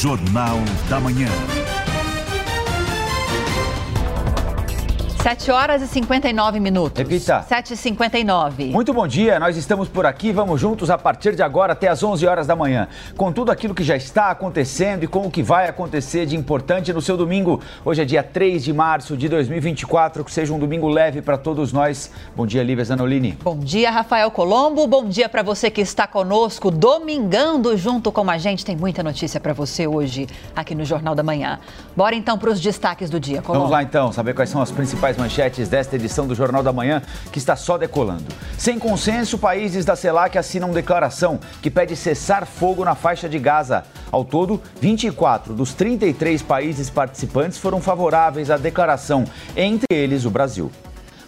Jornal da Manhã. 7 horas e 59 minutos. Repita. 7 e 59 Muito bom dia, nós estamos por aqui, vamos juntos a partir de agora até as 11 horas da manhã, com tudo aquilo que já está acontecendo e com o que vai acontecer de importante no seu domingo. Hoje é dia 3 de março de 2024, que seja um domingo leve para todos nós. Bom dia, Lívia Zanolini. Bom dia, Rafael Colombo. Bom dia para você que está conosco, domingando junto com a gente. Tem muita notícia para você hoje aqui no Jornal da Manhã. Bora então para os destaques do dia, Colombo. Vamos lá então, saber quais são as principais manchetes desta edição do Jornal da Manhã, que está só decolando. Sem consenso, países da CELAC assinam declaração que pede cessar fogo na faixa de Gaza. Ao todo, 24 dos 33 países participantes foram favoráveis à declaração, entre eles o Brasil.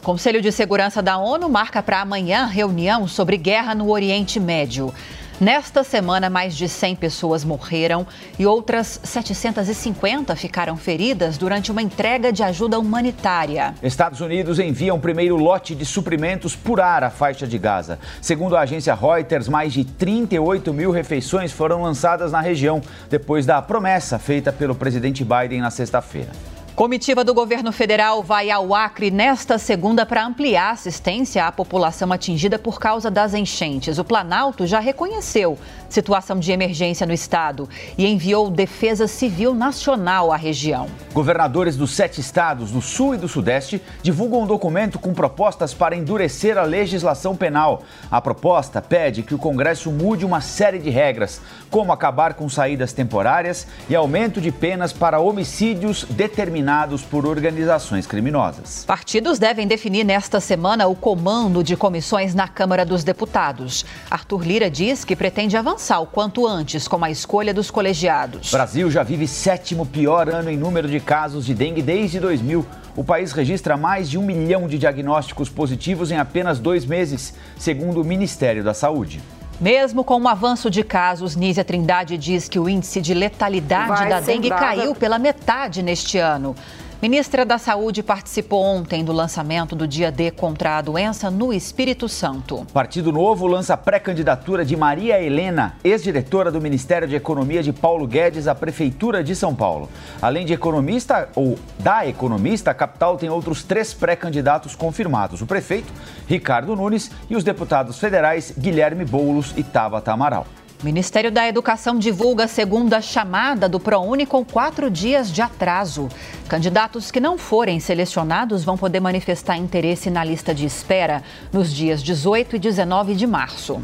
Conselho de Segurança da ONU marca para amanhã reunião sobre guerra no Oriente Médio. Nesta semana, mais de 100 pessoas morreram e outras 750 ficaram feridas durante uma entrega de ajuda humanitária. Estados Unidos envia um primeiro lote de suprimentos por ar à faixa de Gaza. Segundo a agência Reuters, mais de 38 mil refeições foram lançadas na região, depois da promessa feita pelo presidente Biden na sexta-feira. Comitiva do governo federal vai ao Acre nesta segunda para ampliar assistência à população atingida por causa das enchentes. O Planalto já reconheceu situação de emergência no estado e enviou Defesa Civil Nacional à região. Governadores dos sete estados do Sul e do Sudeste divulgam um documento com propostas para endurecer a legislação penal. A proposta pede que o Congresso mude uma série de regras, como acabar com saídas temporárias e aumento de penas para homicídios determinados por organizações criminosas. Partidos devem definir nesta semana o comando de comissões na Câmara dos Deputados. Arthur Lira diz que pretende avançar o quanto antes com a escolha dos colegiados. Brasil já vive sétimo pior ano em número de casos de dengue desde 2000. O país registra mais de um milhão de diagnósticos positivos em apenas dois meses, segundo o Ministério da Saúde. Mesmo com o avanço de casos, Nízia Trindade diz que o índice de letalidade Vai da dengue caiu pela metade neste ano. Ministra da Saúde participou ontem do lançamento do dia D contra a doença no Espírito Santo. Partido Novo lança pré-candidatura de Maria Helena, ex-diretora do Ministério de Economia de Paulo Guedes à Prefeitura de São Paulo. Além de economista ou da economista, a capital tem outros três pré-candidatos confirmados: o prefeito Ricardo Nunes e os deputados federais Guilherme Boulos e Tabata Amaral. O Ministério da Educação divulga a segunda chamada do ProUni com quatro dias de atraso. Candidatos que não forem selecionados vão poder manifestar interesse na lista de espera nos dias 18 e 19 de março.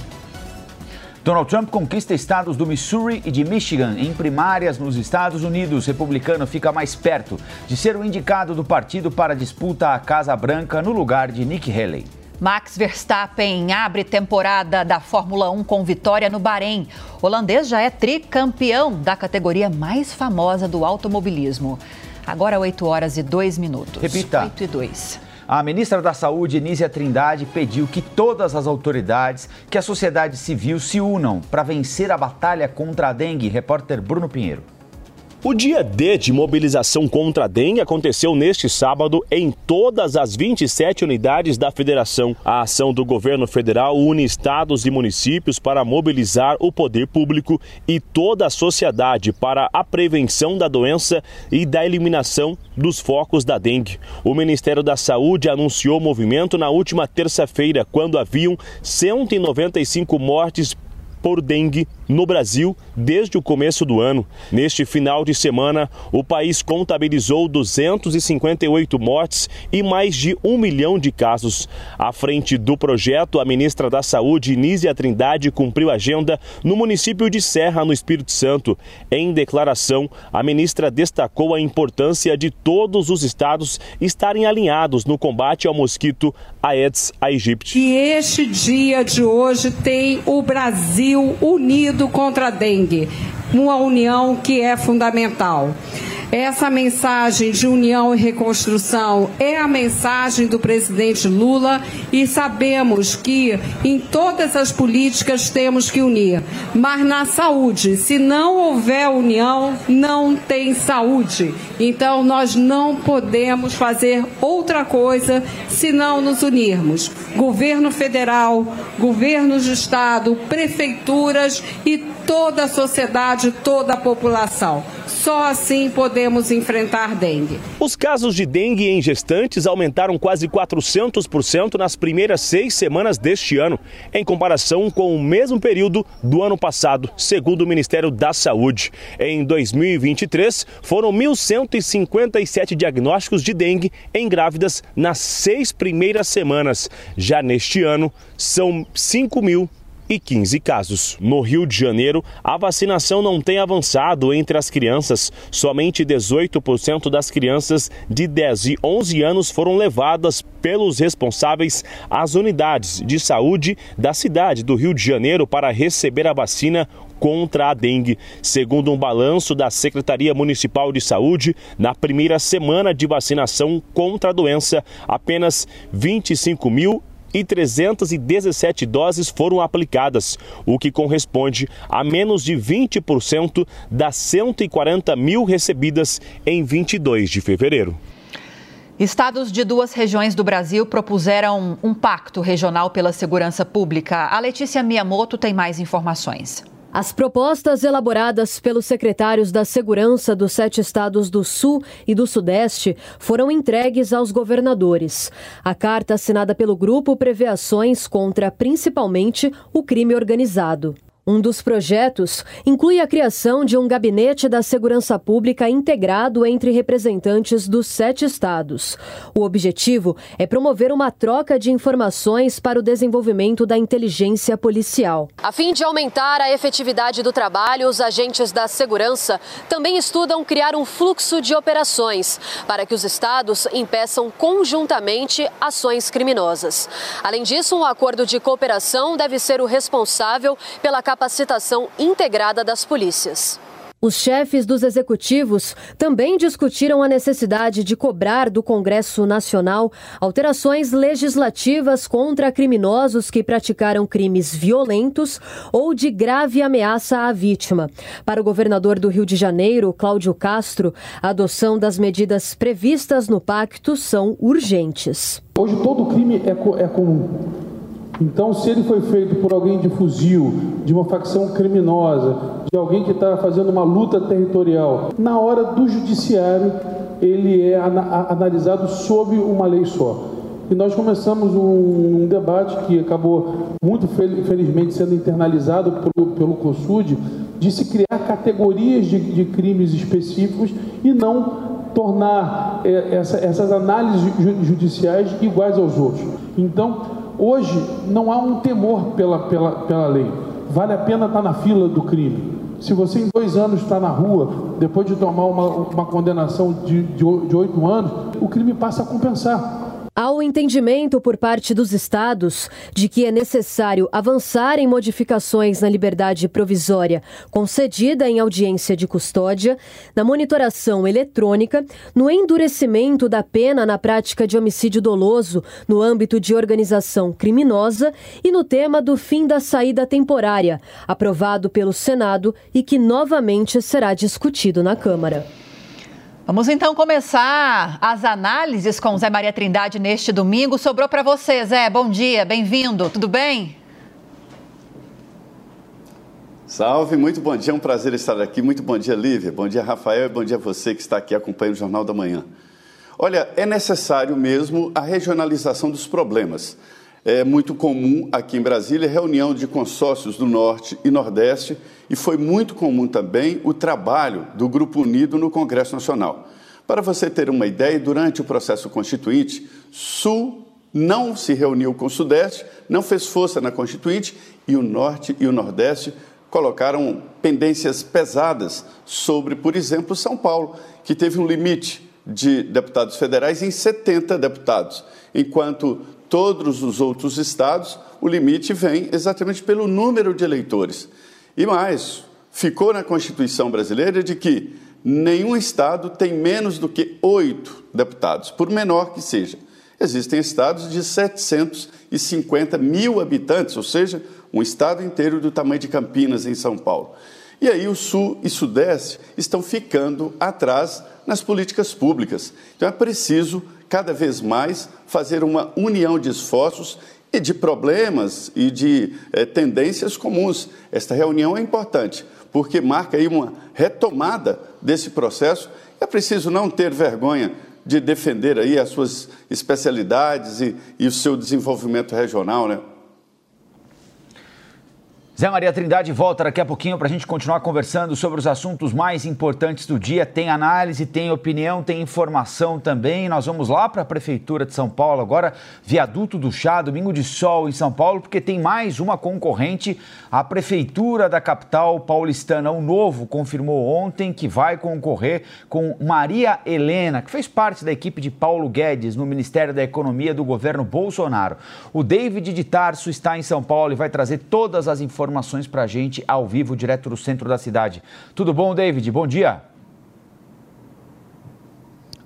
Donald Trump conquista estados do Missouri e de Michigan em primárias nos Estados Unidos. Republicano fica mais perto de ser o indicado do partido para a disputa à Casa Branca no lugar de Nikki Haley. Max Verstappen abre temporada da Fórmula 1 com vitória no Bahrein. O holandês já é tricampeão da categoria mais famosa do automobilismo. Agora 8 horas e 2 minutos. Repita. 8 e 2. A ministra da Saúde, Nízia Trindade, pediu que todas as autoridades, que a sociedade civil se unam para vencer a batalha contra a dengue. Repórter Bruno Pinheiro. O dia D de mobilização contra a dengue aconteceu neste sábado em todas as 27 unidades da federação. A ação do governo federal une estados e municípios para mobilizar o poder público e toda a sociedade para a prevenção da doença e da eliminação dos focos da dengue. O Ministério da Saúde anunciou o movimento na última terça-feira, quando haviam 195 mortes por dengue no Brasil desde o começo do ano. Neste final de semana, o país contabilizou 258 mortes e mais de um milhão de casos. À frente do projeto, a ministra da Saúde, Nízia Trindade, cumpriu agenda no município de Serra, no Espírito Santo. Em declaração, a ministra destacou a importância de todos os estados estarem alinhados no combate ao mosquito Aedes aegypti. E este dia de hoje tem o Brasil unido contra a dengue, uma união que é fundamental. Essa mensagem de união e reconstrução é a mensagem do presidente Lula e sabemos que em todas as políticas temos que unir. Mas na saúde, se não houver união, não tem saúde. Então nós não podemos fazer outra coisa se não nos unirmos. Governo federal, governos de estado, prefeituras e toda a sociedade, toda a população. Só assim podemos enfrentar dengue. Os casos de dengue em gestantes aumentaram quase 400% nas primeiras seis semanas deste ano, em comparação com o mesmo período do ano passado, segundo o Ministério da Saúde. Em 2023, foram 1.157 diagnósticos de dengue em grávidas nas seis primeiras semanas. Já neste ano, são 5 mil e 15 casos. No Rio de Janeiro, a vacinação não tem avançado entre as crianças. Somente 18% das crianças de 10 e 11 anos foram levadas pelos responsáveis às unidades de saúde da cidade do Rio de Janeiro para receber a vacina contra a dengue. Segundo um balanço da Secretaria Municipal de Saúde, na primeira semana de vacinação contra a doença, apenas 25 mil e 317 doses foram aplicadas, o que corresponde a menos de 20% das 140 mil recebidas em 22 de fevereiro. Estados de duas regiões do Brasil propuseram um pacto regional pela segurança pública. A Letícia Miyamoto tem mais informações. As propostas elaboradas pelos secretários da Segurança dos sete estados do Sul e do Sudeste foram entregues aos governadores. A carta assinada pelo grupo prevê ações contra principalmente o crime organizado. Um dos projetos inclui a criação de um gabinete da segurança pública integrado entre representantes dos sete estados. O objetivo é promover uma troca de informações para o desenvolvimento da inteligência policial. A fim de aumentar a efetividade do trabalho, os agentes da segurança também estudam criar um fluxo de operações para que os estados impeçam conjuntamente ações criminosas. Além disso, um acordo de cooperação deve ser o responsável pela capacitação capacitação integrada das polícias. Os chefes dos executivos também discutiram a necessidade de cobrar do Congresso Nacional alterações legislativas contra criminosos que praticaram crimes violentos ou de grave ameaça à vítima. Para o governador do Rio de Janeiro, Cláudio Castro, a adoção das medidas previstas no pacto são urgentes. Hoje todo crime é, é comum. Então, se ele foi feito por alguém de fuzil, de uma facção criminosa, de alguém que está fazendo uma luta territorial, na hora do judiciário, ele é analisado sob uma lei só. E nós começamos um, um debate que acabou, muito felizmente, sendo internalizado pelo, pelo COSUD, de se criar categorias de, de crimes específicos e não tornar é, essa, essas análises judiciais iguais aos outros. Então, Hoje não há um temor pela, pela, pela lei. Vale a pena estar na fila do crime. Se você em dois anos está na rua, depois de tomar uma, uma condenação de, de, de oito anos, o crime passa a compensar. Há o entendimento por parte dos estados de que é necessário avançar em modificações na liberdade provisória concedida em audiência de custódia, na monitoração eletrônica, no endurecimento da pena na prática de homicídio doloso no âmbito de organização criminosa e no tema do fim da saída temporária, aprovado pelo Senado e que novamente será discutido na Câmara. Vamos então começar as análises com Zé Maria Trindade neste domingo. Sobrou para você, Zé. Bom dia, bem-vindo. Tudo bem? Salve, muito bom dia, é um prazer estar aqui. Muito bom dia, Lívia. Bom dia, Rafael, e bom dia a você que está aqui acompanhando o Jornal da Manhã. Olha, é necessário mesmo a regionalização dos problemas. É muito comum aqui em Brasília reunião de consórcios do Norte e Nordeste e foi muito comum também o trabalho do Grupo Unido no Congresso Nacional. Para você ter uma ideia, durante o processo constituinte, Sul não se reuniu com o Sudeste, não fez força na Constituinte e o Norte e o Nordeste colocaram pendências pesadas sobre, por exemplo, São Paulo, que teve um limite de deputados federais em 70 deputados, enquanto todos os outros estados, o limite vem exatamente pelo número de eleitores. E mais, ficou na Constituição brasileira de que nenhum estado tem menos do que oito deputados, por menor que seja. Existem estados de 750 mil habitantes, ou seja, um estado inteiro do tamanho de Campinas, em São Paulo. E aí o Sul e Sudeste estão ficando atrás nas políticas públicas. Então é preciso, cada vez mais, fazer uma união de esforços e de problemas e de eh, tendências comuns. Esta reunião é importante, porque marca aí uma retomada desse processo. É preciso não ter vergonha de defender aí as suas especialidades e, e o seu desenvolvimento regional, né? Zé Maria Trindade volta daqui a pouquinho para a gente continuar conversando sobre os assuntos mais importantes do dia. Tem análise, tem opinião, tem informação também. Nós vamos lá para a Prefeitura de São Paulo agora, Viaduto do Chá, domingo de sol em São Paulo, porque tem mais uma concorrente. A Prefeitura da capital paulistana, o Novo, confirmou ontem que vai concorrer com Maria Helena, que fez parte da equipe de Paulo Guedes no Ministério da Economia do governo Bolsonaro. O David de Tarso está em São Paulo e vai trazer todas as informações informações para a gente ao vivo, direto do centro da cidade. Tudo bom, David? Bom dia.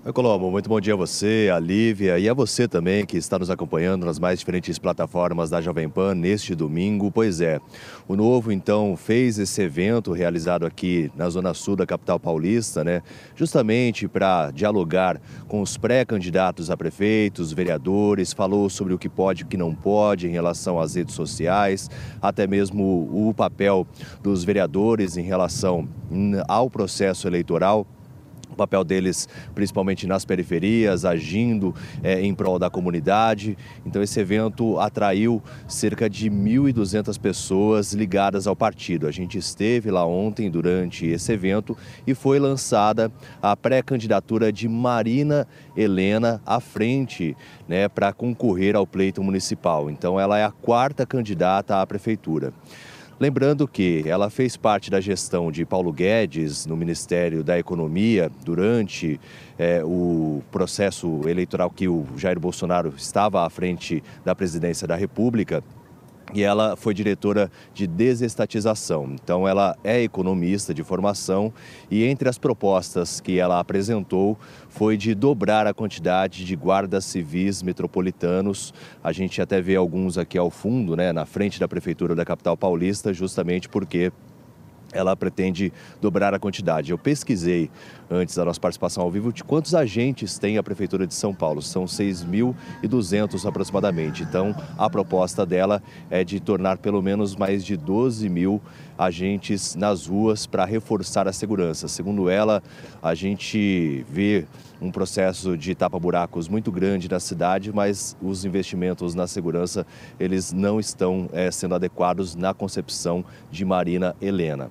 Oi, Colombo, muito bom dia a você, a Lívia e a você também que está nos acompanhando nas mais diferentes plataformas da Jovem Pan neste domingo. Pois é, o Novo então fez esse evento realizado aqui na Zona Sul da capital paulista, né? Justamente para dialogar com os pré-candidatos a prefeitos, vereadores, falou sobre o que pode e o que não pode em relação às redes sociais, até mesmo o papel dos vereadores em relação ao processo eleitoral o papel deles, principalmente nas periferias, agindo é, em prol da comunidade. Então, esse evento atraiu cerca de 1.200 pessoas ligadas ao partido. A gente esteve lá ontem durante esse evento e foi lançada a pré-candidatura de Marina Helena à frente né, para concorrer ao pleito municipal. Então, ela é a quarta candidata à prefeitura. Lembrando que ela fez parte da gestão de Paulo Guedes no Ministério da Economia durante é, o processo eleitoral que o Jair Bolsonaro estava à frente da presidência da República e ela foi diretora de desestatização. Então, ela é economista de formação e entre as propostas que ela apresentou foi de dobrar a quantidade de guardas civis metropolitanos. A gente até vê alguns aqui ao fundo, né, na frente da prefeitura da capital paulista, justamente porque ela pretende dobrar a quantidade. Eu pesquisei antes da nossa participação ao vivo de quantos agentes tem a Prefeitura de São Paulo. São 6.200 aproximadamente. Então, a proposta dela é de tornar pelo menos mais de 12 mil agentes nas ruas para reforçar a segurança. Segundo ela, a gente vê um processo de tapa-buracos muito grande na cidade, mas os investimentos na segurança eles não estão é, sendo adequados na concepção de Marina Helena.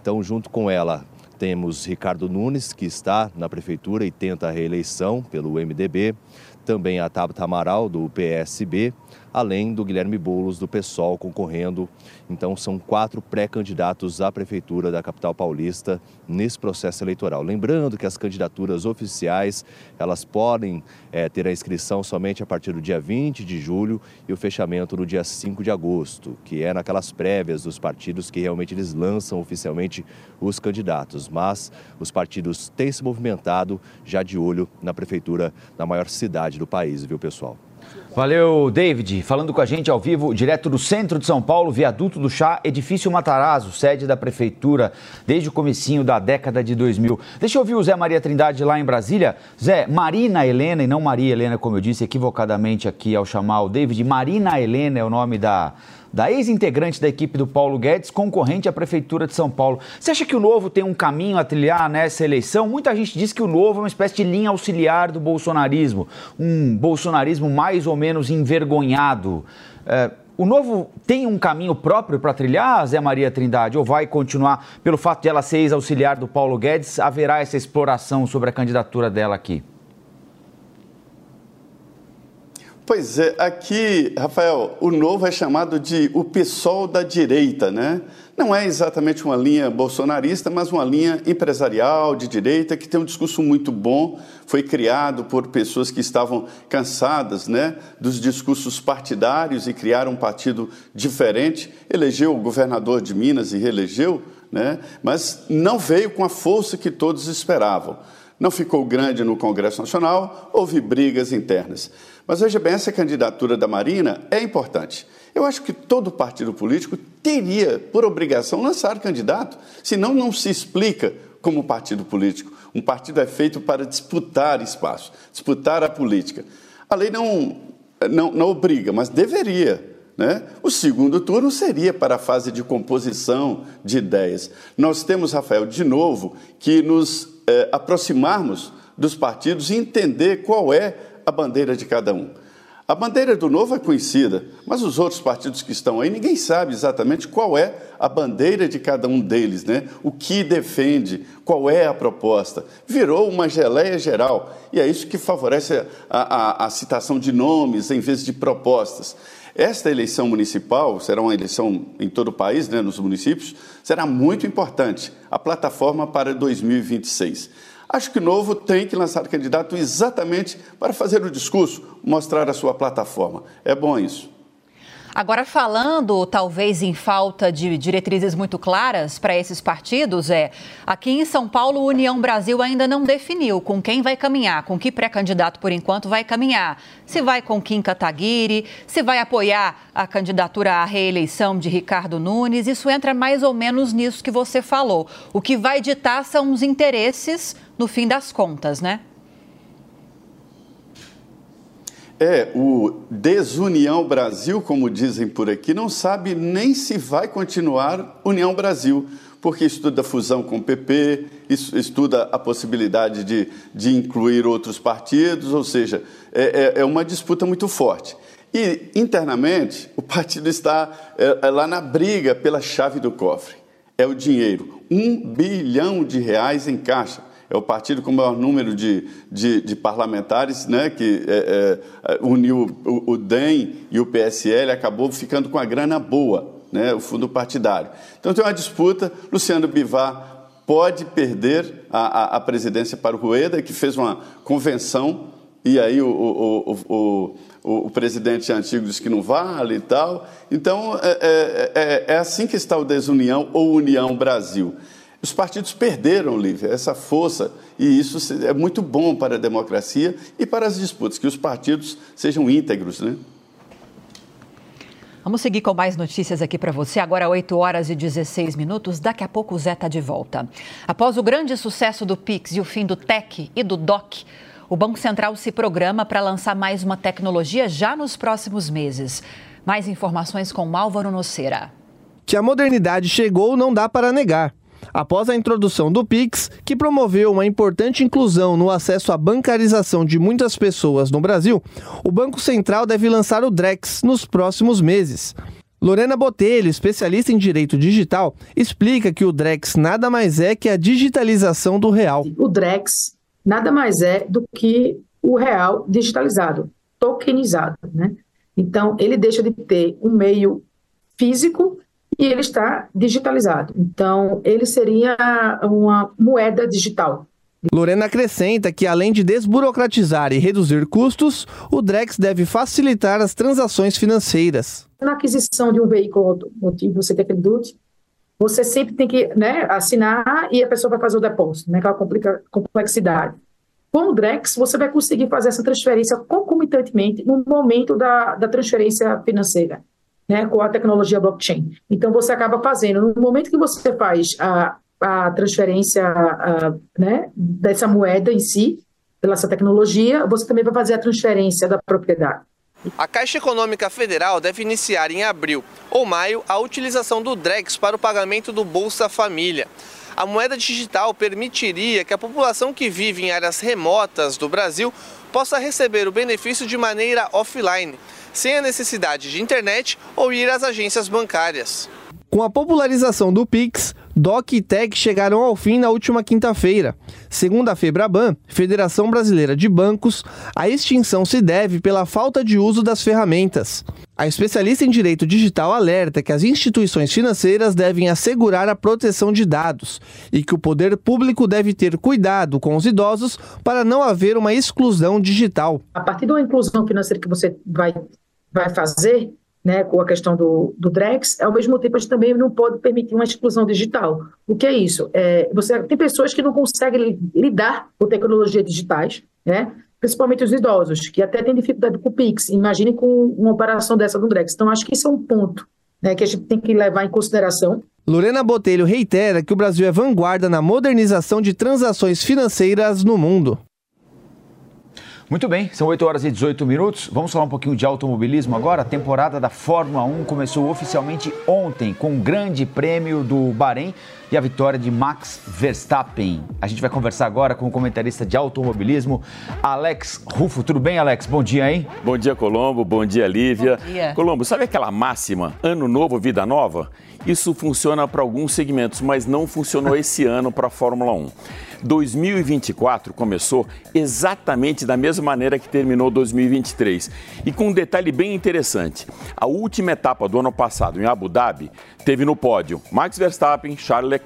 Então, junto com ela, temos Ricardo Nunes, que está na prefeitura e tenta a reeleição pelo MDB, também a Tabata Amaral, do PSB, além do Guilherme Boulos, do PSOL, concorrendo. Então, são quatro pré-candidatos à Prefeitura da capital paulista nesse processo eleitoral. Lembrando que as candidaturas oficiais, elas podem é, ter a inscrição somente a partir do dia 20 de julho e o fechamento no dia 5 de agosto, que é naquelas prévias dos partidos que realmente eles lançam oficialmente os candidatos. Mas os partidos têm se movimentado já de olho na Prefeitura da maior cidade do país, viu, pessoal? Valeu, David. Falando com a gente ao vivo, direto do centro de São Paulo, viaduto do Chá, edifício Matarazzo, sede da prefeitura desde o comecinho da década de 2000. Deixa eu ouvir o Zé Maria Trindade lá em Brasília. Zé, Marina Helena, e não Maria Helena, como eu disse equivocadamente aqui ao chamar o David, Marina Helena é o nome da da ex-integrante da equipe do Paulo Guedes, concorrente à Prefeitura de São Paulo. Você acha que o Novo tem um caminho a trilhar nessa eleição? Muita gente diz que o Novo é uma espécie de linha auxiliar do bolsonarismo, um bolsonarismo mais ou menos envergonhado. É, o Novo tem um caminho próprio para trilhar, Zé Maria Trindade, ou vai continuar, pelo fato de ela ser ex-auxiliar do Paulo Guedes, haverá essa exploração sobre a candidatura dela aqui? Pois é, aqui, Rafael, o novo é chamado de o PSOL da direita, né? Não é exatamente uma linha bolsonarista, mas uma linha empresarial de direita que tem um discurso muito bom. Foi criado por pessoas que estavam cansadas né, dos discursos partidários e criaram um partido diferente. Elegeu o governador de Minas e reelegeu né? mas não veio com a força que todos esperavam. Não ficou grande no Congresso Nacional, houve brigas internas. Mas veja bem, essa candidatura da Marina é importante. Eu acho que todo partido político teria, por obrigação, lançar candidato, senão não se explica como partido político. Um partido é feito para disputar espaço, disputar a política. A lei não, não, não obriga, mas deveria. Né? O segundo turno seria para a fase de composição de ideias. Nós temos, Rafael, de novo, que nos é, aproximarmos dos partidos e entender qual é a bandeira de cada um. A bandeira do Novo é conhecida, mas os outros partidos que estão aí, ninguém sabe exatamente qual é a bandeira de cada um deles, né? o que defende, qual é a proposta. Virou uma geleia geral e é isso que favorece a, a, a citação de nomes em vez de propostas. Esta eleição municipal será uma eleição em todo o país, né, nos municípios, será muito importante, a plataforma para 2026. Acho que Novo tem que lançar candidato exatamente para fazer o discurso, mostrar a sua plataforma. É bom isso. Agora, falando talvez em falta de diretrizes muito claras para esses partidos, é aqui em São Paulo, a União Brasil ainda não definiu com quem vai caminhar, com que pré-candidato por enquanto vai caminhar. Se vai com Kim Kataguiri, se vai apoiar a candidatura à reeleição de Ricardo Nunes, isso entra mais ou menos nisso que você falou. O que vai ditar são os interesses no fim das contas, né? É, o Desunião Brasil, como dizem por aqui, não sabe nem se vai continuar União Brasil, porque estuda fusão com o PP, estuda a possibilidade de, de incluir outros partidos, ou seja, é, é, é uma disputa muito forte. E, internamente, o partido está é, é lá na briga pela chave do cofre. É o dinheiro, um bilhão de reais em caixa é o partido com o maior número de, de, de parlamentares, né, que é, é, uniu o, o, DEM e o PSL, acabou ficando com a grana boa, né, o fundo partidário. Então tem uma disputa, Luciano Bivar pode perder a, a, a presidência para o Rueda, que fez uma convenção, e aí o, o, o, o, o presidente antigo disse que não vale e tal. Então, é, é, é, é assim que está o Desunião ou União Brasil. Os partidos perderam, Lívia, essa força, e isso é muito bom para a democracia e para as disputas, que os partidos sejam íntegros, né? Vamos seguir com mais notícias aqui para você. Agora, 8 horas e 16 minutos. Daqui a pouco o Zé está de volta. Após o grande sucesso do Pix e o fim do TEC e do DOC, o Banco Central se programa para lançar mais uma tecnologia já nos próximos meses. Mais informações com Álvaro Noceira. Que a modernidade chegou não dá para negar. Após a introdução do Pix, que promoveu uma importante inclusão no acesso à bancarização de muitas pessoas no Brasil, o Banco Central deve lançar o Drex nos próximos meses. Lorena Botelho, especialista em direito digital, explica que o Drex nada mais é que a digitalização do real. O Drex nada mais é do que o real digitalizado, tokenizado, né? Então, ele deixa de ter um meio físico e ele está digitalizado. Então, ele seria uma moeda digital. Lorena acrescenta que, além de desburocratizar e reduzir custos, o Drex deve facilitar as transações financeiras. Na aquisição de um veículo automotivo, você tem aquele DUT, você sempre tem que né, assinar e a pessoa vai fazer o depósito, né, aquela complexidade. Com o Drex, você vai conseguir fazer essa transferência concomitantemente no momento da, da transferência financeira né, com a tecnologia blockchain. Então, você acaba fazendo, no momento que você faz a, a transferência a, né, dessa moeda em si, pela essa tecnologia, você também vai fazer a transferência da propriedade. A Caixa Econômica Federal deve iniciar em abril ou maio a utilização do DREX para o pagamento do Bolsa Família. A moeda digital permitiria que a população que vive em áreas remotas do Brasil possa receber o benefício de maneira offline sem a necessidade de internet ou ir às agências bancárias. Com a popularização do Pix, DOC e TEC chegaram ao fim na última quinta-feira. Segundo a Febraban, Federação Brasileira de Bancos, a extinção se deve pela falta de uso das ferramentas. A especialista em direito digital alerta que as instituições financeiras devem assegurar a proteção de dados e que o poder público deve ter cuidado com os idosos para não haver uma exclusão digital. A partir de uma inclusão financeira que você vai vai fazer, né, com a questão do, do Drex, ao mesmo tempo a gente também não pode permitir uma exclusão digital. O que é isso? É, você tem pessoas que não conseguem lidar com tecnologias digitais, né, principalmente os idosos, que até têm dificuldade com o Pix. Imagine com uma operação dessa do Drex. Então, acho que isso é um ponto né, que a gente tem que levar em consideração. Lorena Botelho reitera que o Brasil é vanguarda na modernização de transações financeiras no mundo. Muito bem, são 8 horas e 18 minutos. Vamos falar um pouquinho de automobilismo agora. A temporada da Fórmula 1 começou oficialmente ontem com o Grande Prêmio do Bahrein e a vitória de Max Verstappen. A gente vai conversar agora com o comentarista de automobilismo, Alex Rufo. Tudo bem, Alex? Bom dia, hein? Bom dia, Colombo. Bom dia, Lívia. Bom dia. Colombo, sabe aquela máxima, ano novo, vida nova? Isso funciona para alguns segmentos, mas não funcionou esse ano para a Fórmula 1. 2024 começou exatamente da mesma maneira que terminou 2023. E com um detalhe bem interessante: a última etapa do ano passado em Abu Dhabi teve no pódio Max Verstappen, Charles Leclerc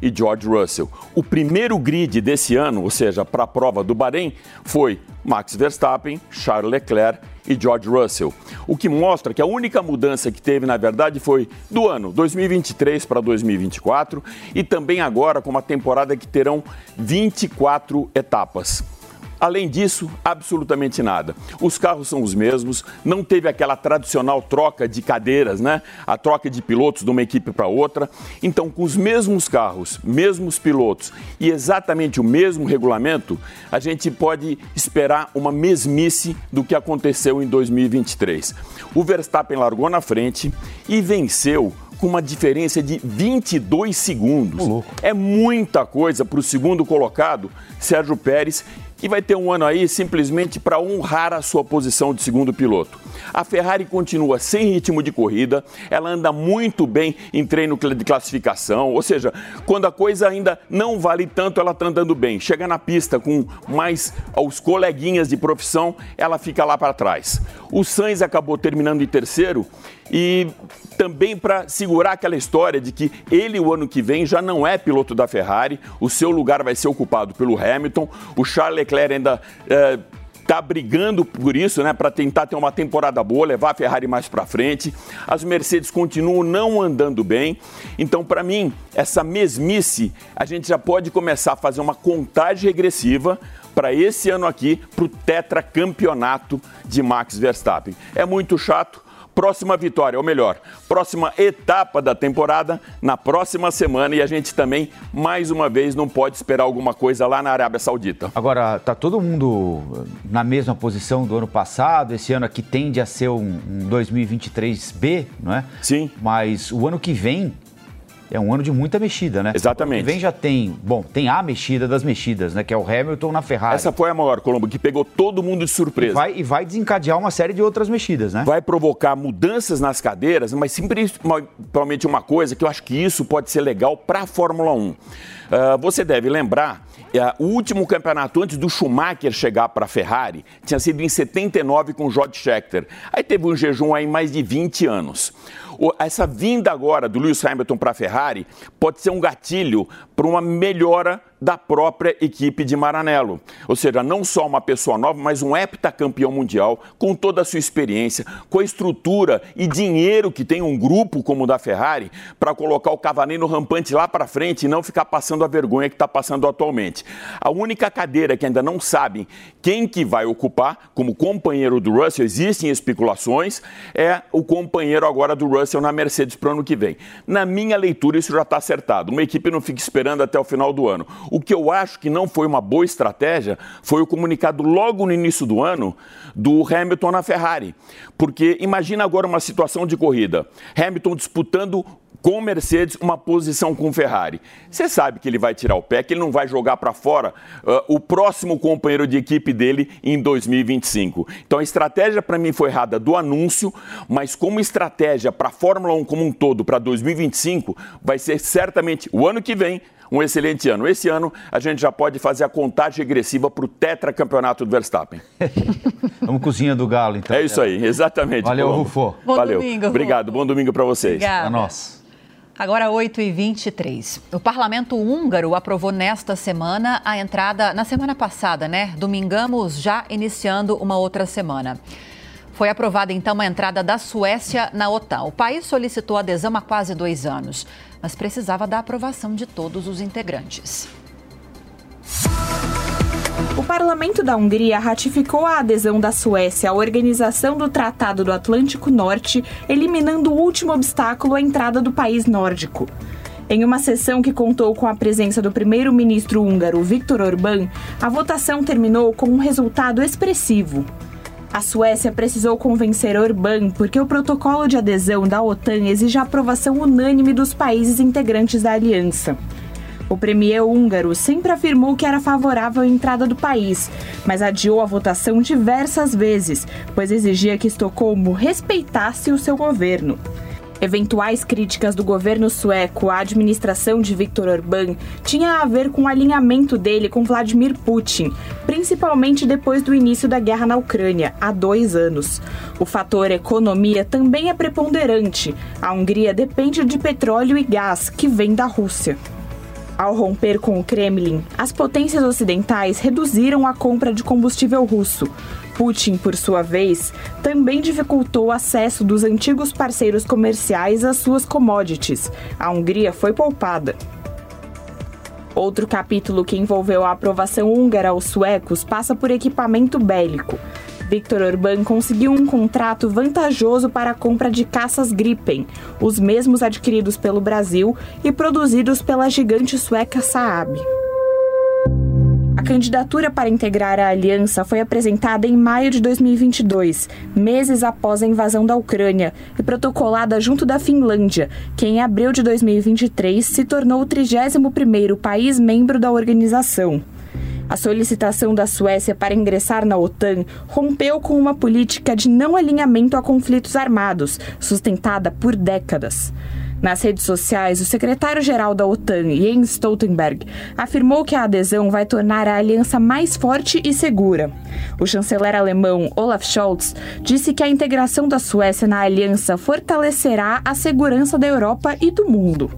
e George Russell. O primeiro grid desse ano, ou seja, para a prova do Bahrein, foi Max Verstappen, Charles Leclerc e George Russell. O que mostra que a única mudança que teve, na verdade, foi do ano 2023 para 2024 e também agora com uma temporada que terão 24 etapas. Além disso, absolutamente nada. Os carros são os mesmos, não teve aquela tradicional troca de cadeiras, né? A troca de pilotos de uma equipe para outra. Então, com os mesmos carros, mesmos pilotos e exatamente o mesmo regulamento, a gente pode esperar uma mesmice do que aconteceu em 2023. O Verstappen largou na frente e venceu com uma diferença de 22 segundos. É muita coisa para o segundo colocado, Sérgio Pérez, que vai ter um ano aí simplesmente para honrar a sua posição de segundo piloto. A Ferrari continua sem ritmo de corrida, ela anda muito bem em treino de classificação, ou seja, quando a coisa ainda não vale tanto, ela está andando bem. Chega na pista com mais os coleguinhas de profissão, ela fica lá para trás. O Sainz acabou terminando em terceiro e também para segurar aquela história de que ele, o ano que vem, já não é piloto da Ferrari, o seu lugar vai ser ocupado pelo Hamilton, o Charles Leclerc ainda. É, está brigando por isso, né, para tentar ter uma temporada boa, levar a Ferrari mais para frente. As Mercedes continuam não andando bem. Então, para mim, essa mesmice, a gente já pode começar a fazer uma contagem regressiva para esse ano aqui, para o tetracampeonato de Max Verstappen. É muito chato, próxima vitória, ou melhor, próxima etapa da temporada na próxima semana e a gente também, mais uma vez, não pode esperar alguma coisa lá na Arábia Saudita. Agora, tá todo mundo na mesma posição do ano passado, esse ano aqui tende a ser um, um 2023B, não é? Sim. Mas o ano que vem é um ano de muita mexida, né? Exatamente. Vem já tem, bom, tem a mexida das mexidas, né? Que é o Hamilton na Ferrari. Essa foi a maior, Colombo, que pegou todo mundo de surpresa. E vai, e vai desencadear uma série de outras mexidas, né? Vai provocar mudanças nas cadeiras, mas principalmente uma coisa que eu acho que isso pode ser legal para a Fórmula 1. Uh, ah, você deve lembrar o último campeonato antes do Schumacher chegar para a Ferrari tinha sido em 79 com o George Scheckter. Aí teve um jejum aí mais de 20 anos essa vinda agora do Lewis Hamilton para a Ferrari pode ser um gatilho para uma melhora da própria equipe de Maranello. Ou seja, não só uma pessoa nova, mas um heptacampeão mundial, com toda a sua experiência, com a estrutura e dinheiro que tem um grupo como o da Ferrari para colocar o Cavaneiro rampante lá para frente e não ficar passando a vergonha que está passando atualmente. A única cadeira que ainda não sabem quem que vai ocupar como companheiro do Russell, existem especulações, é o companheiro agora do Russell na Mercedes para o ano que vem. Na minha leitura, isso já está acertado. Uma equipe não fica esperando até o final do ano. O que eu acho que não foi uma boa estratégia foi o comunicado logo no início do ano do Hamilton na Ferrari. Porque imagina agora uma situação de corrida: Hamilton disputando com Mercedes uma posição com Ferrari. Você sabe que ele vai tirar o pé, que ele não vai jogar para fora uh, o próximo companheiro de equipe dele em 2025. Então a estratégia para mim foi errada do anúncio, mas como estratégia para a Fórmula 1 como um todo para 2025, vai ser certamente o ano que vem um excelente ano. Esse ano a gente já pode fazer a contagem regressiva para o tetracampeonato do Verstappen. Vamos cozinha do galo, então. É isso aí, exatamente. Valeu, Rufo. Bom Valeu. domingo. Obrigado, bom domingo para vocês. Obrigada. A nós. Agora 8h23. O parlamento húngaro aprovou nesta semana a entrada, na semana passada, né? Domingamos já iniciando uma outra semana. Foi aprovada então a entrada da Suécia na OTAN. O país solicitou adesão há quase dois anos, mas precisava da aprovação de todos os integrantes. O parlamento da Hungria ratificou a adesão da Suécia à Organização do Tratado do Atlântico Norte, eliminando o último obstáculo à entrada do país nórdico. Em uma sessão que contou com a presença do primeiro-ministro húngaro Viktor Orbán, a votação terminou com um resultado expressivo. A Suécia precisou convencer Orbán porque o protocolo de adesão da OTAN exige a aprovação unânime dos países integrantes da aliança. O premier húngaro sempre afirmou que era favorável à entrada do país, mas adiou a votação diversas vezes, pois exigia que Estocolmo respeitasse o seu governo. Eventuais críticas do governo sueco à administração de Viktor Orbán tinham a ver com o alinhamento dele com Vladimir Putin, principalmente depois do início da guerra na Ucrânia, há dois anos. O fator economia também é preponderante. A Hungria depende de petróleo e gás que vem da Rússia. Ao romper com o Kremlin, as potências ocidentais reduziram a compra de combustível russo. Putin, por sua vez, também dificultou o acesso dos antigos parceiros comerciais às suas commodities. A Hungria foi poupada. Outro capítulo que envolveu a aprovação húngara aos suecos passa por equipamento bélico. Viktor Orbán conseguiu um contrato vantajoso para a compra de caças Gripen, os mesmos adquiridos pelo Brasil e produzidos pela gigante sueca Saab. A candidatura para integrar a aliança foi apresentada em maio de 2022, meses após a invasão da Ucrânia, e protocolada junto da Finlândia, que em abril de 2023 se tornou o 31º país membro da organização. A solicitação da Suécia para ingressar na OTAN rompeu com uma política de não alinhamento a conflitos armados, sustentada por décadas. Nas redes sociais, o secretário-geral da OTAN, Jens Stoltenberg, afirmou que a adesão vai tornar a aliança mais forte e segura. O chanceler alemão Olaf Scholz disse que a integração da Suécia na aliança fortalecerá a segurança da Europa e do mundo.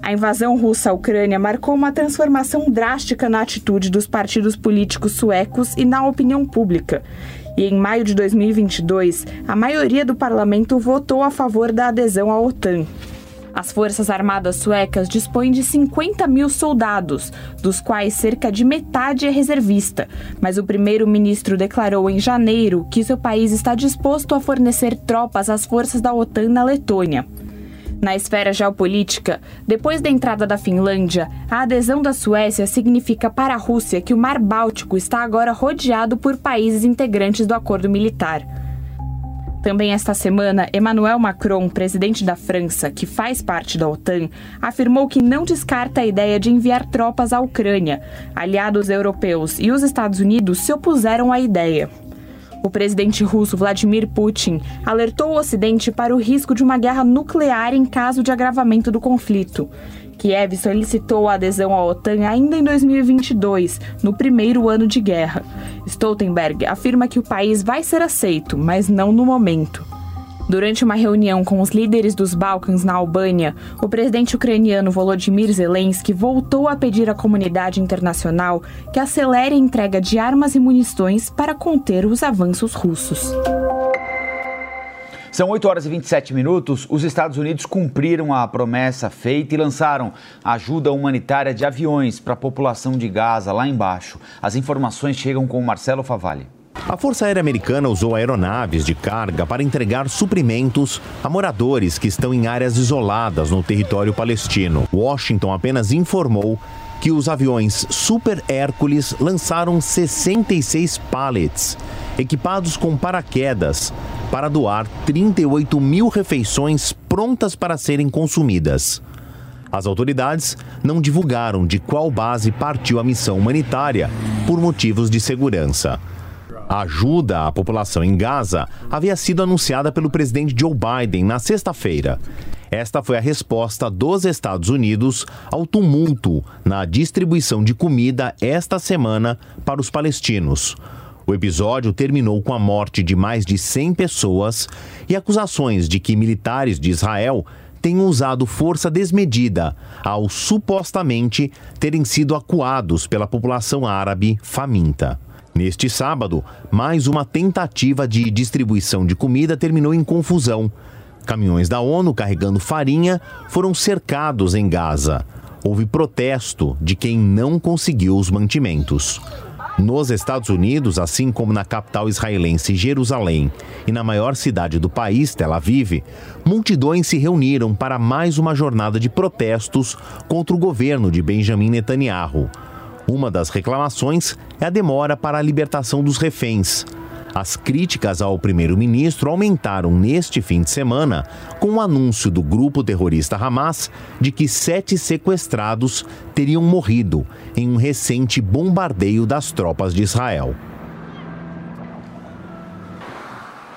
A invasão russa à Ucrânia marcou uma transformação drástica na atitude dos partidos políticos suecos e na opinião pública. E em maio de 2022, a maioria do parlamento votou a favor da adesão à OTAN. As Forças Armadas suecas dispõem de 50 mil soldados, dos quais cerca de metade é reservista. Mas o primeiro-ministro declarou em janeiro que seu país está disposto a fornecer tropas às forças da OTAN na Letônia. Na esfera geopolítica, depois da entrada da Finlândia, a adesão da Suécia significa para a Rússia que o Mar Báltico está agora rodeado por países integrantes do acordo militar. Também esta semana, Emmanuel Macron, presidente da França, que faz parte da OTAN, afirmou que não descarta a ideia de enviar tropas à Ucrânia. Aliados europeus e os Estados Unidos se opuseram à ideia. O presidente russo Vladimir Putin alertou o Ocidente para o risco de uma guerra nuclear em caso de agravamento do conflito. Kiev solicitou a adesão à OTAN ainda em 2022, no primeiro ano de guerra. Stoltenberg afirma que o país vai ser aceito, mas não no momento. Durante uma reunião com os líderes dos Balcãs na Albânia, o presidente ucraniano Volodymyr Zelensky voltou a pedir à comunidade internacional que acelere a entrega de armas e munições para conter os avanços russos. São 8 horas e 27 minutos. Os Estados Unidos cumpriram a promessa feita e lançaram ajuda humanitária de aviões para a população de Gaza lá embaixo. As informações chegam com o Marcelo Favalli. A Força Aérea Americana usou aeronaves de carga para entregar suprimentos a moradores que estão em áreas isoladas no território palestino. Washington apenas informou que os aviões Super Hércules lançaram 66 pallets, equipados com paraquedas, para doar 38 mil refeições prontas para serem consumidas. As autoridades não divulgaram de qual base partiu a missão humanitária por motivos de segurança. A ajuda à população em Gaza havia sido anunciada pelo presidente Joe Biden na sexta-feira. Esta foi a resposta dos Estados Unidos ao tumulto na distribuição de comida esta semana para os palestinos. O episódio terminou com a morte de mais de 100 pessoas e acusações de que militares de Israel tenham usado força desmedida ao supostamente terem sido acuados pela população árabe faminta. Neste sábado, mais uma tentativa de distribuição de comida terminou em confusão. Caminhões da ONU carregando farinha foram cercados em Gaza. Houve protesto de quem não conseguiu os mantimentos. Nos Estados Unidos, assim como na capital israelense Jerusalém e na maior cidade do país, Tel Aviv, multidões se reuniram para mais uma jornada de protestos contra o governo de Benjamin Netanyahu. Uma das reclamações é a demora para a libertação dos reféns. As críticas ao primeiro-ministro aumentaram neste fim de semana com o anúncio do grupo terrorista Hamas de que sete sequestrados teriam morrido em um recente bombardeio das tropas de Israel.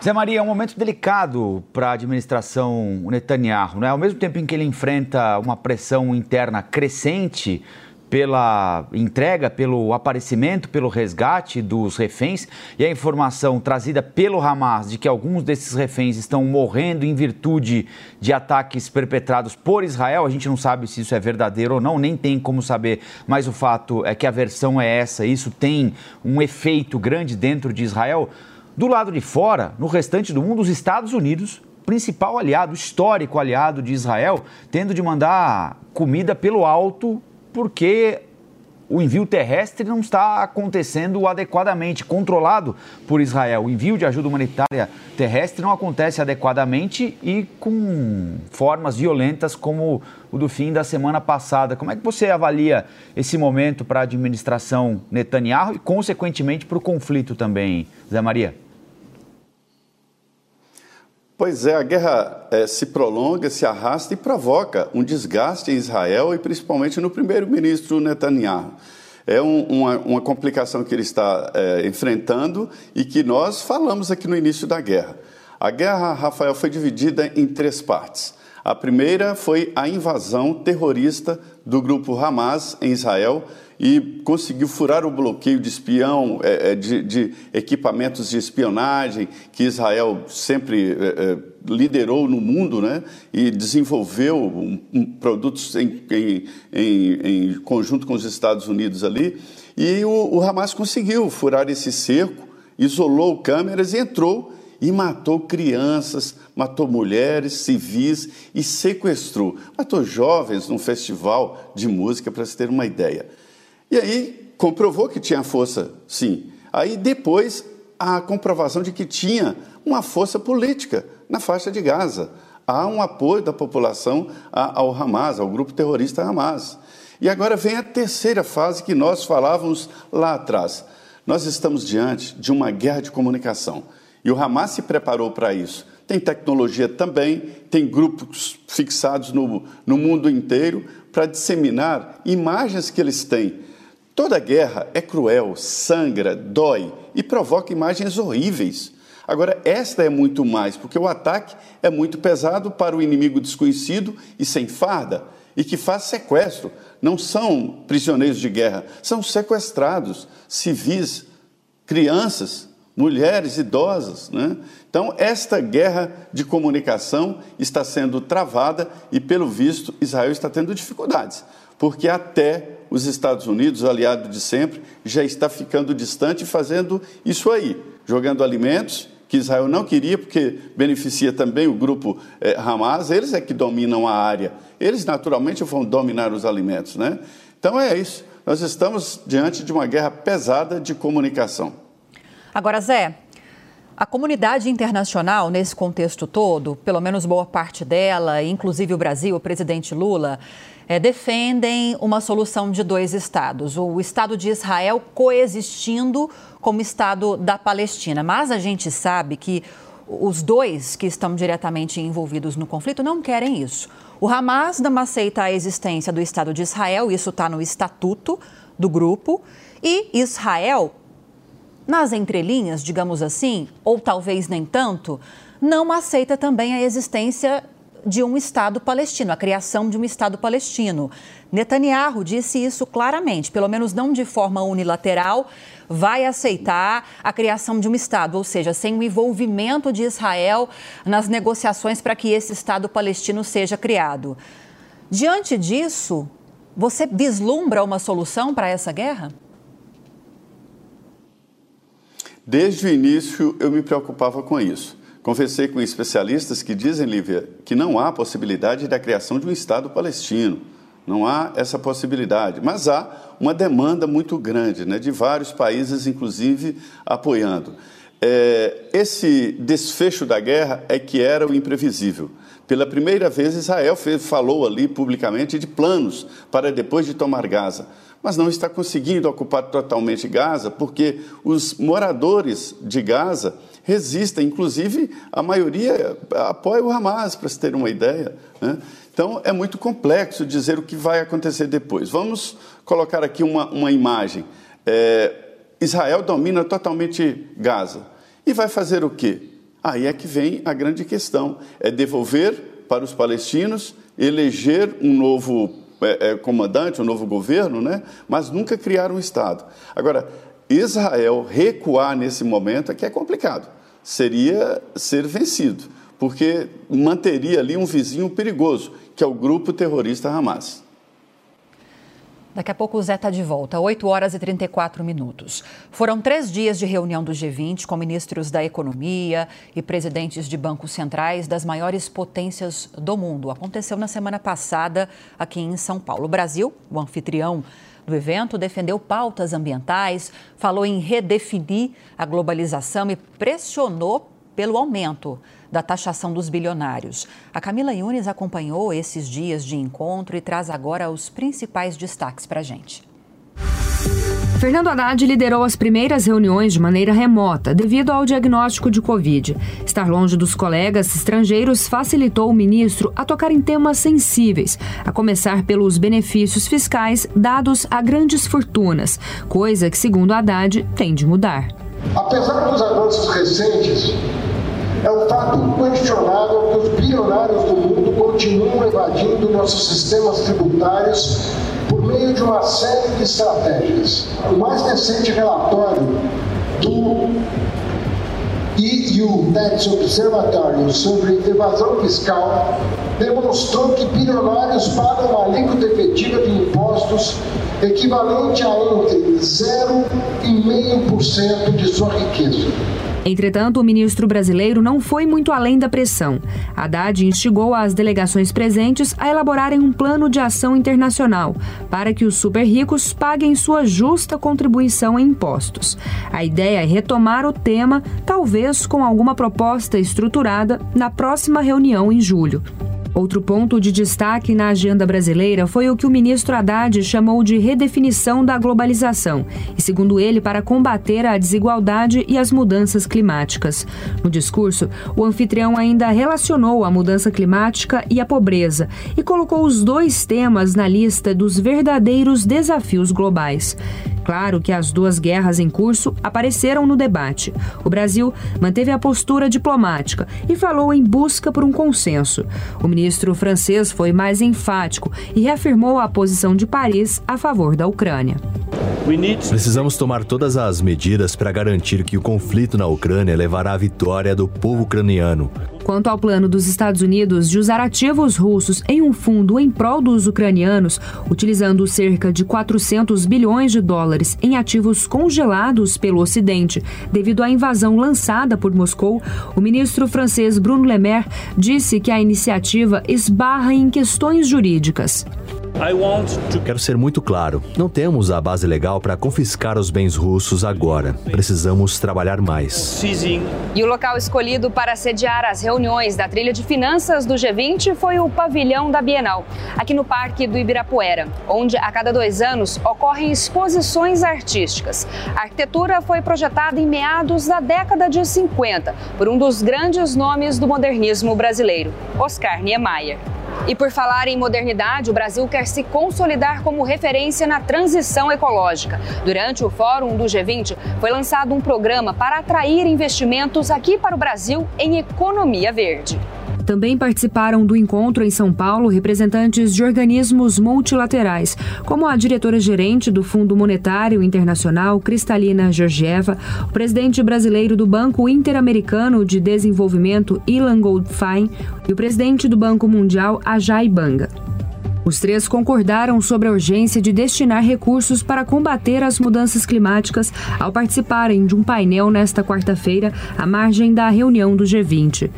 Zé Maria, é um momento delicado para a administração Netanyahu, né? Ao mesmo tempo em que ele enfrenta uma pressão interna crescente pela entrega, pelo aparecimento, pelo resgate dos reféns e a informação trazida pelo Hamas de que alguns desses reféns estão morrendo em virtude de ataques perpetrados por Israel. A gente não sabe se isso é verdadeiro ou não, nem tem como saber, mas o fato é que a versão é essa. Isso tem um efeito grande dentro de Israel. Do lado de fora, no restante do mundo, os Estados Unidos principal aliado, histórico aliado de Israel, tendo de mandar comida pelo alto porque o envio terrestre não está acontecendo adequadamente, controlado por Israel. O envio de ajuda humanitária terrestre não acontece adequadamente e com formas violentas como o do fim da semana passada. Como é que você avalia esse momento para a administração Netanyahu e, consequentemente, para o conflito também, Zé Maria? Pois é, a guerra é, se prolonga, se arrasta e provoca um desgaste em Israel e principalmente no primeiro-ministro Netanyahu. É um, uma, uma, complicação que ele está é, enfrentando e que nós falamos aqui no início da guerra. A guerra, Rafael, foi dividida em três partes. A primeira foi a invasão terrorista do grupo Hamas em Israel e conseguiu furar o bloqueio de espião, é, é, de, de, equipamentos de espionagem que Israel sempre é, liderou no mundo, né? E desenvolveu um, um, produtos em, em, em, em, conjunto com os Estados Unidos ali. E o, o Hamas conseguiu furar esse cerco, isolou câmeras e entrou e matou crianças, matou mulheres, civis e sequestrou. Matou jovens num festival de música, para se ter uma ideia. E aí comprovou que tinha força, sim. Aí depois a comprovação de que tinha uma força política na faixa de Gaza. Há um apoio da população ao Hamas, ao grupo terrorista Hamas. E agora vem a terceira fase que nós falávamos lá atrás. Nós estamos diante de uma guerra de comunicação. E o Hamas se preparou para isso. Tem tecnologia também, tem grupos fixados no, no mundo inteiro para disseminar imagens que eles têm Toda guerra é cruel, sangra, dói e provoca imagens horríveis. Agora, esta é muito mais, porque o ataque é muito pesado para o inimigo desconhecido e sem farda, e que faz sequestro. Não são prisioneiros de guerra, são sequestrados, civis, crianças, mulheres, idosas. Né? Então, esta guerra de comunicação está sendo travada e, pelo visto, Israel está tendo dificuldades, porque até os Estados Unidos, aliado de sempre, já está ficando distante fazendo isso aí, jogando alimentos que Israel não queria, porque beneficia também o grupo eh, Hamas, eles é que dominam a área. Eles, naturalmente, vão dominar os alimentos. Né? Então é isso. Nós estamos diante de uma guerra pesada de comunicação. Agora, Zé, a comunidade internacional, nesse contexto todo, pelo menos boa parte dela, inclusive o Brasil, o presidente Lula, é, defendem uma solução de dois estados, o Estado de Israel coexistindo com o Estado da Palestina. Mas a gente sabe que os dois que estão diretamente envolvidos no conflito não querem isso. O Hamas não aceita a existência do Estado de Israel, isso está no estatuto do grupo, e Israel, nas entrelinhas, digamos assim, ou talvez nem tanto, não aceita também a existência de um Estado palestino, a criação de um Estado palestino. Netanyahu disse isso claramente, pelo menos não de forma unilateral, vai aceitar a criação de um Estado, ou seja, sem o envolvimento de Israel nas negociações para que esse Estado palestino seja criado. Diante disso, você vislumbra uma solução para essa guerra? Desde o início eu me preocupava com isso. Conversei com especialistas que dizem, Lívia, que não há possibilidade da criação de um Estado palestino. Não há essa possibilidade. Mas há uma demanda muito grande, né, de vários países, inclusive, apoiando. É, esse desfecho da guerra é que era o imprevisível. Pela primeira vez, Israel falou ali publicamente de planos para depois de tomar Gaza mas não está conseguindo ocupar totalmente Gaza, porque os moradores de Gaza resistem, inclusive a maioria apoia o Hamas, para se ter uma ideia. Né? Então é muito complexo dizer o que vai acontecer depois. Vamos colocar aqui uma, uma imagem. É, Israel domina totalmente Gaza. E vai fazer o quê? Aí é que vem a grande questão: é devolver para os palestinos, eleger um novo é, é, comandante, um novo governo, né? mas nunca criar um Estado. Agora, Israel recuar nesse momento é que é complicado. Seria ser vencido, porque manteria ali um vizinho perigoso, que é o grupo terrorista Hamas. Daqui a pouco o Zé está de volta, 8 horas e 34 minutos. Foram três dias de reunião do G20 com ministros da Economia e presidentes de bancos centrais das maiores potências do mundo. Aconteceu na semana passada aqui em São Paulo. O Brasil, o anfitrião do evento, defendeu pautas ambientais, falou em redefinir a globalização e pressionou pelo aumento da taxação dos bilionários. A Camila Yunes acompanhou esses dias de encontro e traz agora os principais destaques para a gente. Fernando Haddad liderou as primeiras reuniões de maneira remota, devido ao diagnóstico de Covid. Estar longe dos colegas estrangeiros facilitou o ministro a tocar em temas sensíveis, a começar pelos benefícios fiscais dados a grandes fortunas, coisa que, segundo Haddad, tem de mudar. Apesar dos avanços recentes, é um fato inquestionável que os bilionários do mundo continuam evadindo nossos sistemas tributários por meio de uma série de estratégias. O mais recente relatório do EU Tax Observatory sobre evasão fiscal demonstrou que bilionários pagam uma alíquota efetiva de impostos equivalente a entre 0,5% de sua riqueza. Entretanto, o ministro brasileiro não foi muito além da pressão. Haddad instigou as delegações presentes a elaborarem um plano de ação internacional para que os super ricos paguem sua justa contribuição em impostos. A ideia é retomar o tema, talvez com alguma proposta estruturada, na próxima reunião em julho. Outro ponto de destaque na agenda brasileira foi o que o ministro Haddad chamou de redefinição da globalização, e segundo ele, para combater a desigualdade e as mudanças climáticas. No discurso, o anfitrião ainda relacionou a mudança climática e a pobreza e colocou os dois temas na lista dos verdadeiros desafios globais. Claro que as duas guerras em curso apareceram no debate. O Brasil manteve a postura diplomática e falou em busca por um consenso. O ministro francês foi mais enfático e reafirmou a posição de Paris a favor da Ucrânia. Precisamos tomar todas as medidas para garantir que o conflito na Ucrânia levará à vitória do povo ucraniano. Quanto ao plano dos Estados Unidos de usar ativos russos em um fundo em prol dos ucranianos, utilizando cerca de 400 bilhões de dólares em ativos congelados pelo Ocidente devido à invasão lançada por Moscou, o ministro francês Bruno Le Maire disse que a iniciativa esbarra em questões jurídicas. Quero ser muito claro: não temos a base legal para confiscar os bens russos agora. Precisamos trabalhar mais. E o local escolhido para sediar as reuniões da trilha de finanças do G20 foi o pavilhão da Bienal, aqui no Parque do Ibirapuera, onde a cada dois anos ocorrem exposições artísticas. A arquitetura foi projetada em meados da década de 50 por um dos grandes nomes do modernismo brasileiro, Oscar Niemeyer. E por falar em modernidade, o Brasil quer se consolidar como referência na transição ecológica. Durante o Fórum do G20, foi lançado um programa para atrair investimentos aqui para o Brasil em economia verde. Também participaram do encontro em São Paulo representantes de organismos multilaterais, como a diretora-gerente do Fundo Monetário Internacional, Cristalina Georgieva, o presidente brasileiro do Banco Interamericano de Desenvolvimento, Ilan Goldfein, e o presidente do Banco Mundial, Ajay Banga. Os três concordaram sobre a urgência de destinar recursos para combater as mudanças climáticas ao participarem de um painel nesta quarta-feira, à margem da reunião do G20.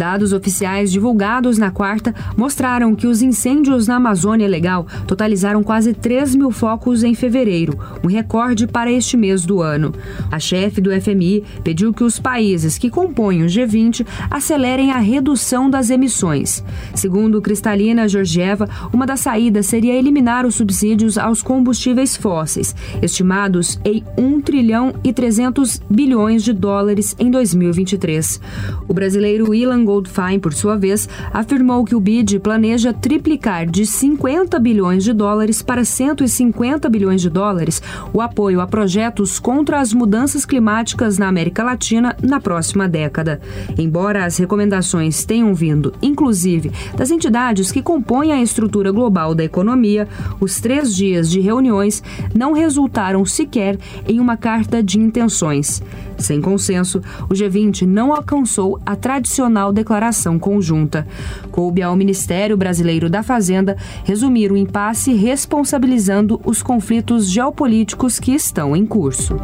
Dados oficiais divulgados na quarta mostraram que os incêndios na Amazônia Legal totalizaram quase 3 mil focos em fevereiro, um recorde para este mês do ano. A chefe do FMI pediu que os países que compõem o G20 acelerem a redução das emissões. Segundo Cristalina Georgieva, uma das saídas seria eliminar os subsídios aos combustíveis fósseis, estimados em 1 trilhão e 300 bilhões de dólares em 2023. O brasileiro Ilan Goldfein, por sua vez, afirmou que o BID planeja triplicar de 50 bilhões de dólares para 150 bilhões de dólares o apoio a projetos contra as mudanças climáticas na América Latina na próxima década. Embora as recomendações tenham vindo, inclusive, das entidades que compõem a estrutura global da economia, os três dias de reuniões não resultaram sequer em uma carta de intenções. Sem consenso, o G20 não alcançou a tradicional declaração conjunta. Coube ao Ministério Brasileiro da Fazenda resumir o impasse responsabilizando os conflitos geopolíticos que estão em curso.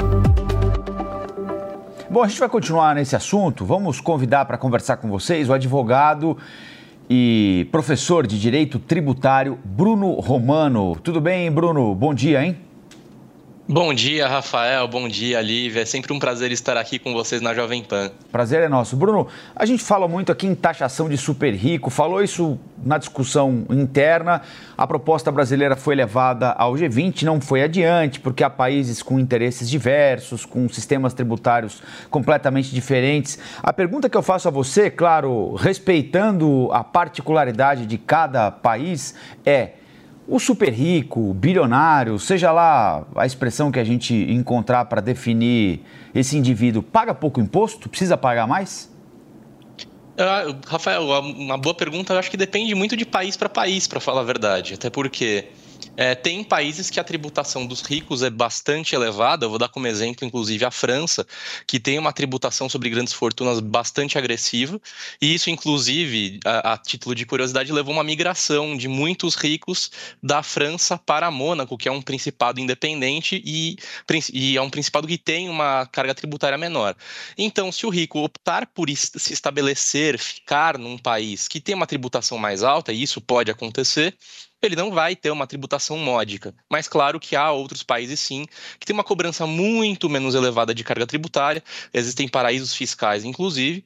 Bom, a gente vai continuar nesse assunto. Vamos convidar para conversar com vocês o advogado e professor de Direito Tributário Bruno Romano. Tudo bem, Bruno? Bom dia, hein? Bom dia, Rafael. Bom dia, Lívia. É sempre um prazer estar aqui com vocês na Jovem Pan. Prazer é nosso. Bruno, a gente fala muito aqui em taxação de super rico, falou isso na discussão interna. A proposta brasileira foi levada ao G20, não foi adiante, porque há países com interesses diversos, com sistemas tributários completamente diferentes. A pergunta que eu faço a você, claro, respeitando a particularidade de cada país, é o super rico, bilionário, seja lá a expressão que a gente encontrar para definir esse indivíduo, paga pouco imposto? Precisa pagar mais? Uh, Rafael, uma boa pergunta. Eu acho que depende muito de país para país, para falar a verdade. Até porque é, tem países que a tributação dos ricos é bastante elevada. Eu vou dar como exemplo, inclusive, a França, que tem uma tributação sobre grandes fortunas bastante agressiva. E isso, inclusive, a, a título de curiosidade, levou uma migração de muitos ricos da França para Mônaco, que é um principado independente e, e é um principado que tem uma carga tributária menor. Então, se o rico optar por se estabelecer, ficar num país que tem uma tributação mais alta, e isso pode acontecer, ele não vai ter uma tributação módica. Mas claro que há outros países sim que têm uma cobrança muito menos elevada de carga tributária, existem paraísos fiscais inclusive,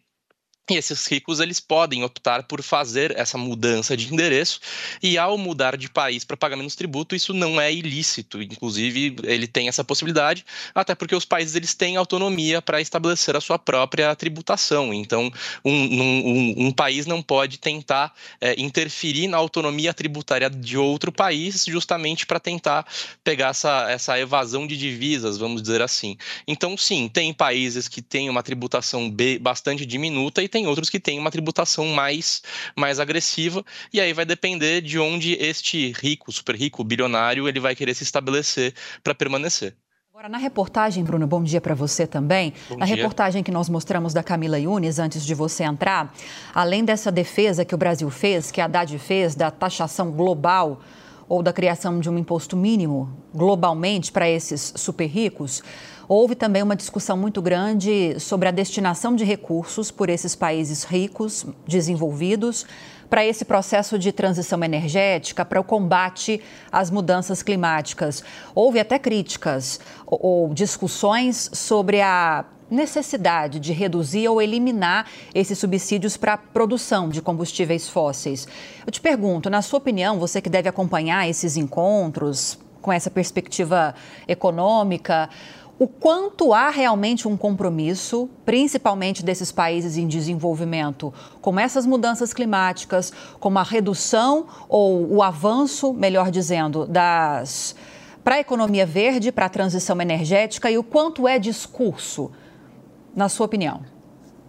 e esses ricos eles podem optar por fazer essa mudança de endereço e ao mudar de país para pagar menos tributo isso não é ilícito. Inclusive ele tem essa possibilidade até porque os países eles têm autonomia para estabelecer a sua própria tributação. Então um, um, um país não pode tentar é, interferir na autonomia tributária de outro país justamente para tentar pegar essa, essa evasão de divisas, vamos dizer assim. Então sim, tem países que têm uma tributação bastante diminuta e tem tem outros que têm uma tributação mais, mais agressiva, e aí vai depender de onde este rico, super rico, bilionário, ele vai querer se estabelecer para permanecer. Agora, na reportagem, Bruno, bom dia para você também. Bom na dia. reportagem que nós mostramos da Camila Yunes, antes de você entrar, além dessa defesa que o Brasil fez, que a Haddad fez da taxação global ou da criação de um imposto mínimo globalmente para esses super ricos, Houve também uma discussão muito grande sobre a destinação de recursos por esses países ricos, desenvolvidos, para esse processo de transição energética, para o combate às mudanças climáticas. Houve até críticas ou, discussões sobre a necessidade de reduzir ou eliminar esses subsídios para a produção de combustíveis fósseis. Eu te pergunto, na sua opinião, você que deve acompanhar esses encontros com essa perspectiva econômica, o quanto há realmente um compromisso, principalmente desses países em desenvolvimento, com essas mudanças climáticas, com a redução ou o avanço, melhor dizendo, das para a economia verde, para a transição energética e o quanto é discurso, na sua opinião?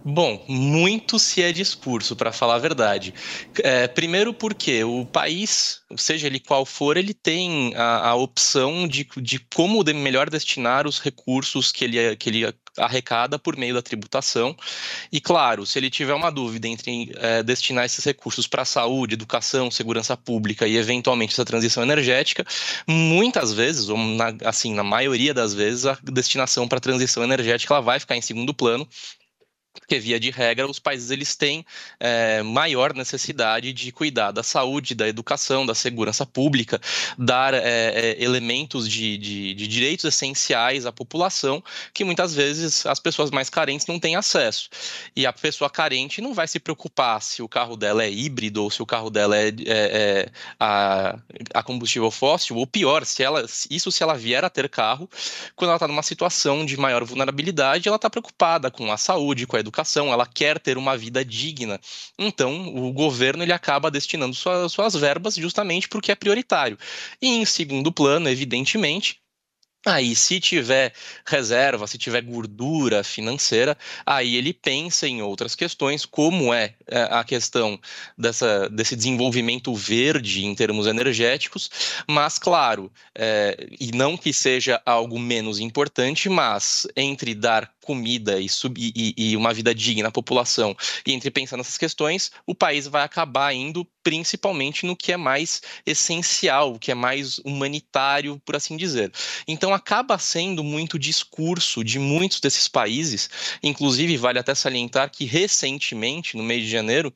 Bom, muito se é discurso, para falar a verdade. É, primeiro porque o país, seja ele qual for, ele tem a, a opção de, de como de melhor destinar os recursos que ele, que ele arrecada por meio da tributação. E claro, se ele tiver uma dúvida entre é, destinar esses recursos para saúde, educação, segurança pública e eventualmente essa transição energética, muitas vezes, ou na, assim, na maioria das vezes, a destinação para transição energética ela vai ficar em segundo plano porque via de regra os países eles têm é, maior necessidade de cuidar da saúde, da educação, da segurança pública, dar é, elementos de, de, de, direitos essenciais à população que muitas vezes as pessoas mais carentes não têm acesso. E a pessoa carente não vai se preocupar se o carro dela é híbrido ou se o carro dela é, é, é a, a, combustível fóssil, ou pior, se ela, isso se ela vier a ter carro, quando ela está numa situação de maior vulnerabilidade, ela está preocupada com a saúde, com a educação, ela quer ter uma vida digna. Então, o governo ele acaba destinando suas, suas verbas justamente porque é prioritário. E em segundo plano, evidentemente, Aí, se tiver reserva, se tiver gordura financeira, aí ele pensa em outras questões, como é, é a questão dessa, desse desenvolvimento verde em termos energéticos, mas, claro, é, e não que seja algo menos importante, mas entre dar comida e, sub, e, e, uma vida digna à população, e entre pensar nessas questões, o país vai acabar indo principalmente no que é mais essencial, o que é mais humanitário, por assim dizer. Então acaba sendo muito discurso de muitos desses países, inclusive vale até salientar que recentemente, no mês de janeiro,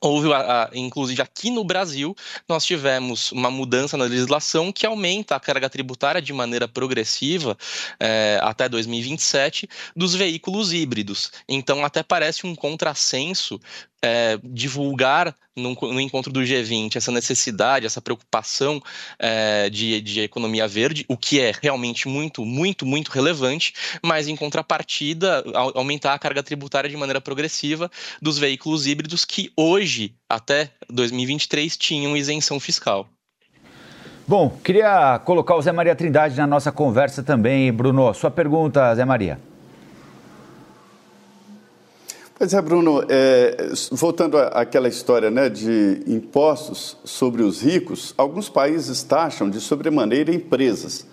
Houve, inclusive aqui no Brasil, nós tivemos uma mudança na legislação que aumenta a carga tributária de maneira progressiva é, até 2027 dos veículos híbridos. Então, até parece um contrassenso é, divulgar no, no, encontro do G20 essa necessidade, essa preocupação é, de, de, economia verde, o que é realmente muito, muito, muito relevante, mas em contrapartida, aumentar a carga tributária de maneira progressiva dos veículos híbridos que hoje, até 2023, tinham isenção fiscal. Bom, queria colocar o Zé Maria Trindade na nossa conversa também, Bruno. Sua pergunta, Zé Maria. Pois é, Bruno, é, voltando àquela história né, de impostos sobre os ricos, alguns países taxam de sobremaneira empresas.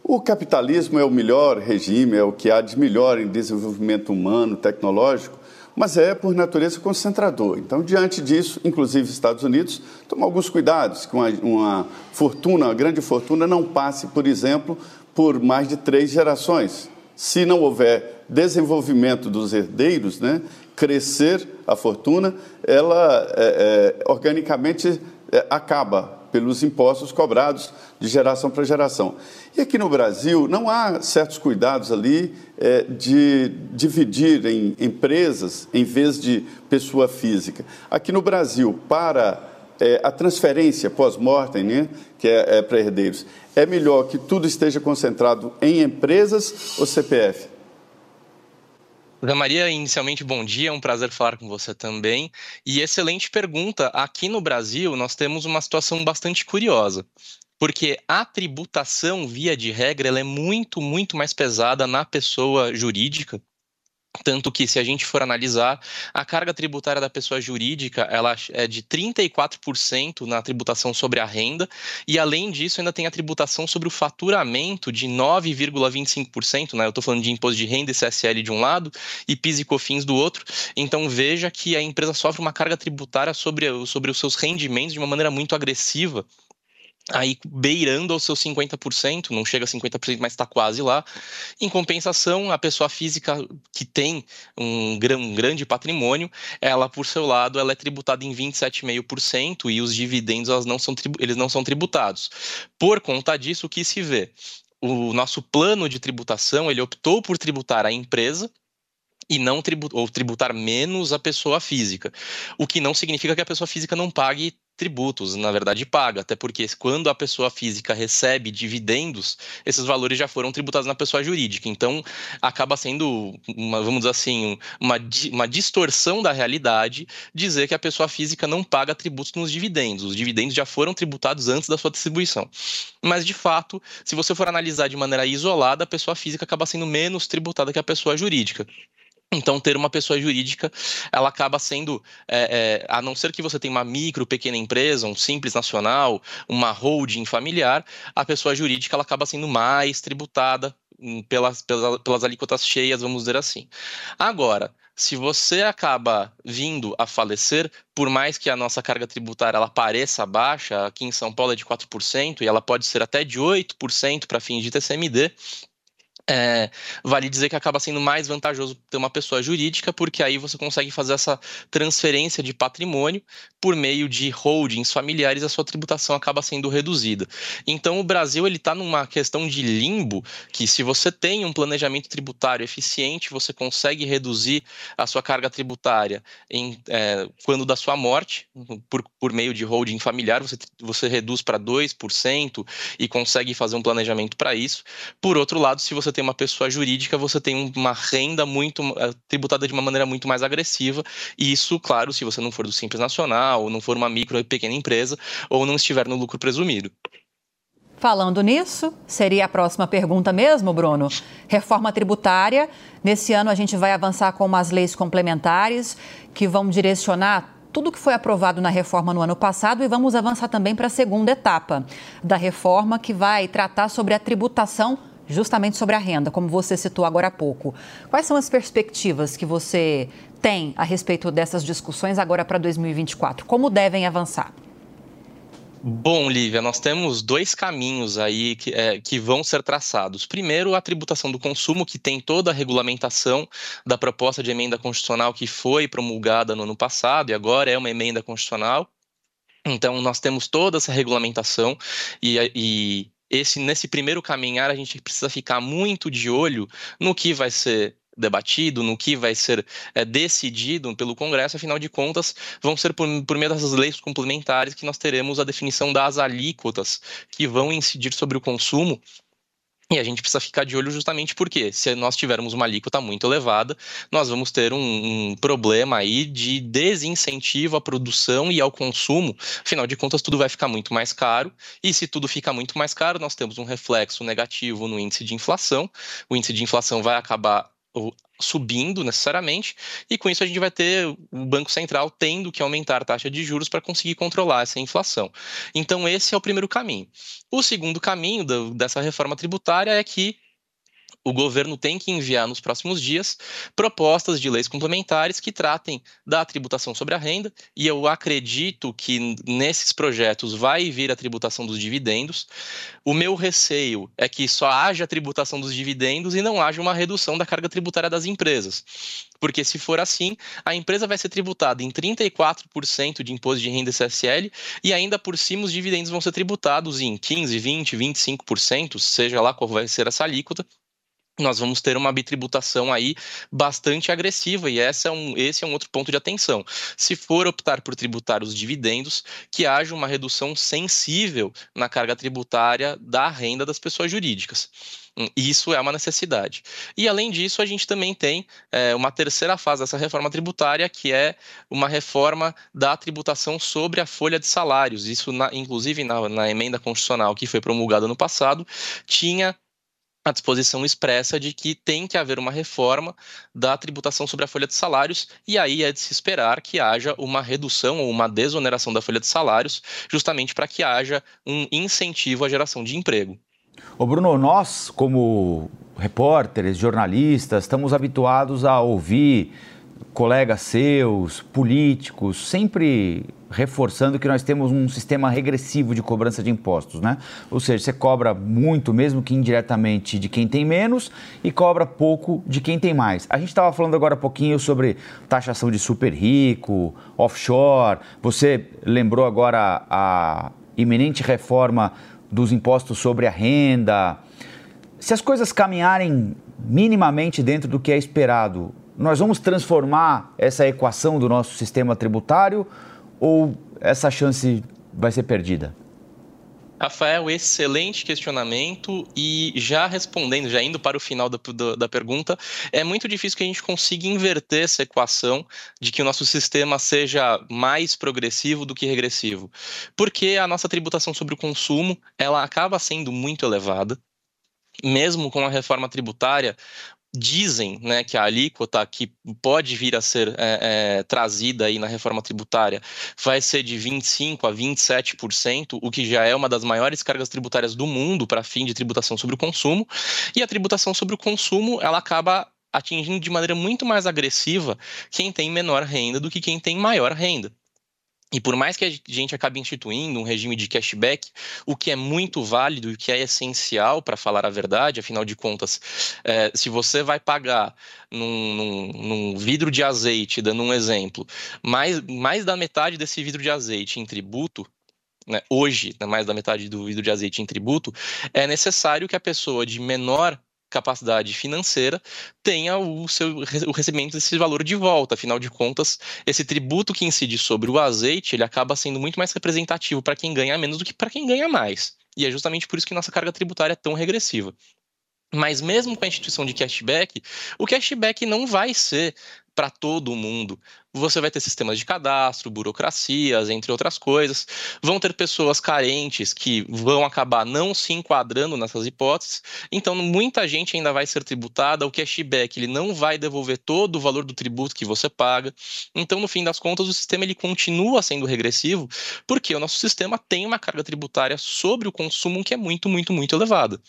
O capitalismo é o melhor regime, é o que há de melhor em desenvolvimento humano, tecnológico, mas é, por natureza, concentrador. Então, diante disso, inclusive Estados Unidos, toma alguns cuidados, que uma, uma fortuna, uma grande fortuna, não passe, por exemplo, por mais de três gerações. Se não houver desenvolvimento dos herdeiros, né, crescer a fortuna, ela é, é, organicamente é, acaba pelos impostos cobrados de geração para geração. E aqui no Brasil não há certos cuidados ali é, de dividir em empresas em vez de pessoa física. Aqui no Brasil, para é, a transferência pós-mortem, né, que é, é para herdeiros, é melhor que tudo esteja concentrado em empresas ou CPF? Zé Maria, inicialmente bom dia, é um prazer falar com você também. E excelente pergunta. Aqui no Brasil, nós temos uma situação bastante curiosa, porque a tributação, via de regra, ela é muito, muito mais pesada na pessoa jurídica tanto que, se a gente for analisar, a carga tributária da pessoa jurídica ela é de 34% na tributação sobre a renda, e além disso, ainda tem a tributação sobre o faturamento de 9,25%. Né? Eu estou falando de imposto de renda e CSL de um lado e PIS e COFINS do outro. Então, veja que a empresa sofre uma carga tributária sobre, sobre os seus rendimentos de uma maneira muito agressiva aí beirando aos seus 50%, não chega a 50%, mas está quase lá. Em compensação, a pessoa física que tem um, um, grande patrimônio, ela, por seu lado, ela é tributada em 27,5% e os dividendos não são, eles não são tributados. Por conta disso, o que se vê? O nosso plano de tributação, ele optou por tributar a empresa, e não tributar, ou tributar menos a pessoa física. O que não significa que a pessoa física não pague tributos, na verdade paga, até porque quando a pessoa física recebe dividendos, esses valores já foram tributados na pessoa jurídica. Então, acaba sendo, uma, vamos dizer assim, uma, uma distorção da realidade dizer que a pessoa física não paga tributos nos dividendos. Os dividendos já foram tributados antes da sua distribuição. Mas, de fato, se você for analisar de maneira isolada, a pessoa física acaba sendo menos tributada que a pessoa jurídica. Então, ter uma pessoa jurídica, ela acaba sendo, é, é, a não ser que você tenha uma micro, pequena empresa, um simples nacional, uma holding familiar, a pessoa jurídica ela acaba sendo mais tributada hum, pelas, pelas, pelas alíquotas cheias, vamos dizer assim. Agora, se você acaba vindo a falecer, por mais que a nossa carga tributária ela pareça baixa, aqui em São Paulo é de 4%, e ela pode ser até de 8% para fins de TCMD, é, vale dizer que acaba sendo mais vantajoso ter uma pessoa jurídica, porque aí você consegue fazer essa transferência de patrimônio por meio de holdings familiares, a sua tributação acaba sendo reduzida. Então, o Brasil ele está numa questão de limbo, que se você tem um planejamento tributário eficiente, você consegue reduzir a sua carga tributária em, é, quando da sua morte, por, por meio de holding familiar, você, você reduz para 2% e consegue fazer um planejamento para isso. Por outro lado, se você tem uma pessoa jurídica, você tem uma renda muito eh, tributada de uma maneira muito mais agressiva. E isso, claro, se você não for do Simples Nacional, ou não for uma micro ou pequena empresa, ou não estiver no lucro presumido. Falando nisso, seria a próxima pergunta mesmo, Bruno? Reforma tributária. Nesse ano a gente vai avançar com umas leis complementares que vão direcionar tudo que foi aprovado na reforma no ano passado e vamos avançar também para a segunda etapa da reforma que vai tratar sobre a tributação justamente sobre a renda, como você citou agora há pouco. Quais são as perspectivas que você tem a respeito dessas discussões agora para 2024? Como devem avançar? Bom, Lívia, nós temos dois caminhos aí que, é, que, vão ser traçados. Primeiro, a tributação do consumo, que tem toda a regulamentação da proposta de emenda constitucional que foi promulgada no ano passado e agora é uma emenda constitucional. Então, nós temos toda essa regulamentação e, e esse nesse primeiro caminhar a gente precisa ficar muito de olho no que vai ser debatido, no que vai ser é, decidido pelo Congresso, afinal de contas, vão ser por, por meio dessas leis complementares que nós teremos a definição das alíquotas que vão incidir sobre o consumo e a gente precisa ficar de olho justamente porque, se nós tivermos uma alíquota muito elevada, nós vamos ter um, um, problema aí de desincentivo à produção e ao consumo. Afinal de contas, tudo vai ficar muito mais caro. E se tudo fica muito mais caro, nós temos um reflexo negativo no índice de inflação. O índice de inflação vai acabar subindo necessariamente, e com isso a gente vai ter o Banco Central tendo que aumentar a taxa de juros para conseguir controlar essa inflação. Então, esse é o primeiro caminho. O segundo caminho dessa reforma tributária é que o governo tem que enviar nos próximos dias propostas de leis complementares que tratem da tributação sobre a renda, e eu acredito que nesses projetos vai vir a tributação dos dividendos. O meu receio é que só haja a tributação dos dividendos e não haja uma redução da carga tributária das empresas. Porque se for assim, a empresa vai ser tributada em 34% de imposto de renda CSL e ainda por cima os dividendos vão ser tributados em 15, 20, 25%, seja lá qual vai ser essa alíquota nós vamos ter uma bitributação aí bastante agressiva e esse é, um, esse é um outro ponto de atenção. Se for optar por tributar os dividendos, que haja uma redução sensível na carga tributária da renda das pessoas jurídicas. Hum, isso é uma necessidade. E, além disso, a gente também tem é, uma terceira fase dessa reforma tributária, que é uma reforma da tributação sobre a folha de salários. Isso, na, inclusive, na, na emenda constitucional que foi promulgada no passado, tinha a disposição expressa de que tem que haver uma reforma da tributação sobre a folha de salários, e aí é de se esperar que haja uma redução ou uma desoneração da folha de salários, justamente para que haja um incentivo à geração de emprego. Ô Bruno, nós, como repórteres, jornalistas, estamos habituados a ouvir colegas seus, políticos, sempre reforçando que nós temos um sistema regressivo de cobrança de impostos, né? Ou seja, você cobra muito, mesmo que indiretamente, de quem tem menos e cobra pouco de quem tem mais. A gente estava falando agora há pouquinho sobre taxação de super rico, offshore. Você lembrou agora a iminente reforma dos impostos sobre a renda. Se as coisas caminharem minimamente dentro do que é esperado, nós vamos transformar essa equação do nosso sistema tributário ou essa chance vai ser perdida? Rafael, excelente questionamento e já respondendo, já indo para o final da, da, da, pergunta, é muito difícil que a gente consiga inverter essa equação de que o nosso sistema seja mais progressivo do que regressivo, porque a nossa tributação sobre o consumo ela acaba sendo muito elevada, mesmo com a reforma tributária, dizem né, que a alíquota que pode vir a ser é, é, trazida aí na reforma tributária vai ser de 25% a 27%, o que já é uma das maiores cargas tributárias do mundo para fim de tributação sobre o consumo, e a tributação sobre o consumo ela acaba atingindo de maneira muito mais agressiva quem tem menor renda do que quem tem maior renda. E por mais que a gente acabe instituindo um regime de cashback, o que é muito válido e o que é essencial para falar a verdade, afinal de contas, é, se você vai pagar num, num, num, vidro de azeite, dando um exemplo, mais, mais da metade desse vidro de azeite em tributo, né, hoje, né, mais da metade do vidro de azeite em tributo, é necessário que a pessoa de menor capacidade financeira tenha o seu o recebimento desse valor de volta. Afinal de contas, esse tributo que incide sobre o azeite, ele acaba sendo muito mais representativo para quem ganha menos do que para quem ganha mais. E é justamente por isso que nossa carga tributária é tão regressiva. Mas mesmo com a instituição de cashback, o cashback não vai ser para todo mundo. Você vai ter sistemas de cadastro, burocracias, entre outras coisas. Vão ter pessoas carentes que vão acabar não se enquadrando nessas hipóteses. Então, muita gente ainda vai ser tributada. O cashback ele não vai devolver todo o valor do tributo que você paga. Então, no fim das contas, o sistema ele continua sendo regressivo, porque o nosso sistema tem uma carga tributária sobre o consumo que é muito, muito, muito elevada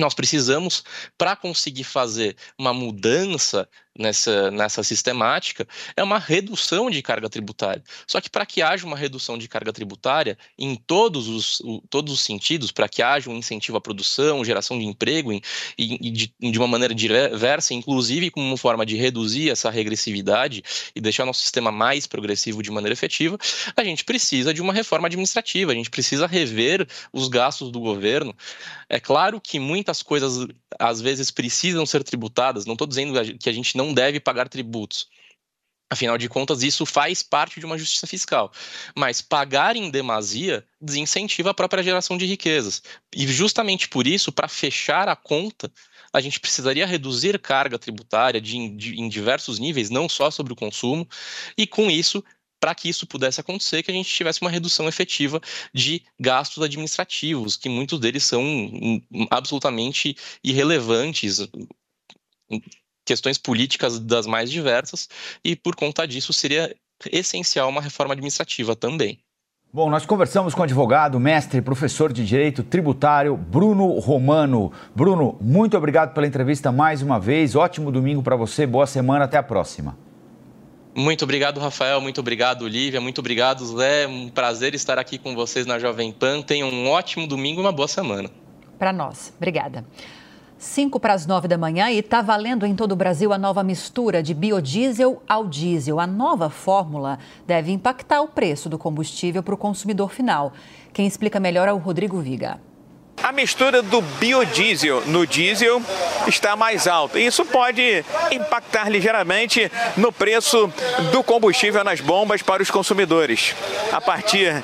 nós precisamos, para conseguir fazer uma mudança nessa, nessa sistemática, é uma redução de carga tributária. Só que para que haja uma redução de carga tributária em todos os, todos os sentidos, para que haja um incentivo à produção, geração de emprego e, e de, de, uma maneira diversa, inclusive como forma de reduzir essa regressividade e deixar nosso sistema mais progressivo de maneira efetiva, a gente precisa de uma reforma administrativa, a gente precisa rever os gastos do governo. É claro que muitas coisas às vezes precisam ser tributadas, não estou dizendo que a gente não deve pagar tributos. Afinal de contas, isso faz parte de uma justiça fiscal. Mas pagar em demasia desincentiva a própria geração de riquezas. E justamente por isso, para fechar a conta, a gente precisaria reduzir carga tributária de, de, em diversos níveis, não só sobre o consumo, e com isso para que isso pudesse acontecer, que a gente tivesse uma redução efetiva de gastos administrativos, que muitos deles são hum, absolutamente irrelevantes, questões políticas das mais diversas, e por conta disso seria essencial uma reforma administrativa também. Bom, nós conversamos com o advogado, mestre, professor de Direito Tributário, Bruno Romano. Bruno, muito obrigado pela entrevista mais uma vez. Ótimo domingo para você, boa semana, até a próxima. Muito obrigado, Rafael. Muito obrigado, Lívia. Muito obrigado, Zé. Um prazer estar aqui com vocês na Jovem Pan. Tenham um ótimo domingo e uma boa semana. Para nós. Obrigada. 5 para as 9 da manhã e está valendo em todo o Brasil a nova mistura de biodiesel ao diesel. A nova fórmula deve impactar o preço do combustível para o consumidor final. Quem explica melhor é o Rodrigo Viga. A mistura do biodiesel no diesel está mais alta. Isso pode impactar ligeiramente no preço do combustível nas bombas para os consumidores. A partir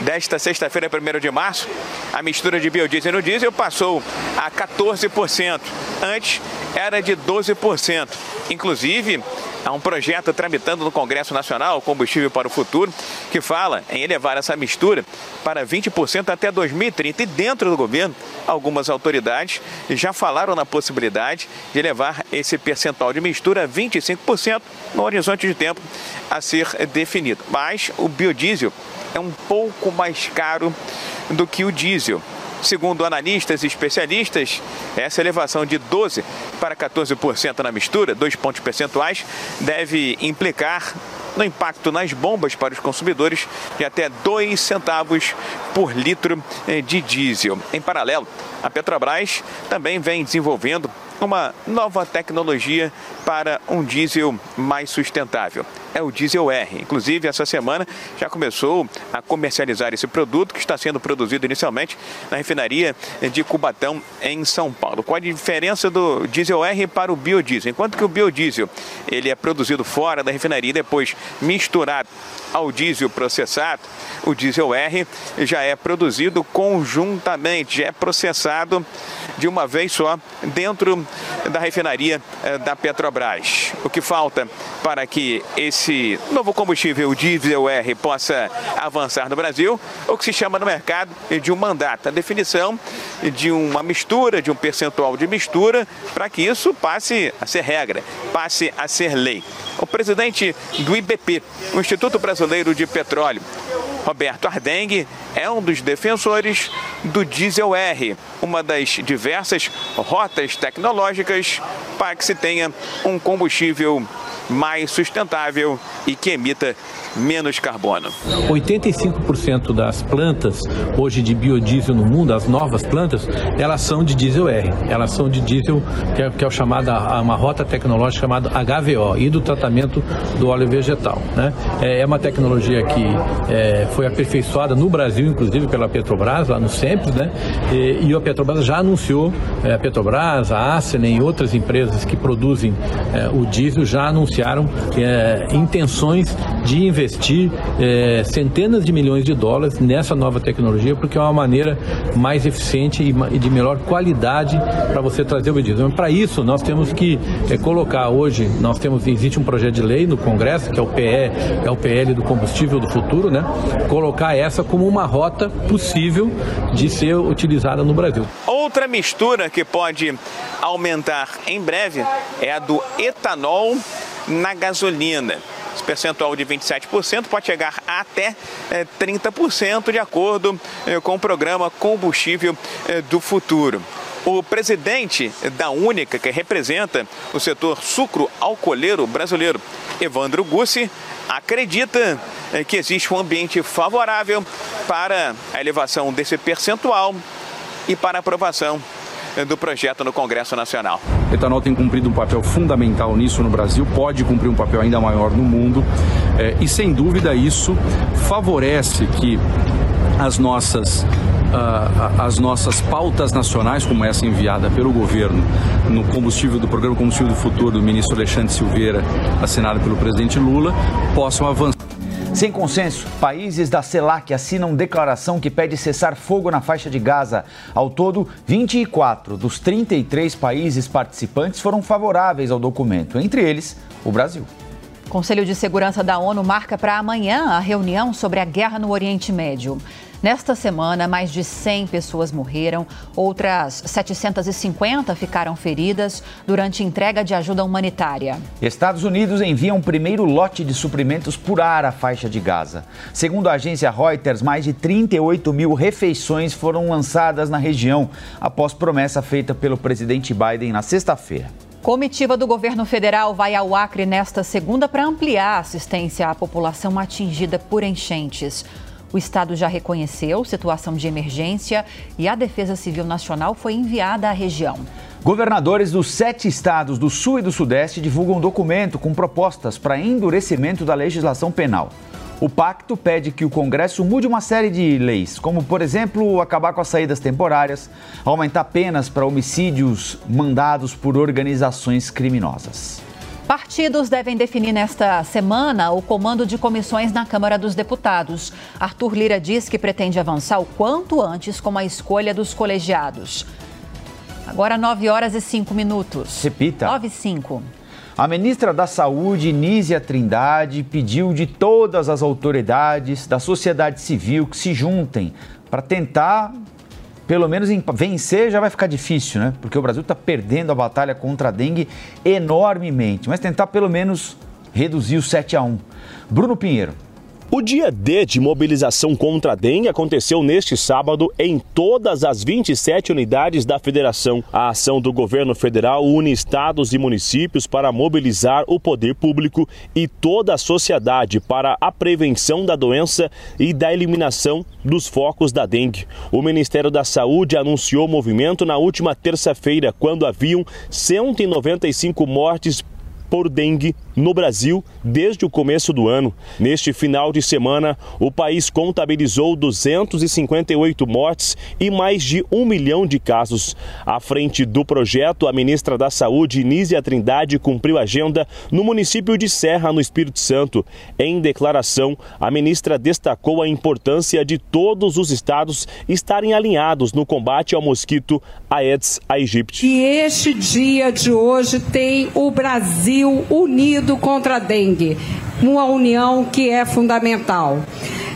desta sexta-feira, 1 de março, a mistura de biodiesel no diesel passou a 14%. Antes era de 12%. Inclusive, há um projeto tramitando no Congresso Nacional, Combustível para o Futuro, que fala em elevar essa mistura para 20% até 2030. E dentro do governo, algumas autoridades já falaram na possibilidade de elevar esse percentual de mistura a 25% no horizonte de tempo a ser definido. Mas o biodiesel é um pouco mais caro do que o diesel. Segundo analistas e especialistas, essa elevação de 12% para 14% na mistura, dois pontos percentuais, deve implicar no impacto nas bombas para os consumidores de até 2 centavos por litro eh, de diesel. Em paralelo, a Petrobras também vem desenvolvendo uma nova tecnologia para um diesel mais sustentável. É o Diesel R. Inclusive, essa semana já começou a comercializar esse produto que está sendo produzido inicialmente na refinaria de Cubatão, em São Paulo. Qual a diferença do Diesel R para o biodiesel? Enquanto que o biodiesel ele é produzido fora da refinaria e depois misturado ao diesel processado, o diesel R já é produzido conjuntamente, já é processado de uma vez só dentro da refinaria eh, da Petrobras. O que falta para que esse novo combustível diesel R possa avançar no Brasil, o que se chama no mercado de um mandato, a definição de uma mistura, de um percentual de mistura, para que isso passe a ser regra, passe a ser lei. O presidente do IBP, o Instituto Brasileiro de Petróleo, Roberto Ardengue, é um dos defensores do Diesel R, uma das diversas rotas tecnológicas para que se tenha um combustível mais sustentável e que emita menos carbono. 85% das plantas hoje de biodiesel no mundo, as novas plantas, elas são de diesel R. Elas são de diesel que é, que é o chamado, uma rota tecnológica chamada HVO e do tratamento do óleo vegetal. Né? É, é uma tecnologia que é, foi aperfeiçoada no Brasil, inclusive pela Petrobras, lá no Sempre, né? E, e a Petrobras já anunciou, é, a Petrobras, a Asenen e outras empresas que produzem é, o diesel já anunciaram é, intenções de investir é, centenas de milhões de dólares nessa nova tecnologia, porque é uma maneira mais eficiente e de melhor qualidade para você trazer o biodiesel. Para isso, nós temos que é, colocar hoje, nós temos, existe um projeto de lei no Congresso, que é o PE, é o PL do combustível do futuro, né? Colocar essa como uma rota possível de ser utilizada no Brasil. Outra mistura que pode aumentar em breve é a do etanol na gasolina. Esse percentual de 27% pode chegar até 30%, de acordo com o programa Combustível do Futuro. O presidente da Única, que representa o setor sucro-alcooleiro brasileiro, Evandro Gussi, acredita que existe um ambiente favorável para a elevação desse percentual e para a aprovação do projeto no Congresso Nacional. O etanol tem cumprido um papel fundamental nisso no Brasil, pode cumprir um papel ainda maior no mundo é, e, sem dúvida, isso favorece que as nossas uh, as nossas pautas nacionais, como essa enviada pelo governo no combustível do programa Combustível do Futuro do ministro Alexandre Silveira, assinado pelo presidente Lula, possam avançar. Sem consenso, países da CELAC assinam declaração que pede cessar fogo na faixa de Gaza. Ao todo, 24 dos 33 países participantes foram favoráveis ao documento, entre eles o Brasil. O Conselho de Segurança da ONU marca para amanhã a reunião sobre a guerra no Oriente Médio. Nesta semana, mais de 100 pessoas morreram, outras 750 ficaram feridas durante entrega de ajuda humanitária. Estados Unidos enviam o primeiro lote de suprimentos por ar à faixa de Gaza. Segundo a agência Reuters, mais de 38 mil refeições foram lançadas na região após promessa feita pelo presidente Biden na sexta-feira. Comitiva do governo federal vai ao Acre nesta segunda para ampliar a assistência à população atingida por enchentes. O Estado já reconheceu situação de emergência e a Defesa Civil Nacional foi enviada à região. Governadores dos sete estados do Sul e do Sudeste divulgam um documento com propostas para endurecimento da legislação penal. O pacto pede que o Congresso mude uma série de leis, como, por exemplo, acabar com as saídas temporárias, aumentar penas para homicídios mandados por organizações criminosas. Partidos devem definir nesta semana o comando de comissões na Câmara dos Deputados. Arthur Lira diz que pretende avançar o quanto antes com a escolha dos colegiados. Agora 9 horas e 5 minutos. Repita. 9 e 5. A ministra da Saúde, Nízia Trindade, pediu de todas as autoridades da sociedade civil que se juntem para tentar pelo menos em vencer já vai ficar difícil, né? Porque o Brasil está perdendo a batalha contra a dengue enormemente. Mas tentar pelo menos reduzir o 7 a 1. Bruno Pinheiro. O dia D de mobilização contra a dengue aconteceu neste sábado em todas as 27 unidades da federação. A ação do governo federal une estados e municípios para mobilizar o poder público e toda a sociedade para a prevenção da doença e da eliminação dos focos da dengue. O Ministério da Saúde anunciou o movimento na última terça-feira, quando haviam 195 mortes por dengue no Brasil desde o começo do ano. Neste final de semana, o país contabilizou 258 mortes e mais de um milhão de casos. À frente do projeto, a ministra da Saúde, Nízia Trindade, cumpriu agenda no município de Serra, no Espírito Santo. Em declaração, a ministra destacou a importância de todos os estados estarem alinhados no combate ao mosquito Aedes aegypti. E este dia de hoje tem o Brasil unido contra a dengue, uma união que é fundamental.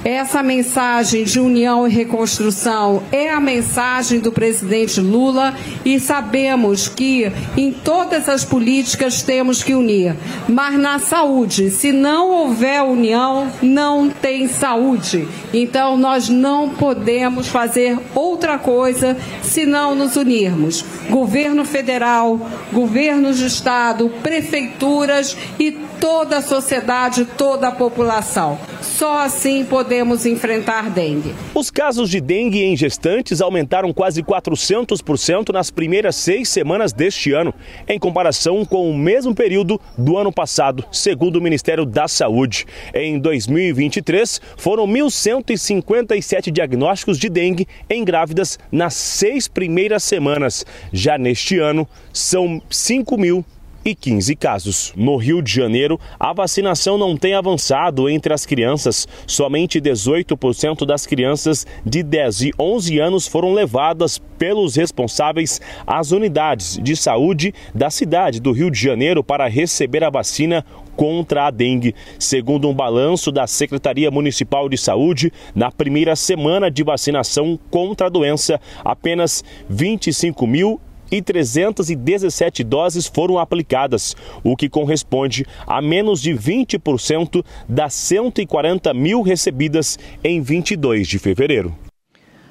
Essa mensagem de união e reconstrução é a mensagem do presidente Lula e sabemos que em todas as políticas temos que unir. Mas na saúde, se não houver união, não tem saúde. Então nós não podemos fazer outra coisa se não nos unirmos. Governo federal, governos de estado, prefeituras e toda a sociedade, toda a população. Só assim podemos enfrentar dengue. Os casos de dengue em gestantes aumentaram quase 400% nas primeiras seis semanas deste ano, em comparação com o mesmo período do ano passado, segundo o Ministério da Saúde. Em 2023, foram 1.157 diagnósticos de dengue em grávidas nas seis primeiras semanas. Já neste ano, são 5 mil e 15 casos. No Rio de Janeiro, a vacinação não tem avançado entre as crianças. Somente 18% das crianças de 10 e 11 anos foram levadas pelos responsáveis às unidades de saúde da cidade do Rio de Janeiro para receber a vacina contra a dengue. Segundo um balanço da Secretaria Municipal de Saúde, na primeira semana de vacinação contra a doença, apenas 25 mil e 317 doses foram aplicadas, o que corresponde a menos de 20% das 140 mil recebidas em 22 de fevereiro.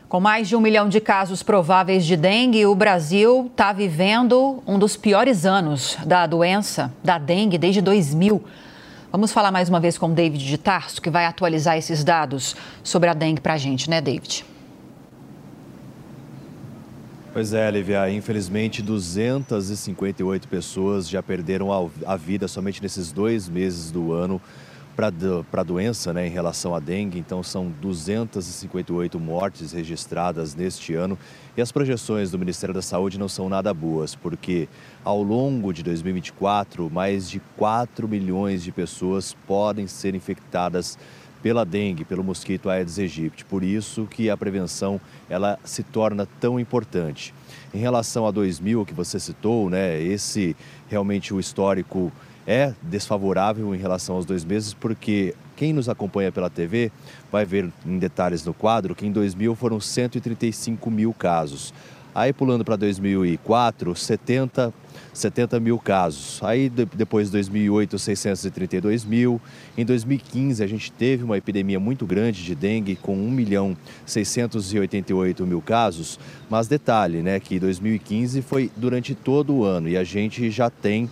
Com mais de um milhão de casos prováveis de dengue, o Brasil está vivendo um dos piores anos da doença, da dengue, desde 2000. Vamos falar mais uma vez com o David de Tarso, que vai atualizar esses dados sobre a dengue para a gente, né, David? Pois é, Lívia, infelizmente 258 pessoas já perderam a vida somente nesses dois meses do ano para a doença né, em relação à dengue. Então, são 258 mortes registradas neste ano. E as projeções do Ministério da Saúde não são nada boas, porque ao longo de 2024, mais de 4 milhões de pessoas podem ser infectadas pela dengue, pelo mosquito Aedes aegypti. Por isso que a prevenção ela se torna tão importante. Em relação a 2000 que você citou, né, esse realmente o histórico é desfavorável em relação aos dois meses, porque quem nos acompanha pela TV vai ver em detalhes no quadro que em 2000 foram 135 mil casos. Aí pulando para 2004, 70 70 mil casos. Aí depois de 2008, 632 mil. Em 2015, a gente teve uma epidemia muito grande de dengue com 1 milhão 688 mil casos. Mas detalhe, né, que 2015 foi durante todo o ano e a gente já tem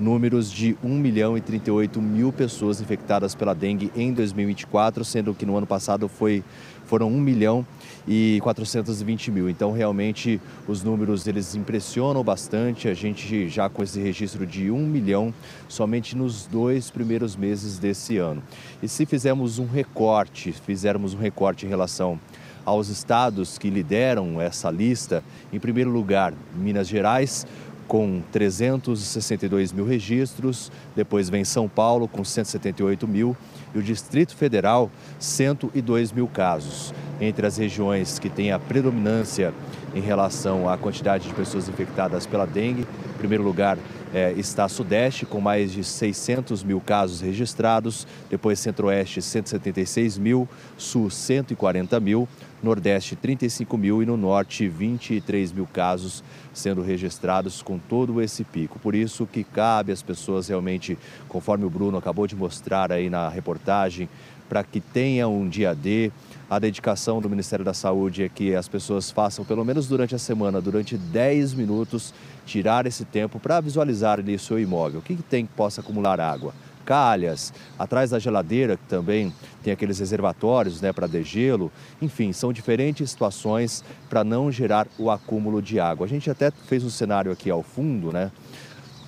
números de 1 milhão e 38 mil pessoas infectadas pela dengue em 2024, sendo que no ano passado foi, foram 1 milhão e 420 mil. Então, realmente, os números eles impressionam bastante. A gente já com esse registro de 1 milhão somente nos dois primeiros meses desse ano. E se fizermos um recorte, fizermos um recorte em relação aos estados que lideram essa lista, em primeiro lugar, Minas Gerais, com 362 mil registros, depois vem São Paulo com 178 mil e o Distrito Federal 102 mil casos. Entre as regiões que têm a predominância em relação à quantidade de pessoas infectadas pela dengue, em primeiro lugar é, está Sudeste, com mais de 600 mil casos registrados, depois Centro-Oeste, 176 mil, Sul, 140 mil, Nordeste 35 mil e no Norte 23 mil casos sendo registrados com todo esse pico. Por isso que cabe às pessoas realmente, conforme o Bruno acabou de mostrar aí na reportagem, para que tenha um dia D. A dedicação do Ministério da Saúde é que as pessoas façam, pelo menos durante a semana, durante 10 minutos, tirar esse tempo para visualizar ali o seu imóvel. O que, que tem que possa acumular água? Calhas, atrás da geladeira, que também tem aqueles reservatórios né, para degelo. Enfim, são diferentes situações para não gerar o acúmulo de água. A gente até fez um cenário aqui ao fundo, né,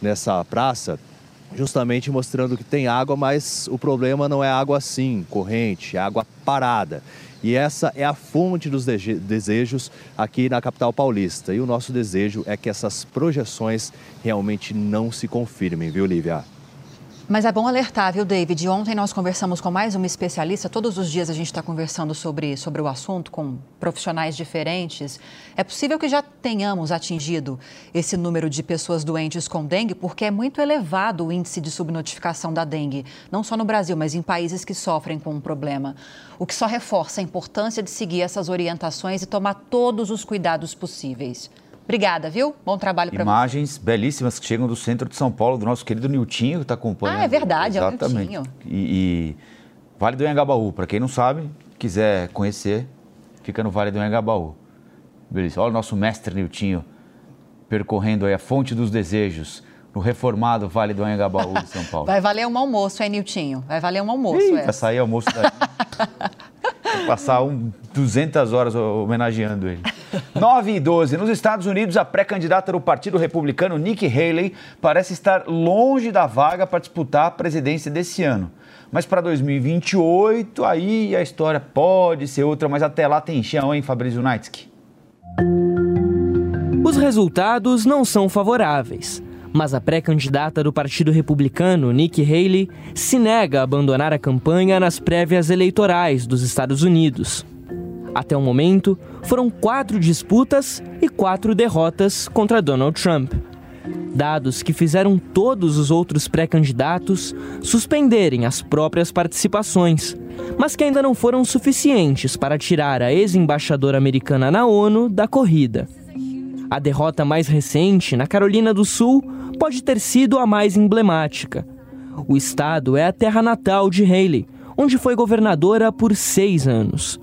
nessa praça, justamente mostrando que tem água, mas o problema não é água assim, corrente, é água parada. E essa é a fonte dos desejos aqui na capital paulista. E o nosso desejo é que essas projeções realmente não se confirmem, viu, Lívia? Mas é bom alertar, viu, David? Ontem nós conversamos com mais uma especialista. Todos os dias a gente está conversando sobre, sobre o assunto com profissionais diferentes. É possível que já tenhamos atingido esse número de pessoas doentes com dengue, porque é muito elevado o índice de subnotificação da dengue, não só no Brasil, mas em países que sofrem com o problema. O que só reforça a importância de seguir essas orientações e tomar todos os cuidados possíveis. Obrigada, viu? Bom trabalho para você. Imagens belíssimas que chegam do centro de São Paulo, do nosso querido Niltinho, que está acompanhando. Ah, é verdade, Exatamente. é o Niltinho. E, e Vale do Engabaú, para quem não sabe, quiser conhecer, fica no Vale do Engabaú. Beleza. Olha o nosso mestre Niltinho percorrendo aí a fonte dos desejos no reformado Vale do Anhangabaú de São Paulo. Vai valer um almoço, hein, Niltinho? Vai valer um almoço, Ih, Vai sair almoço daí. Passar um, 200 horas homenageando ele. 9 e 12. Nos Estados Unidos, a pré-candidata do Partido Republicano, Nikki Haley, parece estar longe da vaga para disputar a presidência desse ano. Mas para 2028, aí a história pode ser outra, mas até lá tem chão, hein, Fabrício Naitsky? Os resultados não são favoráveis. Mas a pré-candidata do Partido Republicano, Nikki Haley, se nega a abandonar a campanha nas prévias eleitorais dos Estados Unidos. Até o momento, foram quatro disputas e quatro derrotas contra Donald Trump. Dados que fizeram todos os outros pré-candidatos suspenderem as próprias participações, mas que ainda não foram suficientes para tirar a ex-embaixadora americana na ONU da corrida. A derrota mais recente, na Carolina do Sul, pode ter sido a mais emblemática. O estado é a terra natal de Haley, onde foi governadora por seis anos.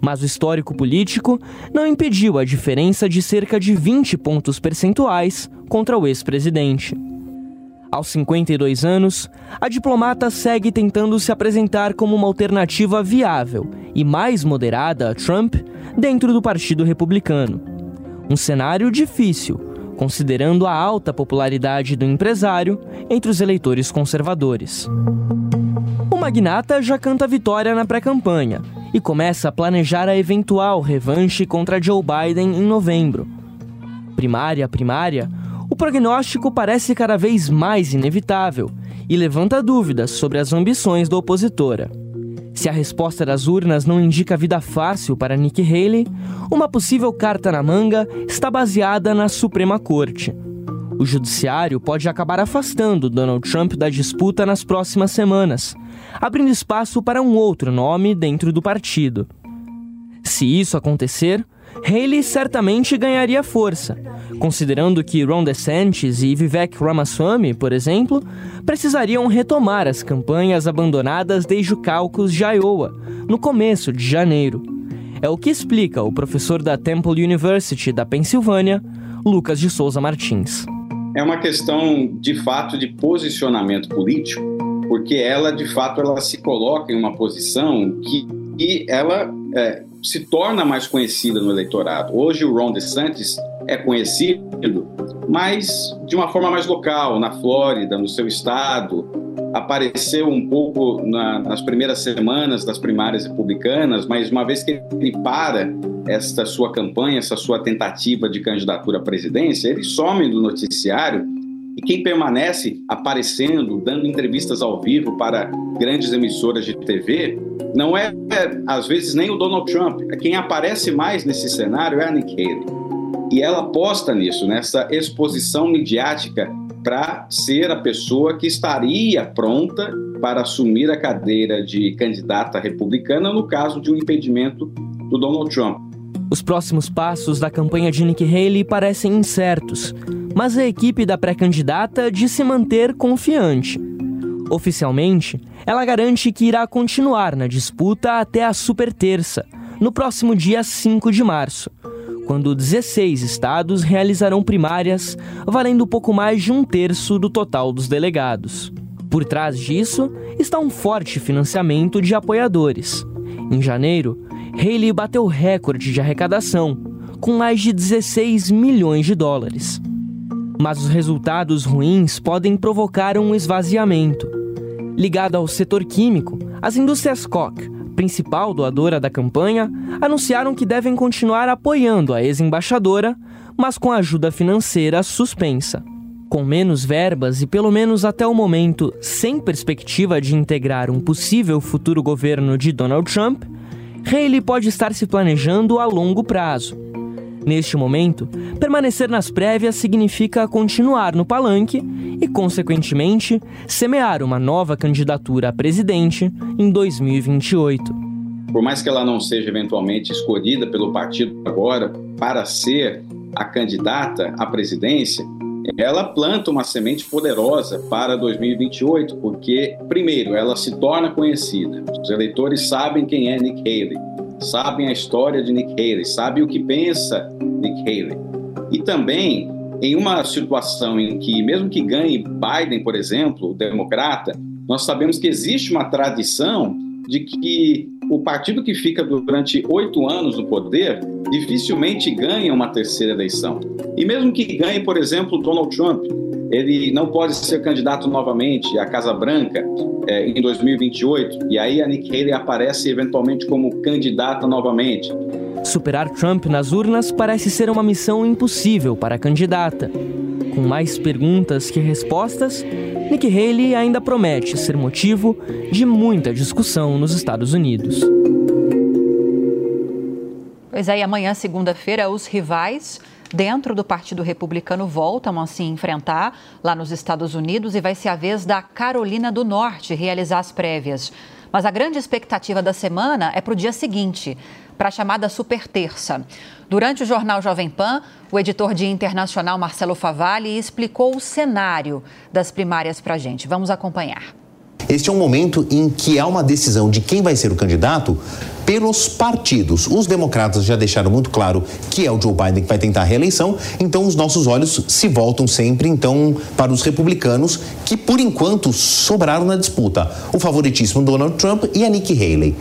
Mas o histórico político não impediu a diferença de cerca de 20 pontos percentuais contra o ex-presidente. Aos 52 anos, a diplomata segue tentando se apresentar como uma alternativa viável e mais moderada a Trump dentro do Partido Republicano. Um cenário difícil, considerando a alta popularidade do empresário entre os eleitores conservadores. O magnata já canta vitória na pré-campanha e começa a planejar a eventual revanche contra Joe Biden em novembro. Primária a primária, o prognóstico parece cada vez mais inevitável e levanta dúvidas sobre as ambições da opositora. Se a resposta das urnas não indica vida fácil para Nikki Haley, uma possível carta na manga está baseada na Suprema Corte. O judiciário pode acabar afastando Donald Trump da disputa nas próximas semanas, abrindo espaço para um outro nome dentro do partido. Se isso acontecer, Haley certamente ganharia força, considerando que Ron DeSantis e Vivek Ramaswamy, por exemplo, precisariam retomar as campanhas abandonadas desde o caucus de Iowa, no começo de janeiro. É o que explica o professor da Temple University da Pensilvânia, Lucas de Souza Martins. É uma questão de fato de posicionamento político, porque ela de fato ela se coloca em uma posição que, que ela é, se torna mais conhecida no eleitorado. Hoje o Ron DeSantis é conhecido, mas de uma forma mais local, na Flórida, no seu estado. Apareceu um pouco na, nas primeiras semanas das primárias republicanas, mas uma vez que ele para esta sua campanha, essa sua tentativa de candidatura à presidência, ele some do noticiário e quem permanece aparecendo, dando entrevistas ao vivo para grandes emissoras de TV, não é, às vezes, nem o Donald Trump. Quem aparece mais nesse cenário é a Nikki Haley. E ela aposta nisso, nessa exposição midiática para ser a pessoa que estaria pronta para assumir a cadeira de candidata republicana no caso de um impedimento do Donald Trump. Os próximos passos da campanha de Nikki Haley parecem incertos, mas a equipe da pré-candidata diz se manter confiante. Oficialmente, ela garante que irá continuar na disputa até a super terça, no próximo dia 5 de março, quando 16 estados realizarão primárias, valendo pouco mais de um terço do total dos delegados. Por trás disso está um forte financiamento de apoiadores. Em janeiro, Haley bateu recorde de arrecadação, com mais de 16 milhões de dólares. Mas os resultados ruins podem provocar um esvaziamento. Ligado ao setor químico, as indústrias Koch, principal doadora da campanha, anunciaram que devem continuar apoiando a ex-embaixadora, mas com ajuda financeira suspensa. Com menos verbas e, pelo menos até o momento, sem perspectiva de integrar um possível futuro governo de Donald Trump, Haley pode estar se planejando a longo prazo. Neste momento, permanecer nas prévias significa continuar no palanque e, consequentemente, semear uma nova candidatura a presidente em 2028. Por mais que ela não seja eventualmente escolhida pelo partido agora para ser a candidata à presidência, ela planta uma semente poderosa para 2028, porque, primeiro, ela se torna conhecida. Os eleitores sabem quem é Nick Haley, sabem a história de Nick Haley, sabem o que pensa Nick Haley. E também, em uma situação em que, mesmo que ganhe Biden, por exemplo, o democrata, nós sabemos que existe uma tradição de que o partido que fica durante oito anos no poder dificilmente ganha uma terceira eleição. E mesmo que ganhe, por exemplo, Donald Trump, ele não pode ser candidato novamente à Casa Branca é, em 2028, e aí a Nikki Haley aparece eventualmente como candidata novamente. Superar Trump nas urnas parece ser uma missão impossível para a candidata. Com mais perguntas que respostas, Nikki Haley ainda promete ser motivo de muita discussão nos Estados Unidos. Pois é, e amanhã, segunda-feira, os rivais dentro do Partido Republicano voltam a se enfrentar lá nos Estados Unidos e vai ser a vez da Carolina do Norte realizar as prévias. Mas a grande expectativa da semana é para o dia seguinte, para a chamada Super Terça. Durante o jornal Jovem Pan, o editor de internacional Marcelo Favalli explicou o cenário das primárias para a gente. Vamos acompanhar. Este é um momento em que há uma decisão de quem vai ser o candidato pelos partidos. Os democratas já deixaram muito claro que é o Joe Biden que vai tentar a reeleição, então os nossos olhos se voltam sempre então para os republicanos que por enquanto sobraram na disputa. O favoritíssimo Donald Trump e a Nikki Haley.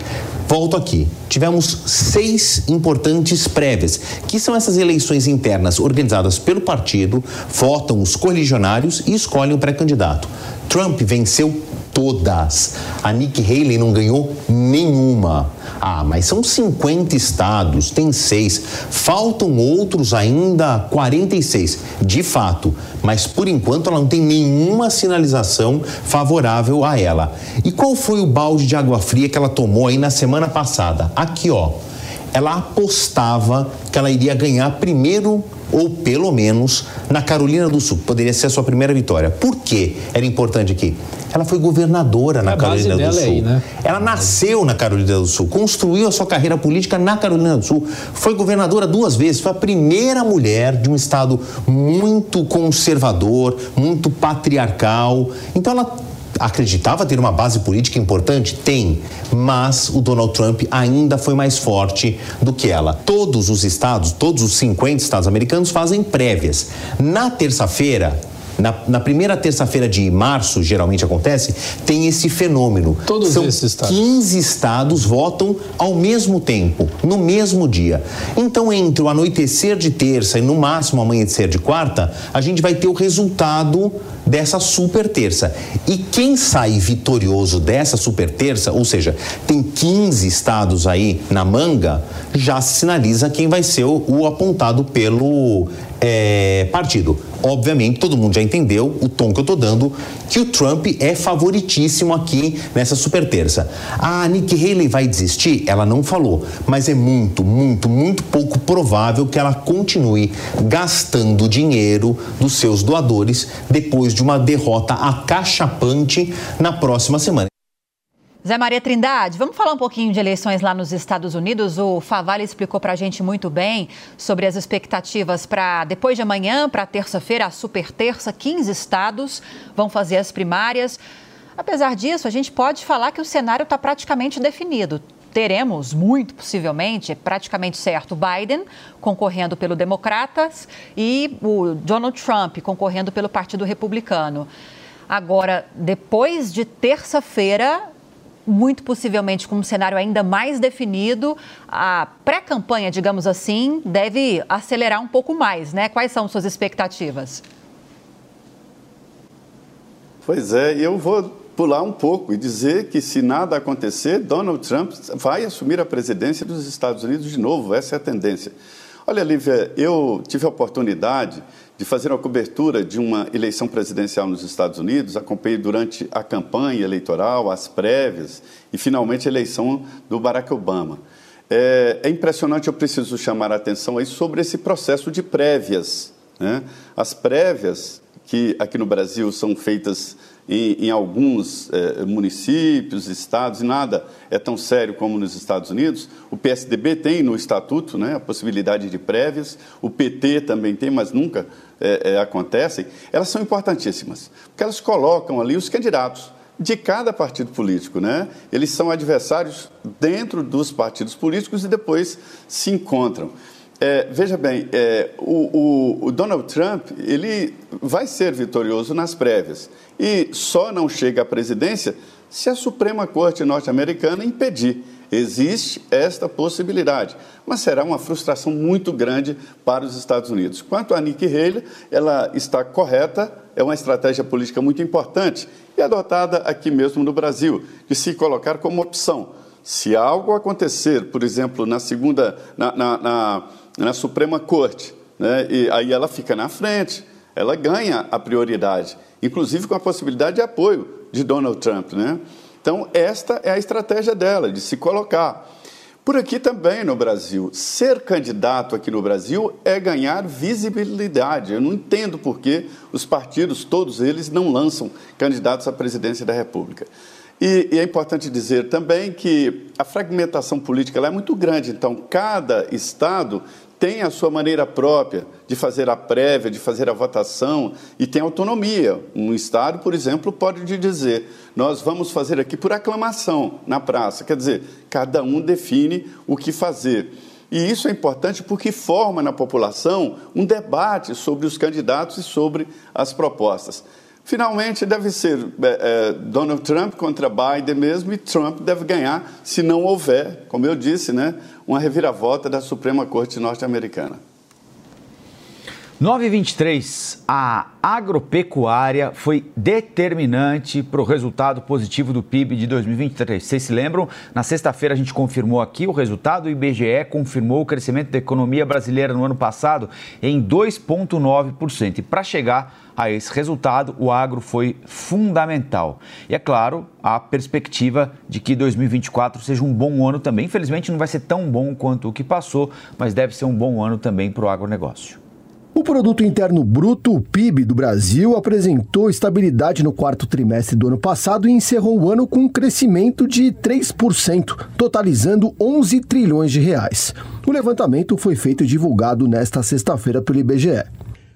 Volto aqui. Tivemos seis importantes prévias, que são essas eleições internas organizadas pelo partido, votam os coligionários e escolhem o pré-candidato. Trump venceu todas. A Nikki Haley não ganhou nenhuma. Ah, mas são 50 estados, tem seis. Faltam outros ainda 46. De fato, mas por enquanto ela não tem nenhuma sinalização favorável a ela. E qual foi o balde de água fria que ela tomou aí na semana passada? Aqui, ó. Ela apostava que ela iria ganhar primeiro ou pelo menos na Carolina do Sul. Poderia ser a sua primeira vitória. Por que era importante aqui? Ela foi governadora na Carolina do Sul. Aí, né? Ela nasceu na Carolina do Sul, construiu a sua carreira política na Carolina do Sul, foi governadora duas vezes, foi a primeira mulher de um estado muito conservador, muito patriarcal. Então ela acreditava ter uma base política importante? Tem, mas o Donald Trump ainda foi mais forte do que ela. Todos os estados, todos os 50 estados americanos fazem prévias. Na terça-feira, na, na, primeira terça-feira de março, geralmente acontece, tem esse fenômeno. Todos São esses estados. 15 estados votam ao mesmo tempo, no mesmo dia. Então, entre o anoitecer de terça e no máximo amanhecer de quarta, a gente vai ter o resultado dessa super terça. E quem sai vitorioso dessa super terça, ou seja, tem 15 estados aí na manga, já sinaliza quem vai ser o, o apontado pelo é, partido. Obviamente, todo mundo já entendeu o tom que eu tô dando, que o Trump é favoritíssimo aqui nessa super terça. A Nikki Haley vai desistir? Ela não falou, mas é muito, muito, muito pouco provável que ela continue gastando dinheiro dos seus doadores depois de uma derrota acachapante na próxima semana. Zé Maria Trindade, vamos falar um pouquinho de eleições lá nos Estados Unidos. O Favale explicou para a gente muito bem sobre as expectativas para depois de amanhã, para terça-feira, a super terça, 15 estados vão fazer as primárias. Apesar disso, a gente pode falar que o cenário está praticamente definido. Teremos, muito possivelmente, praticamente certo, Biden concorrendo pelo Democratas e o Donald Trump concorrendo pelo Partido Republicano. Agora, depois de terça-feira, muito possivelmente com um cenário ainda mais definido, a pré-campanha, digamos assim, deve acelerar um pouco mais, né? Quais são suas expectativas? Pois é, eu vou pular um pouco e dizer que se nada acontecer, Donald Trump vai assumir a presidência dos Estados Unidos de novo, essa é a tendência. Olha, Lívia, eu tive a oportunidade de fazer uma cobertura de uma eleição presidencial nos Estados Unidos, acompanhei durante a campanha eleitoral, as prévias e finalmente a eleição do Barack Obama. É, é impressionante, eu preciso chamar a atenção aí sobre esse processo de prévias. Né? As prévias, que aqui no Brasil são feitas em, em alguns é, municípios, estados, e nada é tão sério como nos Estados Unidos. O PSDB tem no estatuto né, a possibilidade de prévias, o PT também tem, mas nunca é, é, acontecem. Elas são importantíssimas, porque elas colocam ali os candidatos de cada partido político, né? Eles são adversários dentro dos partidos políticos e depois se encontram. É, veja bem, é, o, o, o, Donald Trump ele vai ser vitorioso nas prévias e só não chega à presidência se a Suprema Corte norte-americana impedir. Existe esta possibilidade, mas será uma frustração muito grande para os Estados Unidos. Quanto a Nikki Haley, ela está correta, é uma estratégia política muito importante e adotada aqui mesmo no Brasil, de se colocar como opção. Se algo acontecer, por exemplo, na segunda, na, na, na, na Suprema Corte, né, e aí ela fica na frente, ela ganha a prioridade, inclusive com a possibilidade de apoio de Donald Trump, né? Então, esta é a estratégia dela, de se colocar. Por aqui também no Brasil, ser candidato aqui no Brasil é ganhar visibilidade. Eu não entendo por que os partidos, todos eles, não lançam candidatos à presidência da República. E, e, é importante dizer também que a fragmentação política é muito grande, então cada estado tem a sua maneira própria de fazer a prévia, de fazer a votação e tem autonomia. Um Estado, por exemplo, pode dizer: nós vamos fazer aqui por aclamação na praça. Quer dizer, cada um define o que fazer. E isso é importante porque forma na população um debate sobre os candidatos e sobre as propostas. Finalmente, deve ser é, é, Donald Trump contra Biden mesmo, e Trump deve ganhar se não houver, como eu disse, né, uma reviravolta da Suprema Corte norte-americana. 923, a agropecuária foi determinante para o resultado positivo do PIB de 2023. Vocês se lembram? Na sexta-feira a gente confirmou aqui o resultado, o IBGE confirmou o crescimento da economia brasileira no ano passado em 2,9%. E para chegar a esse resultado, o agro foi fundamental. E é claro, a perspectiva de que 2024 seja um bom ano também. Infelizmente não vai ser tão bom quanto o que passou, mas deve ser um bom ano também para o agronegócio. O Produto Interno Bruto, o PIB do Brasil, apresentou estabilidade no quarto trimestre do ano passado e encerrou o ano com um crescimento de 3%, totalizando 11 trilhões de reais. O levantamento foi feito e divulgado nesta sexta-feira pelo IBGE.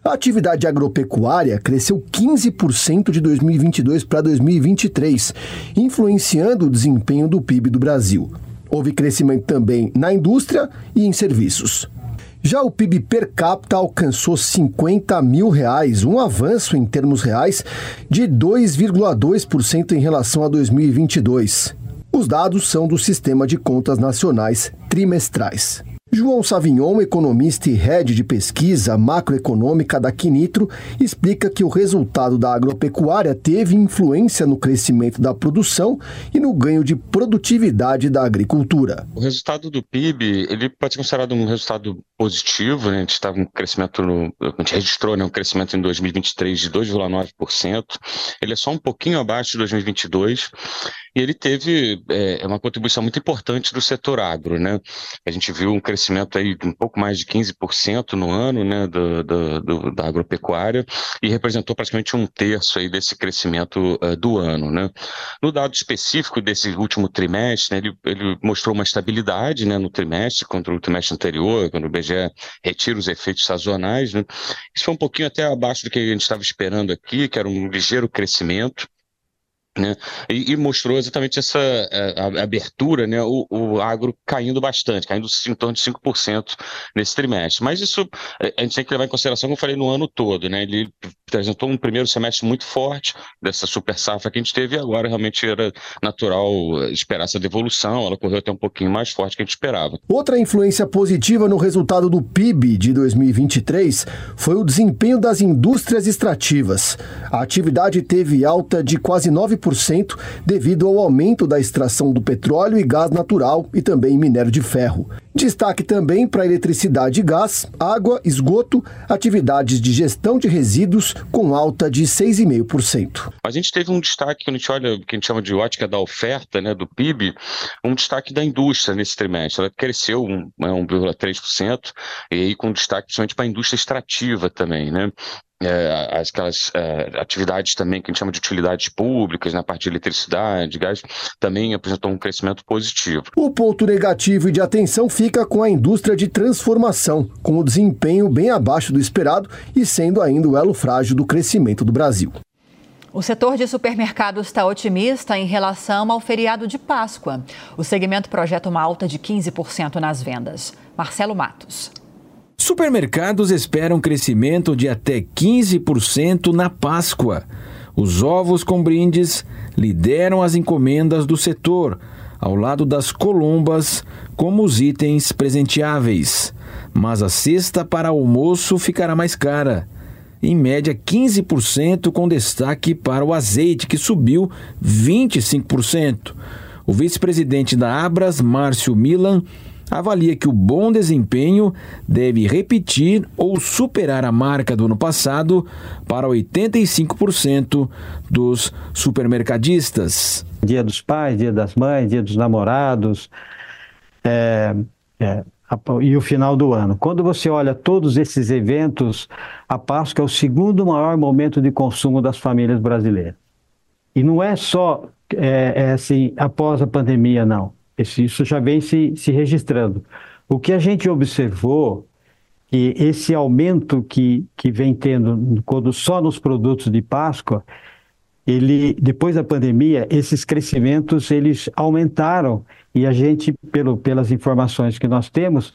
A atividade agropecuária cresceu 15% de 2022 para 2023, influenciando o desempenho do PIB do Brasil. Houve crescimento também na indústria e em serviços. Já o PIB per capita alcançou 50 mil reais, um avanço em termos reais de 2,2% em relação a 2022. Os dados são do Sistema de Contas Nacionais trimestrais. João Savignon, economista e head de pesquisa macroeconômica da Quinitro, explica que o resultado da agropecuária teve influência no crescimento da produção e no ganho de produtividade da agricultura. O resultado do PIB ele pode ser considerado um resultado positivo, né? a gente estava um crescimento, no, a gente registrou né, um crescimento em 2023 de 2,9%, ele é só um pouquinho abaixo de 2022 e ele teve é, uma contribuição muito importante do setor agro, né? A gente viu um crescimento aí de um pouco mais de 15% no ano, né, do, do, do, da agropecuária e representou praticamente um terço aí desse crescimento uh, do ano, né? No dado específico desse último trimestre, né, ele, ele mostrou uma estabilidade, né, no trimestre contra o trimestre anterior, quando o BGE retira os efeitos sazonais, né? Isso foi um pouquinho até abaixo do que a gente estava esperando aqui, que era um ligeiro crescimento. Né? E, e, mostrou exatamente essa é, a, a abertura, né? O, o, agro caindo bastante, caindo em torno de 5% nesse trimestre. Mas isso é, a gente tem que levar em consideração, como eu falei, no ano todo. Né? Ele apresentou um primeiro semestre muito forte dessa super safra que a gente teve e agora realmente era natural esperar essa devolução. Ela correu até um pouquinho mais forte que a gente esperava. Outra influência positiva no resultado do PIB de 2023 foi o desempenho das indústrias extrativas. A atividade teve alta de quase 9% devido ao aumento da extração do petróleo e gás natural e também minério de ferro. Destaque também para eletricidade e gás, água, esgoto, atividades de gestão de resíduos com alta de 6,5%. A gente teve um destaque, quando a gente olha que a gente chama de ótica da oferta, né, do PIB, um destaque da indústria nesse trimestre. Ela cresceu 1,3%, né, e aí com destaque principalmente para a indústria extrativa também, né? É, aquelas é, atividades também que a gente chama de utilidades públicas, na né, parte de eletricidade, gás, também apresentou um crescimento positivo. O ponto negativo e de atenção fica com a indústria de transformação, com o desempenho bem abaixo do esperado e sendo ainda o elo frágil do crescimento do Brasil. O setor de supermercados está otimista em relação ao feriado de Páscoa. O segmento projeta uma alta de 15% nas vendas. Marcelo Matos. Supermercados esperam crescimento de até 15% na Páscoa. Os ovos com brindes lideram as encomendas do setor, ao lado das colombas, como os itens presenteáveis. Mas a cesta para almoço ficará mais cara. Em média, 15%, com destaque para o azeite, que subiu 25%. O vice-presidente da Abras, Márcio Milan, avalia que o bom desempenho deve repetir ou superar a marca do ano passado para 85% dos supermercadistas. Dia dos pais, dia das mães, dia dos namorados é, é, e o final do ano. Quando você olha todos esses eventos, a Páscoa é o segundo maior momento de consumo das famílias brasileiras. E não é só é, é assim após a pandemia, não isso já vem se, se registrando. O que a gente observou que esse aumento que, que vem tendo quando só nos produtos de Páscoa, ele depois da pandemia, esses crescimentos eles aumentaram e a gente, pelo, pelas informações que nós temos,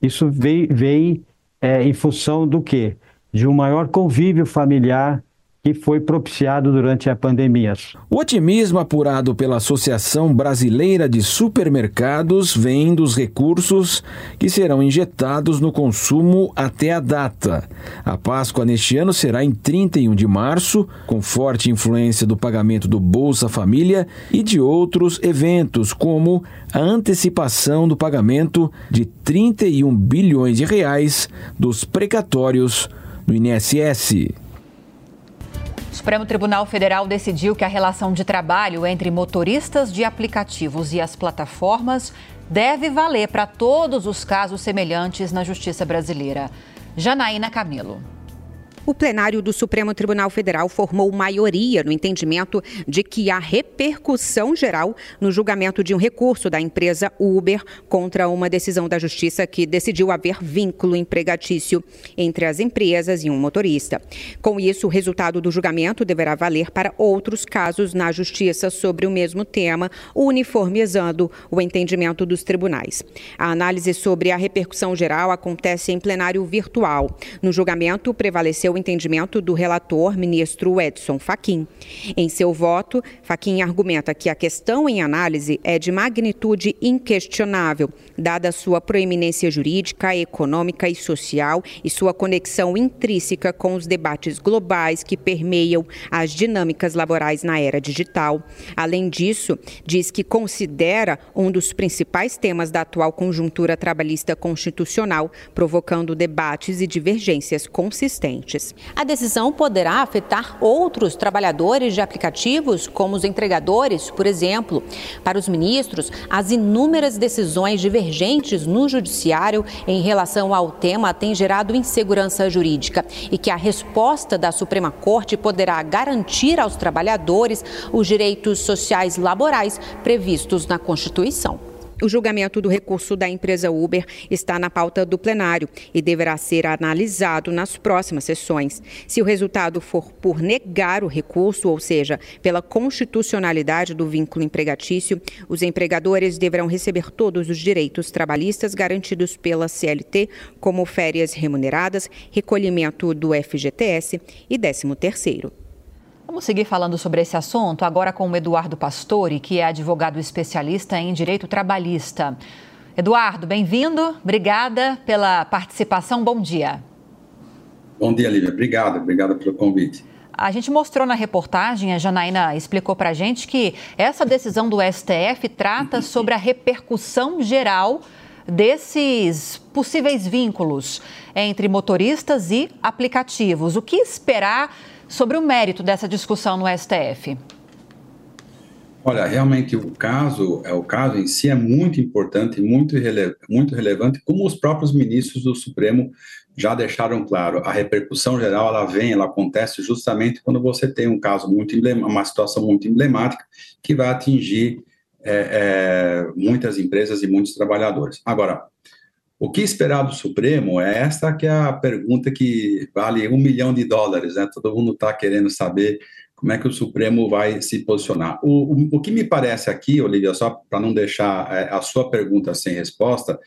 isso vem, vem é, em função do quê? De um maior convívio familiar que foi propiciado durante a pandemia. O otimismo apurado pela Associação Brasileira de Supermercados vem dos recursos que serão injetados no consumo até a data. A Páscoa neste ano será em 31 de março, com forte influência do pagamento do Bolsa Família e de outros eventos, como a antecipação do pagamento de 31 bilhões de reais dos precatórios do INSS. Supremo Tribunal Federal decidiu que a relação de trabalho entre motoristas de aplicativos e as plataformas deve valer para todos os casos semelhantes na justiça brasileira. Janaína Camilo o plenário do Supremo Tribunal Federal formou maioria no entendimento de que há repercussão geral no julgamento de um recurso da empresa Uber contra uma decisão da Justiça que decidiu haver vínculo empregatício entre as empresas e um motorista. Com isso, o resultado do julgamento deverá valer para outros casos na Justiça sobre o mesmo tema, uniformizando o entendimento dos tribunais. A análise sobre a repercussão geral acontece em plenário virtual. No julgamento, prevaleceu o entendimento do relator, ministro Edson Fachin. Em seu voto, Fachin argumenta que a questão em análise é de magnitude inquestionável, dada sua proeminência jurídica, econômica e social e sua conexão intrínseca com os debates globais que permeiam as dinâmicas laborais na era digital. Além disso, diz que considera um dos principais temas da atual conjuntura trabalhista constitucional, provocando debates e divergências consistentes. A decisão poderá afetar outros trabalhadores de aplicativos, como os entregadores, por exemplo. Para os ministros, as inúmeras decisões divergentes no judiciário em relação ao tema têm gerado insegurança jurídica e que a resposta da Suprema Corte poderá garantir aos trabalhadores os direitos sociais laborais previstos na Constituição. O julgamento do recurso da empresa Uber está na pauta do plenário e deverá ser analisado nas próximas sessões. Se o resultado for por negar o recurso, ou seja, pela constitucionalidade do vínculo empregatício, os empregadores deverão receber todos os direitos trabalhistas garantidos pela CLT, como férias remuneradas, recolhimento do FGTS e 13 terceiro. Vamos seguir falando sobre esse assunto agora com o Eduardo Pastore, que é advogado especialista em direito trabalhista. Eduardo, bem-vindo. Obrigada pela participação. Bom dia. Bom dia, Lívia. Obrigado, obrigado pelo convite. A gente mostrou na reportagem, a Janaína explicou para a gente que essa decisão do STF trata sobre a repercussão geral desses possíveis vínculos entre motoristas e aplicativos. O que esperar sobre o mérito dessa discussão no STF? Olha, realmente o caso, é o caso em si é muito importante, muito, rele, muito relevante, como os próprios ministros do Supremo já deixaram claro. A repercussão geral ela vem, ela acontece justamente quando você tem um caso muito uma situação muito emblemática que vai atingir é, é, muitas empresas e muitos trabalhadores. Agora, o que esperar do Supremo é esta que é a pergunta que vale um milhão de dólares, né? Todo mundo está querendo saber como é que o Supremo vai se posicionar. O, o, o que me parece aqui, Olivia, só para não deixar é, a sua pergunta sem resposta,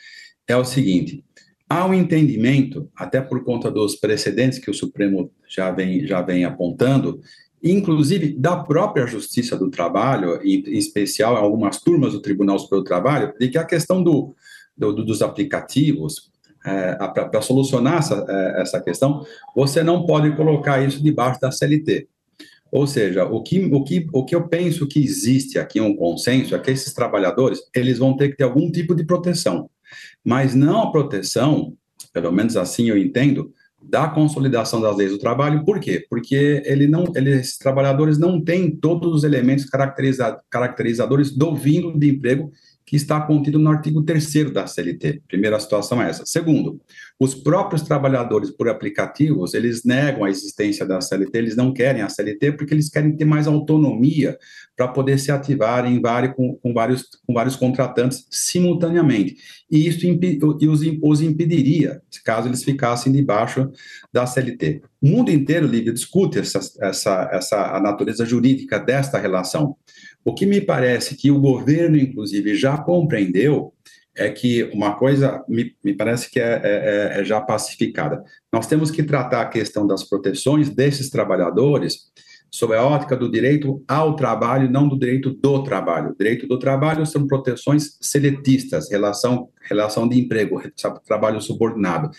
é o seguinte: há um entendimento, até por conta dos precedentes que o Supremo já vem, já vem apontando, inclusive da própria Justiça do Trabalho, em, em especial algumas turmas do Tribunal Superior do Trabalho, de que a questão do do, do, dos aplicativos, é, para solucionar essa, é, essa questão, você não pode colocar isso debaixo da CLT. Ou seja, o que, o, que, o que eu penso que existe aqui um consenso é que esses trabalhadores eles vão ter que ter algum tipo de proteção, mas não a proteção, pelo menos assim eu entendo, da consolidação das leis do trabalho. Por quê? Porque ele não, ele, esses trabalhadores não têm todos os elementos caracteriza, caracterizadores do vínculo de emprego que está contido no artigo 3 da CLT. Primeira situação é essa. Segundo, os próprios trabalhadores por aplicativos, eles negam a existência da CLT, eles não querem a CLT porque eles querem ter mais autonomia para poder se ativar em vários, com, com, vários, com vários contratantes simultaneamente. E isso os, os impediria, caso eles ficassem debaixo da CLT. O mundo inteiro, Lívia, discute essa, essa, essa, a natureza jurídica desta relação. O que me parece que o governo, inclusive, já compreendeu é que uma coisa me, me parece que é, é, é, já pacificada. Nós temos que tratar a questão das proteções desses trabalhadores sob a ótica do direito ao trabalho, não do direito do trabalho. O direito do trabalho são proteções seletistas, relação, relação de emprego, trabalho subordinado.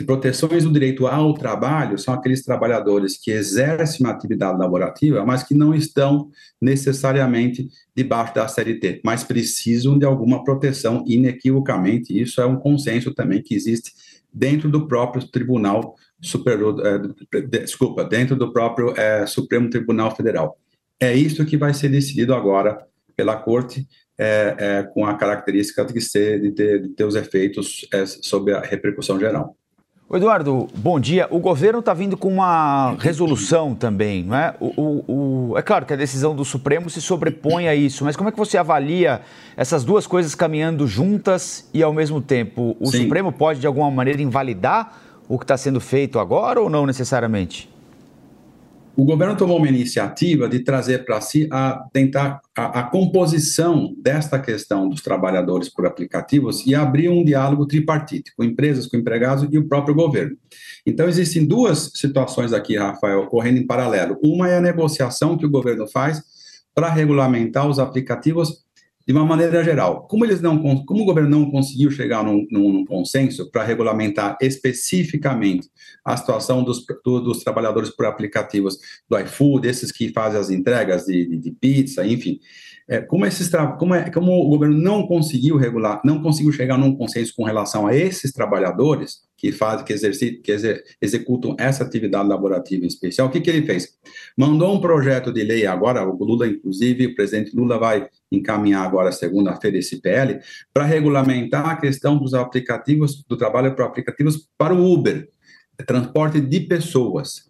E proteções do direito ao trabalho são aqueles trabalhadores que exercem uma atividade laborativa, mas que não estão necessariamente debaixo da CLT, mas precisam de alguma proteção inequivocamente. Isso é um consenso também que existe dentro do próprio Tribunal Superior, é, desculpa, dentro do próprio é, Supremo Tribunal Federal. É isso que vai ser decidido agora pela Corte, é, com a característica de, ser, de, ter, de ter os efeitos sobre a repercussão geral. Eduardo, bom dia. O governo está vindo com uma resolução também, não é? O, o, o, é claro que a decisão do Supremo se sobrepõe a isso, mas como é que você avalia essas duas coisas caminhando juntas e ao mesmo tempo? O Sim. Supremo pode, de alguma maneira, invalidar o que está sendo feito agora ou não necessariamente? O governo tomou uma iniciativa de trazer para si a tentar a, a, composição desta questão dos trabalhadores por aplicativos e abrir um diálogo tripartite com empresas, com empregados e o próprio governo. Então existem duas situações aqui, Rafael, ocorrendo em paralelo. Uma é a negociação que o governo faz para regulamentar os aplicativos de uma maneira geral, como eles não, como o governo não conseguiu chegar num, num, num consenso para regulamentar especificamente a situação dos, do, dos trabalhadores por aplicativos do iFood, esses que fazem as entregas de, de, de pizza, enfim, é, como, esses como, é, como o governo não conseguiu regular, não conseguiu chegar num consenso com relação a esses trabalhadores que fazem, que, exerci, que exer, executam essa atividade laborativa em especial, o que, que ele fez? Mandou um projeto de lei agora, o Lula, inclusive, o presidente Lula vai encaminhar agora, segunda-feira, esse PL, para regulamentar a questão dos aplicativos, do trabalho para aplicativos para o Uber, transporte de pessoas,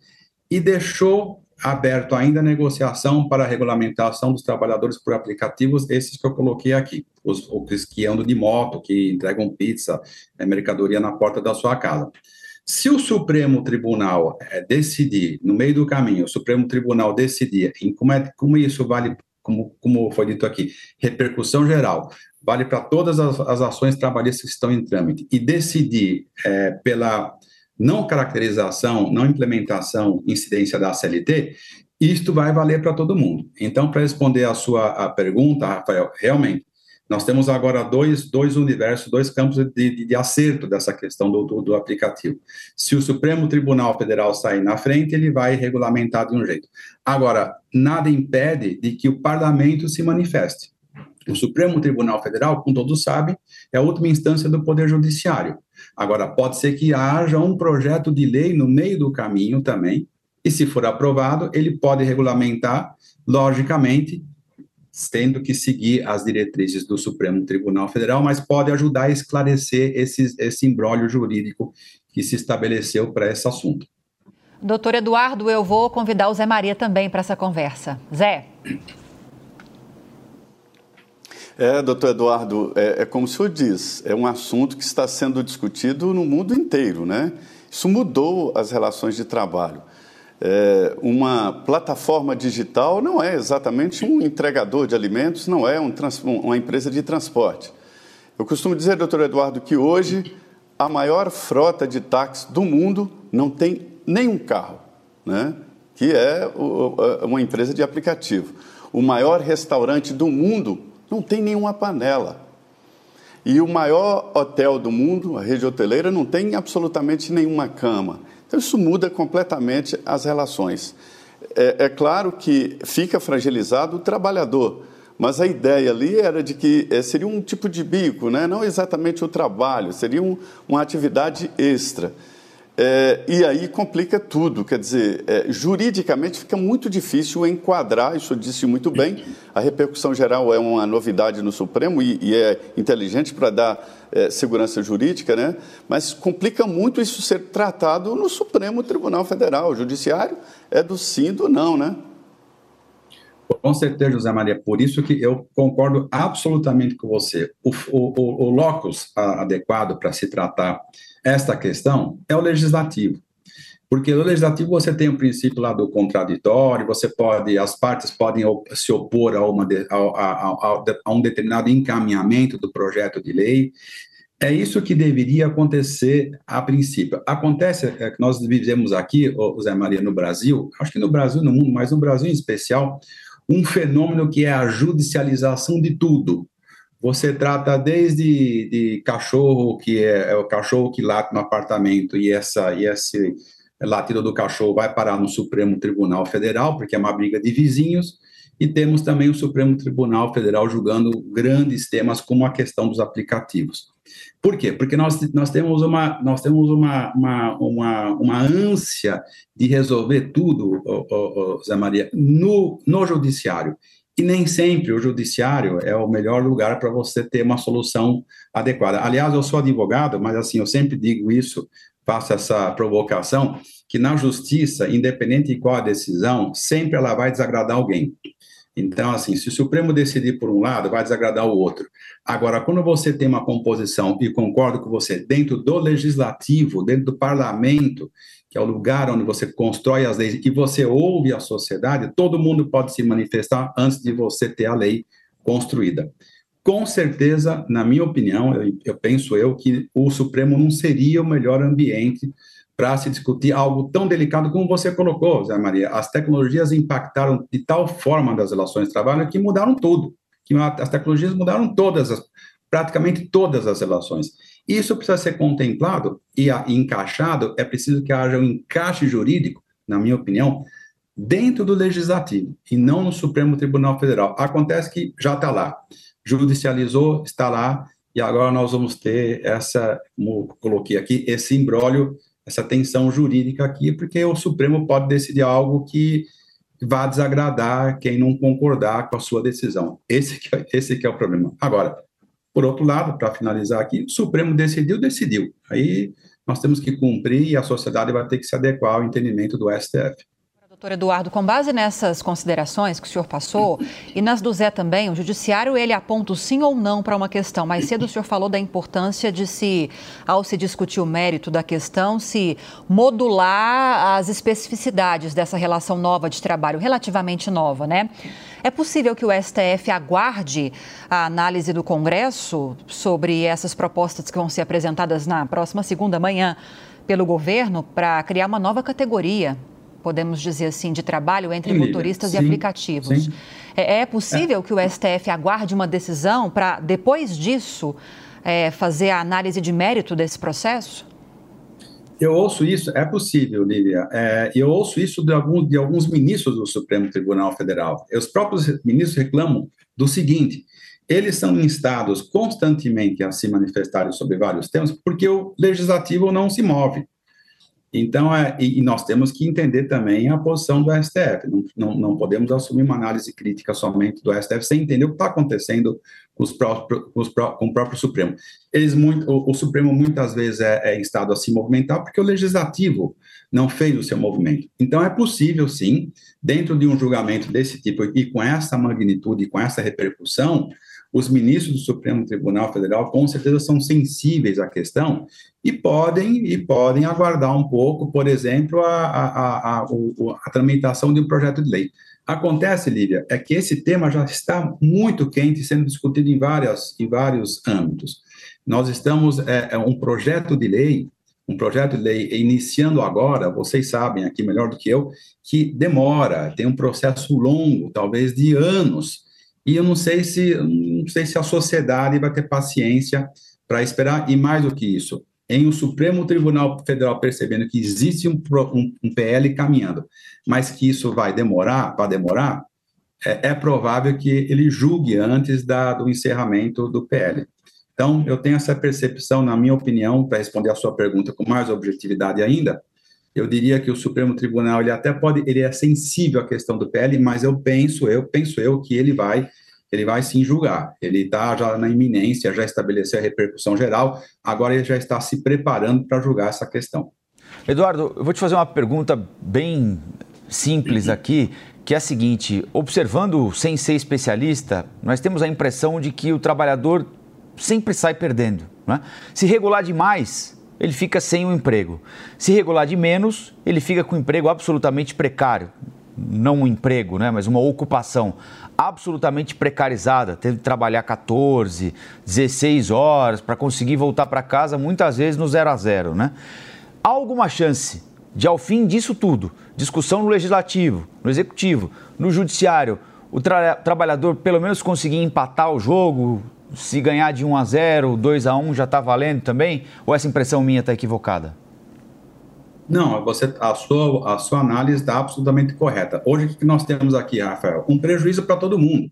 e deixou aberto ainda a negociação para a regulamentação dos trabalhadores por aplicativos, esses que eu coloquei aqui, os, os que andam de moto, que entregam pizza, é, mercadoria na porta da sua casa. Se o Supremo Tribunal é, decidir, no meio do caminho, o Supremo Tribunal decidir em como, é, como isso vale, como, como foi dito aqui, repercussão geral, vale para todas as, as, ações trabalhistas que estão em trâmite, e decidir é, pela não caracterização, não implementação, incidência da CLT, isto vai valer para todo mundo. Então, para responder a sua a pergunta, Rafael, realmente, nós temos agora dois, dois universos, dois campos de, de, de acerto dessa questão do, do, do, aplicativo. Se o Supremo Tribunal Federal sair na frente, ele vai regulamentar de um jeito. Agora, nada impede de que o parlamento se manifeste. O Supremo Tribunal Federal, como todos sabem, é a última instância do Poder Judiciário. Agora, pode ser que haja um projeto de lei no meio do caminho também, e se for aprovado, ele pode regulamentar, logicamente, tendo que seguir as diretrizes do Supremo Tribunal Federal, mas pode ajudar a esclarecer esse, esse imbróglio jurídico que se estabeleceu para esse assunto. Doutor Eduardo, eu vou convidar o Zé Maria também para essa conversa. Zé. É, doutor Eduardo, é, é, como o senhor diz, é um assunto que está sendo discutido no mundo inteiro, né? Isso mudou as relações de trabalho. É, uma plataforma digital não é exatamente um entregador de alimentos, não é um uma empresa de transporte. Eu costumo dizer, doutor Eduardo, que hoje a maior frota de táxis do mundo não tem nenhum carro, né? que é uma empresa de aplicativo. O maior restaurante do mundo não tem nenhuma panela. E o maior hotel do mundo, a rede hoteleira, não tem absolutamente nenhuma cama. Então, isso muda completamente as relações. É, é claro que fica fragilizado o trabalhador, mas a ideia ali era de que é, seria um tipo de bico, né? não exatamente o trabalho, seria um, uma atividade extra. É, e aí complica tudo, quer dizer, é, juridicamente fica muito difícil enquadrar, isso disse muito bem, a repercussão geral é uma novidade no Supremo e, e é inteligente para dar é, segurança jurídica, né? mas complica muito isso ser tratado no Supremo Tribunal Federal. O judiciário é do sim, do não, né? Com certeza, José Maria, por isso que eu concordo absolutamente com você. O, o, o locus adequado para se tratar esta questão é o legislativo. Porque no legislativo você tem o princípio lá do contraditório, você pode, as partes podem se opor a, uma, a, a, a um determinado encaminhamento do projeto de lei. É isso que deveria acontecer a princípio. Acontece é, que nós vivemos aqui, Zé Maria, no Brasil, acho que no Brasil, no mundo, mas no Brasil em especial, um fenômeno que é a judicialização de tudo. Você trata desde de cachorro, que é, é, o cachorro que late no apartamento, e, essa, e esse latido do cachorro vai parar no Supremo Tribunal Federal, porque é uma briga de vizinhos, e temos também o Supremo Tribunal Federal julgando grandes temas como a questão dos aplicativos. Por quê? Porque nós, nós temos, uma, nós temos uma, uma, uma, uma ânsia de resolver tudo, oh, oh, oh, Zé Maria, no, no judiciário. E nem sempre o judiciário é o melhor lugar para você ter uma solução adequada. Aliás, eu sou advogado, mas assim, eu sempre digo isso, faço essa provocação, que na justiça, independente de qual a decisão, sempre ela vai desagradar alguém. Então, assim, se o Supremo decidir por um lado, vai desagradar o outro. Agora, quando você tem uma composição, e concordo com você, dentro do legislativo, dentro do parlamento, que é o lugar onde você constrói as leis e você ouve a sociedade, todo mundo pode se manifestar antes de você ter a lei construída. Com certeza, na minha opinião, eu, eu penso eu que o Supremo não seria o melhor ambiente para se discutir algo tão delicado como você colocou, Zé Maria. As tecnologias impactaram de tal forma das relações de trabalho que mudaram tudo. Que as tecnologias mudaram todas, as, praticamente todas as relações. Isso precisa ser contemplado e, encaixado, é preciso que haja um encaixe jurídico, na minha opinião, dentro do legislativo e não no Supremo Tribunal Federal. Acontece que já está lá, judicializou, está lá, e agora nós vamos ter essa, como coloquei aqui, esse embrólio, essa tensão jurídica aqui, porque o Supremo pode decidir algo que vá desagradar quem não concordar com a sua decisão. Esse que é, esse que é o problema. Agora, por outro lado, para finalizar aqui, o Supremo decidiu, decidiu. Aí nós temos que cumprir e a sociedade vai ter que se adequar ao entendimento do STF. Doutor Eduardo, com base nessas considerações que o senhor passou e nas do Zé também, o judiciário ele aponta sim ou não para uma questão. Mais cedo o senhor falou da importância de se, ao se discutir o mérito da questão, se modular as especificidades dessa relação nova de trabalho, relativamente nova, né? É possível que o STF aguarde a análise do Congresso sobre essas propostas que vão ser apresentadas na próxima segunda manhã pelo governo para criar uma nova categoria podemos dizer assim, de trabalho entre motoristas sim, e aplicativos. É, é, possível é. que o STF aguarde uma decisão para, depois disso, é, fazer a análise de mérito desse processo? Eu ouço isso, é possível, Lívia. É, eu ouço isso de, algum, de alguns ministros do Supremo Tribunal Federal. Os próprios ministros reclamam do seguinte: eles são instados constantemente a se manifestarem sobre vários temas porque o legislativo não se move. Então, é, e, nós temos que entender também a posição do STF. Não, não, não, podemos assumir uma análise crítica somente do STF sem entender o que está acontecendo com, os próprios, com, o próprio Supremo. Eles muito, o, o Supremo muitas vezes é, é a se movimentar porque o Legislativo não fez o seu movimento. Então, é possível, sim, dentro de um julgamento desse tipo e com essa magnitude, com essa repercussão, os ministros do Supremo Tribunal Federal com certeza são sensíveis à questão e podem e podem aguardar um pouco, por exemplo, a, a, a, a, tramitação de um projeto de lei. Acontece, Lívia, é que esse tema já está muito quente sendo discutido em, várias, em vários âmbitos. Nós estamos, é, é um projeto de lei, um projeto de lei iniciando agora, vocês sabem aqui melhor do que eu, que demora, tem um processo longo, talvez de anos, e eu não sei se não sei se a sociedade vai ter paciência para esperar e mais do que isso, em o Supremo Tribunal Federal percebendo que existe um, um, um PL caminhando, mas que isso vai demorar, vai demorar, é, é provável que ele julgue antes da, do encerramento do PL. Então, eu tenho essa percepção, na minha opinião, para responder a sua pergunta com mais objetividade ainda, eu diria que o Supremo Tribunal ele até pode, ele é sensível à questão do PL, mas eu penso, eu penso eu que ele vai, ele vai sim julgar. Ele está já na iminência, já estabeleceu a repercussão geral, agora ele já está se preparando para julgar essa questão. Eduardo, eu vou te fazer uma pergunta bem simples aqui, que é a seguinte: observando sem ser especialista, nós temos a impressão de que o trabalhador sempre sai perdendo. Né? Se regular demais, ele fica sem um emprego. Se regular de menos, ele fica com um emprego absolutamente precário. Não um emprego, né, mas uma ocupação absolutamente precarizada, tendo que trabalhar 14, 16 horas para conseguir voltar para casa, muitas vezes no zero a zero. Né? Há alguma chance de, ao fim disso tudo, discussão no legislativo, no executivo, no judiciário, o tra trabalhador pelo menos conseguir empatar o jogo, se ganhar de 1 a 0, 2 a 1 já está valendo também? Ou essa impressão minha está equivocada? Não, você, a, sua, a sua análise está absolutamente correta. Hoje, o que nós temos aqui, Rafael? Um prejuízo para todo mundo.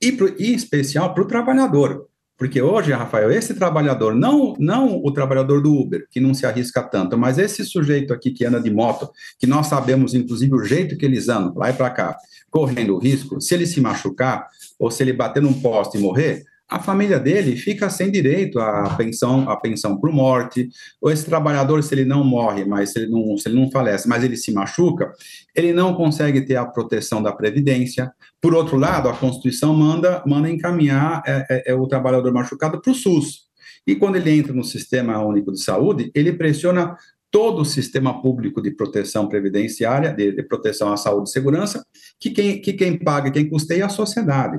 E, pro, e em especial para o trabalhador. Porque hoje, Rafael, esse trabalhador, não, não o trabalhador do Uber, que não se arrisca tanto, mas esse sujeito aqui que anda de moto, que nós sabemos, inclusive, o jeito que eles andam, lá e para cá, correndo o risco, se ele se machucar, ou se ele bater num poste e morrer, a família dele fica sem direito à pensão, à pensão por morte, ou esse trabalhador, se ele não morre, mas se ele não, se ele não falece, mas ele se machuca, ele não consegue ter a proteção da Previdência. Por outro lado, a Constituição manda, manda encaminhar é, é, é o trabalhador machucado para o SUS. E quando ele entra no Sistema Único de Saúde, ele pressiona todo o sistema público de proteção previdenciária, de, de proteção à saúde e segurança, que quem, que quem paga, quem custeia é a sociedade.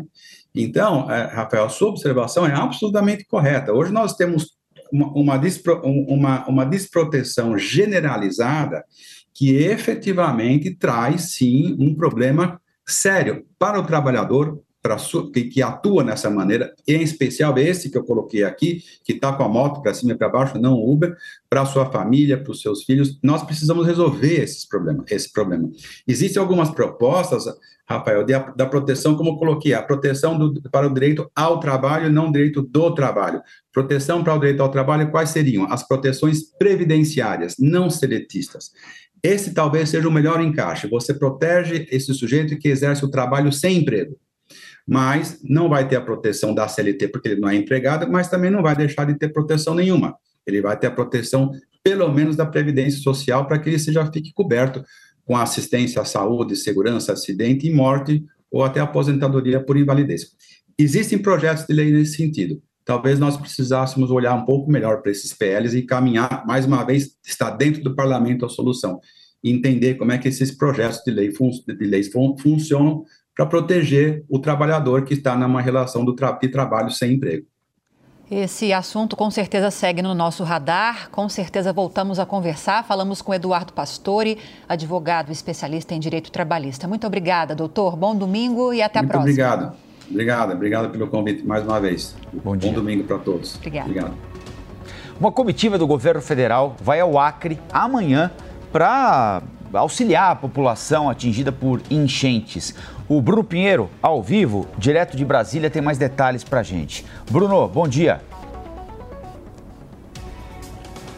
Então, é, Rafael, a sua observação é absolutamente correta. Hoje nós temos uma, uma, despro, uma, uma desproteção generalizada que efetivamente traz, sim, um problema sério para o trabalhador, que, que, atua nessa maneira, em especial esse que eu coloquei aqui, que está com a moto para cima e para baixo, não Uber, para sua família, para os seus filhos, nós precisamos resolver esses problemas, esse problema. Existem algumas propostas, Rafael, de, da proteção, como eu coloquei, a proteção do, para o direito ao trabalho, não direito do trabalho. Proteção para o direito ao trabalho, quais seriam? As proteções previdenciárias, não seletistas. Esse talvez seja o melhor encaixe. Você protege esse sujeito que exerce o trabalho sem emprego mas não vai ter a proteção da CLT porque ele não é empregado, mas também não vai deixar de ter proteção nenhuma. Ele vai ter a proteção, pelo menos, da Previdência Social para que ele seja fique coberto com assistência à saúde, segurança, acidente e morte, ou até aposentadoria por invalidez. Existem projetos de lei nesse sentido. Talvez nós precisássemos olhar um pouco melhor para esses PLs e caminhar, mais uma vez, está dentro do parlamento a solução, entender como é que esses projetos de, lei fun de leis fun funcionam para proteger o trabalhador que está numa relação tra de trabalho sem emprego. Esse assunto com certeza segue no nosso radar. Com certeza voltamos a conversar. Falamos com Eduardo Pastore, advogado especialista em direito trabalhista. Muito obrigada, doutor. Bom domingo e até Muito a próxima. Obrigado. Obrigado, obrigado pelo convite mais uma vez. Bom, Bom domingo para todos. Obrigada. Obrigado. Uma comitiva do governo federal vai ao Acre amanhã para auxiliar a população atingida por enchentes. O Bruno Pinheiro, ao vivo, direto de Brasília, tem mais detalhes para gente. Bruno, bom dia.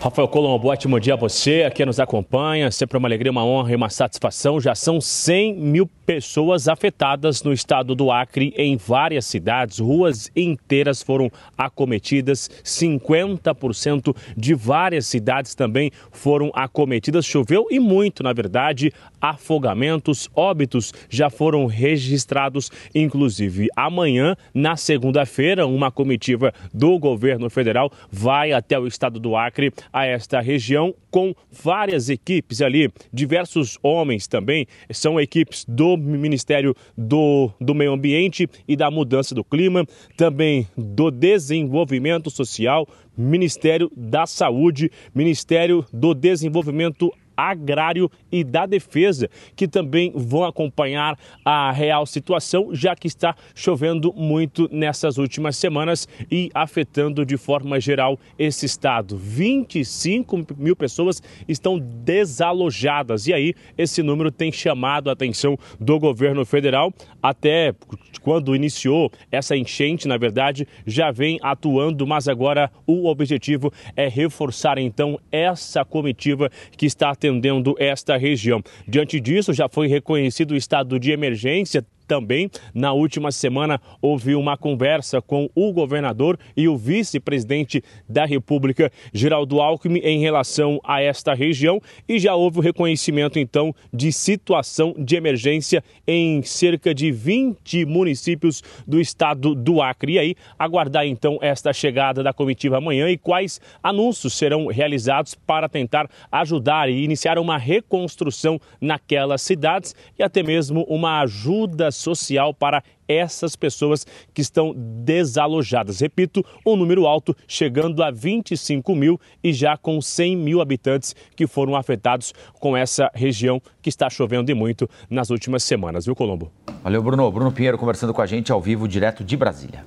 Rafael Colombo, ótimo dia a você, a quem nos acompanha. Sempre uma alegria, uma honra e uma satisfação. Já são 100 mil pessoas afetadas no estado do Acre, em várias cidades. Ruas inteiras foram acometidas, 50% de várias cidades também foram acometidas. Choveu e muito, na verdade. Afogamentos, óbitos já foram registrados. Inclusive, amanhã, na segunda-feira, uma comitiva do governo federal vai até o estado do Acre a esta região com várias equipes ali, diversos homens também, são equipes do Ministério do, do Meio Ambiente e da Mudança do Clima, também do Desenvolvimento Social, Ministério da Saúde, Ministério do Desenvolvimento agrário e da defesa, que também vão acompanhar a real situação, já que está chovendo muito nessas últimas semanas e afetando de forma geral esse estado. 25 mil pessoas estão desalojadas e aí esse número tem chamado a atenção do governo federal. Até quando iniciou essa enchente, na verdade, já vem atuando, mas agora o objetivo é reforçar então essa comitiva que está atendendo esta região. Diante disso, já foi reconhecido o estado de emergência também, na última semana, houve uma conversa com o governador e o vice-presidente da República, Geraldo Alckmin, em relação a esta região e já houve o reconhecimento, então, de situação de emergência em cerca de 20 municípios do estado do Acre. E aí, aguardar, então, esta chegada da comitiva amanhã e quais anúncios serão realizados para tentar ajudar e iniciar uma reconstrução naquelas cidades e até mesmo uma ajuda social para essas pessoas que estão desalojadas. Repito, um número alto, chegando a 25 mil e já com 100 mil habitantes que foram afetados com essa região que está chovendo e muito nas últimas semanas, viu, Colombo? Valeu, Bruno. Bruno Pinheiro conversando com a gente ao vivo, direto de Brasília.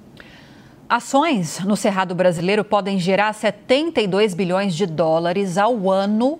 Ações no Cerrado brasileiro podem gerar 72 bilhões de dólares ao ano,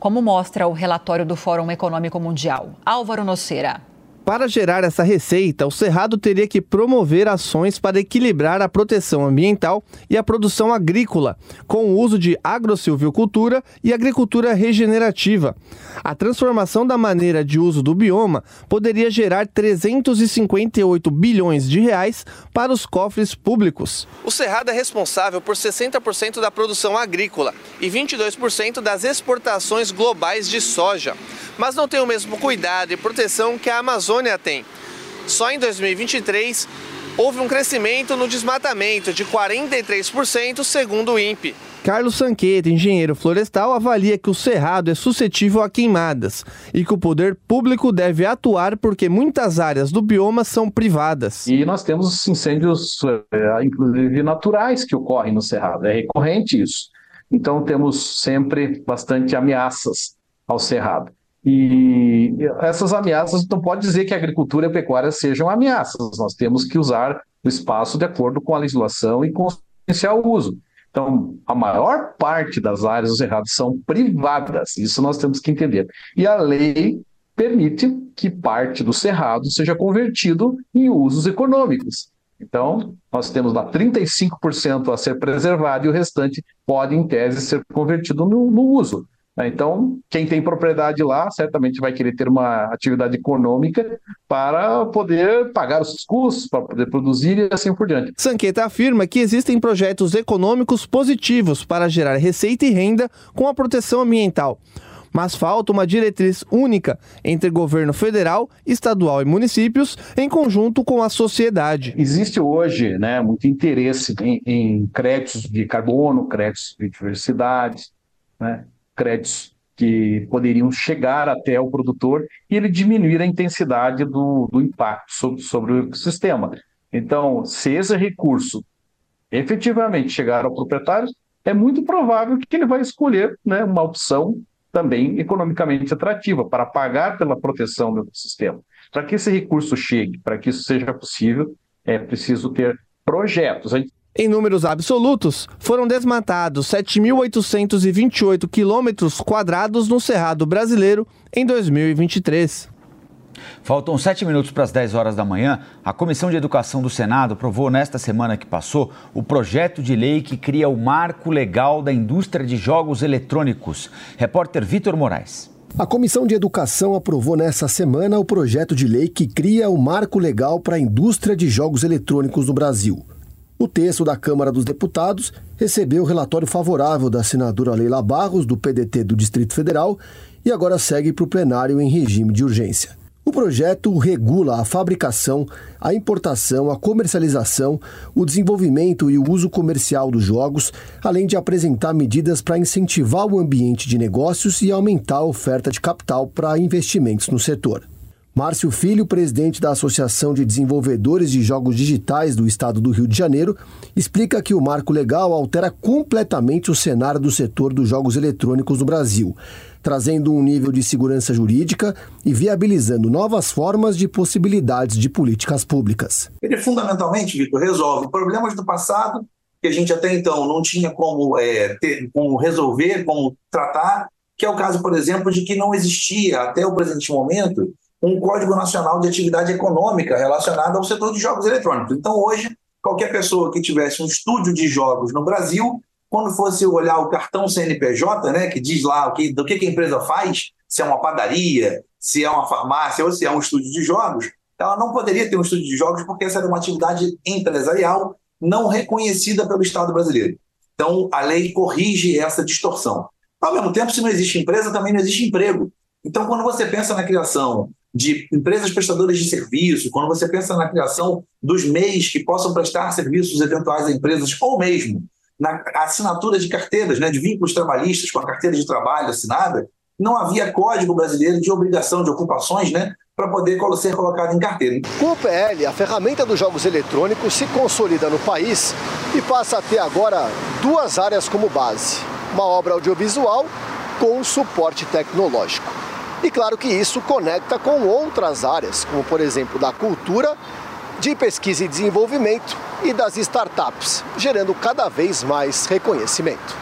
como mostra o relatório do Fórum Econômico Mundial. Álvaro Noceira. Para gerar essa receita, o Cerrado teria que promover ações para equilibrar a proteção ambiental e a produção agrícola, com o uso de agrosilvicultura e agricultura regenerativa. A transformação da maneira de uso do bioma poderia gerar 358 bilhões de reais para os cofres públicos. O Cerrado é responsável por 60% da produção agrícola e 22% das exportações globais de soja, mas não tem o mesmo cuidado e proteção que a Amazônia tem. Só em 2023 houve um crescimento no desmatamento de 43%, segundo o INPE. Carlos Sanqueta, engenheiro florestal, avalia que o cerrado é suscetível a queimadas e que o poder público deve atuar porque muitas áreas do bioma são privadas. E nós temos incêndios, é, inclusive naturais, que ocorrem no cerrado. É recorrente isso. Então temos sempre bastante ameaças ao cerrado. E essas ameaças não pode dizer que a agricultura e a pecuária sejam ameaças. Nós temos que usar o espaço de acordo com a legislação e conscienciar o uso. Então, a maior parte das áreas do cerrado são privadas, isso nós temos que entender. E a lei permite que parte do cerrado seja convertido em usos econômicos. Então, nós temos lá 35% a ser preservado e o restante pode, em tese, ser convertido no, no uso. Né? Então, quem tem propriedade lá certamente vai querer ter uma atividade econômica para poder pagar os custos, para poder produzir e assim por diante. Sanqueta afirma que existem projetos econômicos positivos para gerar receita e renda com a proteção ambiental. mas falta uma diretriz única entre governo federal, estadual e municípios, em conjunto com a sociedade. Existe hoje né, muito interesse em, em créditos de carbono, créditos de diversidade, né, créditos que poderiam chegar até o produtor e ele diminuir a intensidade do, do impacto sobre, sobre o ecossistema. Então, se esse recurso efetivamente chegar ao proprietário, é muito provável que ele vai escolher né, uma opção também economicamente atrativa para pagar pela proteção do ecossistema. Para que esse recurso chegue, para que isso seja possível, é preciso ter projetos. Em números absolutos, foram desmatados 7.828 quilômetros quadrados no Cerrado brasileiro em 2023. Faltam sete minutos para as 10 horas da manhã. A Comissão de Educação do Senado aprovou nesta semana que passou o projeto de lei que cria o marco legal da indústria de jogos eletrônicos. Repórter Vitor Moraes. A Comissão de Educação aprovou nesta semana o projeto de lei que cria o marco legal para a indústria de jogos eletrônicos no Brasil. O texto da Câmara dos Deputados recebeu o relatório favorável da senadora Leila Barros, do PDT do Distrito Federal, e agora segue para o plenário em regime de urgência. O projeto regula a fabricação, a importação, a comercialização, o desenvolvimento e o uso comercial dos jogos, além de apresentar medidas para incentivar o ambiente de negócios e aumentar a oferta de capital para investimentos no setor. Márcio Filho, presidente da Associação de Desenvolvedores de Jogos Digitais do Estado do Rio de Janeiro, explica que o marco legal altera completamente o cenário do setor dos jogos eletrônicos no Brasil, trazendo um nível de segurança jurídica e viabilizando novas formas de possibilidades de políticas públicas. Ele fundamentalmente, Vitor, resolve problemas do passado que a gente até então não tinha como, é, ter, como resolver, como tratar, que é o caso, por exemplo, de que não existia até o presente momento um Código Nacional de Atividade Econômica relacionado ao setor de jogos eletrônicos. Então, hoje, qualquer pessoa que tivesse um estúdio de jogos no Brasil, quando fosse olhar o cartão CNPJ, né, que diz lá o que, do que, a empresa faz, se é uma padaria, se é uma farmácia ou se é um estúdio de jogos, ela não poderia ter um estúdio de jogos porque essa era uma atividade empresarial não reconhecida pelo Estado brasileiro. Então, a lei corrige essa distorção. Ao mesmo tempo, se não existe empresa, também não existe emprego. Então, quando você pensa na criação de empresas prestadoras de serviço, quando você pensa na criação dos MEIs que possam prestar serviços eventuais a empresas, ou mesmo na assinatura de carteiras, né, de vínculos trabalhistas com a carteira de trabalho assinada, não havia código brasileiro de obrigação de ocupações né, para poder ser colocado em carteira. Com o PL, a ferramenta dos jogos eletrônicos se consolida no país e passa a ter agora duas áreas como base: uma obra audiovisual com suporte tecnológico. E claro que isso conecta com outras áreas, como por exemplo da cultura, de pesquisa e desenvolvimento e das startups, gerando cada vez mais reconhecimento.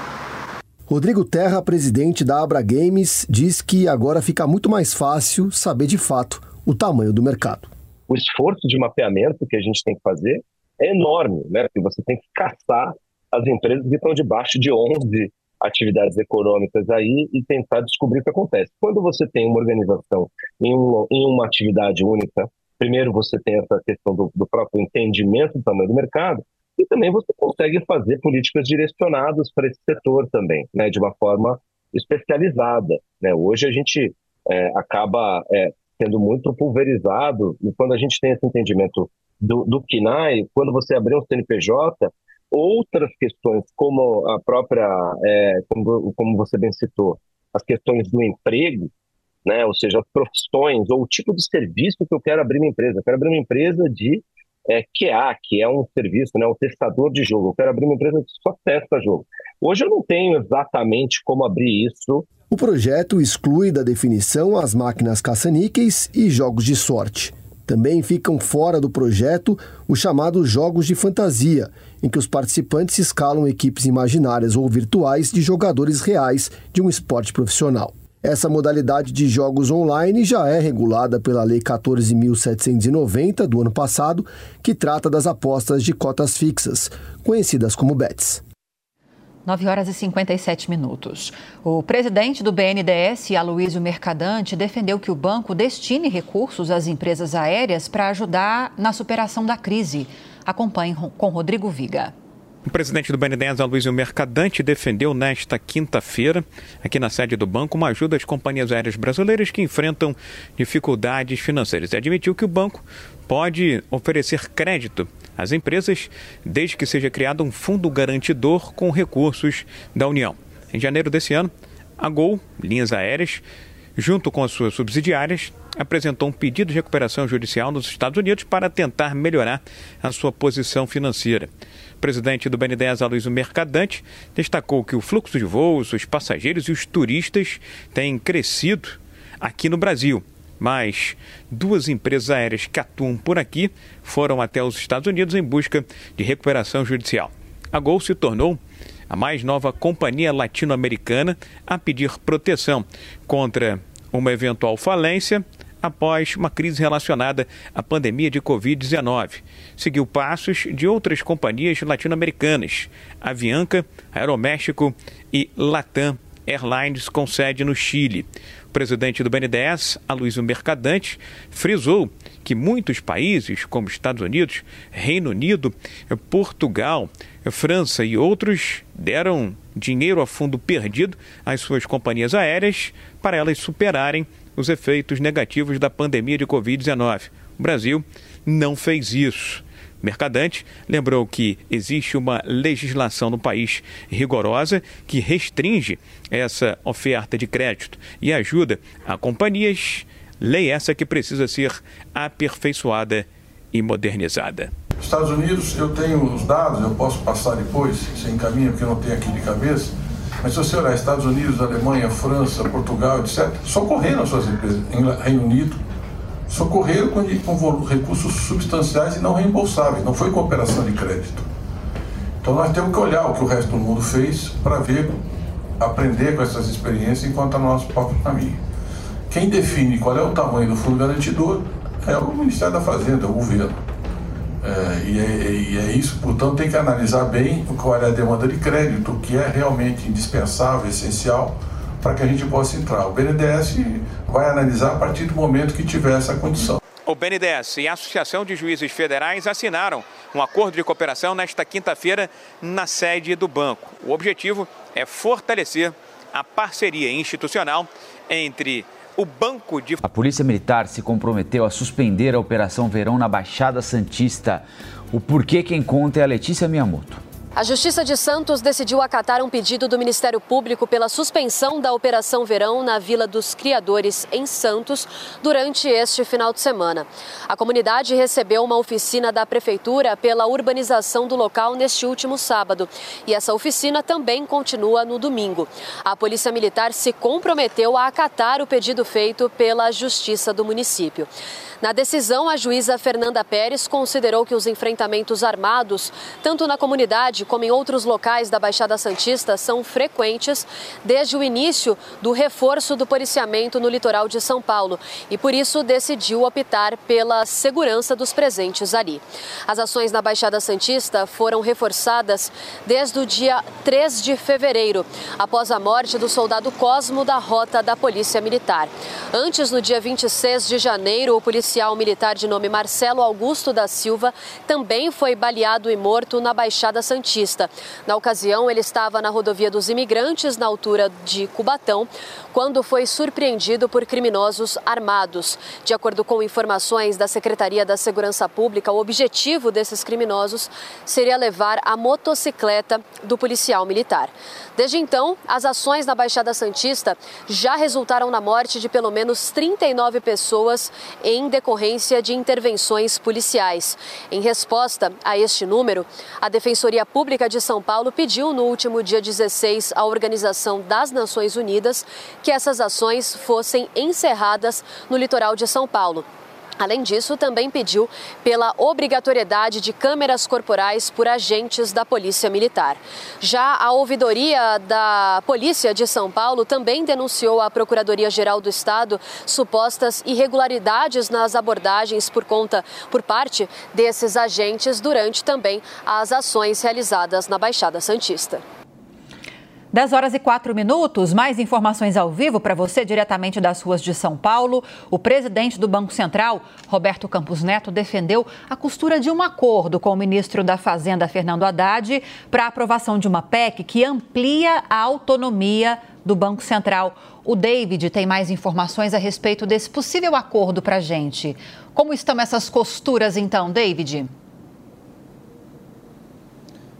Rodrigo Terra, presidente da Abra Games, diz que agora fica muito mais fácil saber de fato o tamanho do mercado. O esforço de mapeamento que a gente tem que fazer é enorme, né? Porque você tem que caçar as empresas que estão debaixo de 11 atividades econômicas aí e tentar descobrir o que acontece. Quando você tem uma organização em, um, em uma atividade única, primeiro você tem essa questão do, do próprio entendimento do tamanho do mercado, e também você consegue fazer políticas direcionadas para esse setor também, né, de uma forma especializada. Né? Hoje a gente é, acaba é, sendo muito pulverizado, e quando a gente tem esse entendimento do, do KINAI, quando você abrir um CNPJ, outras questões, como a própria, é, como, como você bem citou, as questões do emprego, né, ou seja, as profissões ou o tipo de serviço que eu quero abrir uma empresa. Eu quero abrir uma empresa de é, QA, que é um serviço, né, um testador de jogo. Eu quero abrir uma empresa que só testa jogo. Hoje eu não tenho exatamente como abrir isso. O projeto exclui da definição as máquinas caça-níqueis e jogos de sorte. Também ficam fora do projeto os chamados jogos de fantasia, em que os participantes escalam equipes imaginárias ou virtuais de jogadores reais de um esporte profissional. Essa modalidade de jogos online já é regulada pela Lei 14.790 do ano passado, que trata das apostas de cotas fixas, conhecidas como BETs. 9 horas e 57 minutos. O presidente do BNDES, Aloysio Mercadante, defendeu que o banco destine recursos às empresas aéreas para ajudar na superação da crise. Acompanhe com Rodrigo Viga. O presidente do BNDES, Aloysio Mercadante, defendeu nesta quinta-feira, aqui na sede do banco, uma ajuda às companhias aéreas brasileiras que enfrentam dificuldades financeiras e admitiu que o banco pode oferecer crédito às empresas desde que seja criado um fundo garantidor com recursos da União. Em janeiro desse ano, a Gol, linhas aéreas, junto com as suas subsidiárias, apresentou um pedido de recuperação judicial nos Estados Unidos para tentar melhorar a sua posição financeira presidente do BNDES, Aloysio Mercadante, destacou que o fluxo de voos, os passageiros e os turistas têm crescido aqui no Brasil. Mas duas empresas aéreas que atuam por aqui foram até os Estados Unidos em busca de recuperação judicial. A Gol se tornou a mais nova companhia latino-americana a pedir proteção contra uma eventual falência após uma crise relacionada à pandemia de Covid-19. Seguiu passos de outras companhias latino-americanas, Avianca, Aeroméxico e Latam Airlines, com sede no Chile. O presidente do BNDES, Aloysio Mercadante, frisou que muitos países, como Estados Unidos, Reino Unido, Portugal, França e outros, deram dinheiro a fundo perdido às suas companhias aéreas para elas superarem os efeitos negativos da pandemia de Covid-19. O Brasil não fez isso. Mercadante lembrou que existe uma legislação no país rigorosa que restringe essa oferta de crédito e ajuda a companhias, lei essa que precisa ser aperfeiçoada e modernizada. Estados Unidos, eu tenho os dados, eu posso passar depois, você encaminha porque eu não tenho aqui de cabeça mas se você olhar Estados Unidos, Alemanha, França, Portugal, etc., socorreram as suas empresas. Em Reino Unido, socorreram com, com recursos substanciais e não reembolsáveis, não foi com operação de crédito. Então nós temos que olhar o que o resto do mundo fez para ver, aprender com essas experiências enquanto a nosso próprio caminho. Quem define qual é o tamanho do fundo garantidor é o Ministério da Fazenda, o governo. É, e, é, e, é, isso, portanto, tem que analisar bem qual é a demanda de crédito, o que é realmente indispensável, essencial, para que a gente possa entrar. O BNDES vai analisar a partir do momento que tiver essa condição. O BNDES e a Associação de Juízes Federais assinaram um acordo de cooperação nesta quinta-feira na sede do banco. O objetivo é fortalecer a parceria institucional entre o Banco de. A Polícia Militar se comprometeu a suspender a Operação Verão na Baixada Santista. O porquê quem conta é a Letícia Miyamoto. A Justiça de Santos decidiu acatar um pedido do Ministério Público pela suspensão da Operação Verão na Vila dos Criadores, em Santos, durante este final de semana. A comunidade recebeu uma oficina da Prefeitura pela urbanização do local neste último sábado. E essa oficina também continua no domingo. A Polícia Militar se comprometeu a acatar o pedido feito pela Justiça do município. Na decisão, a juíza Fernanda Pérez considerou que os enfrentamentos armados, tanto na comunidade como em outros locais da Baixada Santista, são frequentes desde o início do reforço do policiamento no litoral de São Paulo e, por isso, decidiu optar pela segurança dos presentes ali. As ações na Baixada Santista foram reforçadas desde o dia 3 de fevereiro, após a morte do soldado Cosmo da rota da Polícia Militar. Antes, no dia 26 de janeiro, o policial policial militar de nome Marcelo Augusto da Silva também foi baleado e morto na Baixada Santista. Na ocasião, ele estava na rodovia dos imigrantes, na altura de Cubatão, quando foi surpreendido por criminosos armados. De acordo com informações da Secretaria da Segurança Pública, o objetivo desses criminosos seria levar a motocicleta do policial militar. Desde então, as ações na Baixada Santista já resultaram na morte de pelo menos 39 pessoas em decorrência de intervenções policiais. Em resposta a este número, a Defensoria Pública de São Paulo pediu no último dia 16 à Organização das Nações Unidas que essas ações fossem encerradas no litoral de São Paulo. Além disso, também pediu pela obrigatoriedade de câmeras corporais por agentes da Polícia Militar. Já a ouvidoria da Polícia de São Paulo também denunciou à Procuradoria-Geral do Estado supostas irregularidades nas abordagens por conta por parte desses agentes durante também as ações realizadas na Baixada Santista. 10 horas e 4 minutos, mais informações ao vivo para você, diretamente das ruas de São Paulo. O presidente do Banco Central, Roberto Campos Neto, defendeu a costura de um acordo com o ministro da Fazenda, Fernando Haddad, para a aprovação de uma PEC que amplia a autonomia do Banco Central. O David tem mais informações a respeito desse possível acordo para gente. Como estão essas costuras, então, David?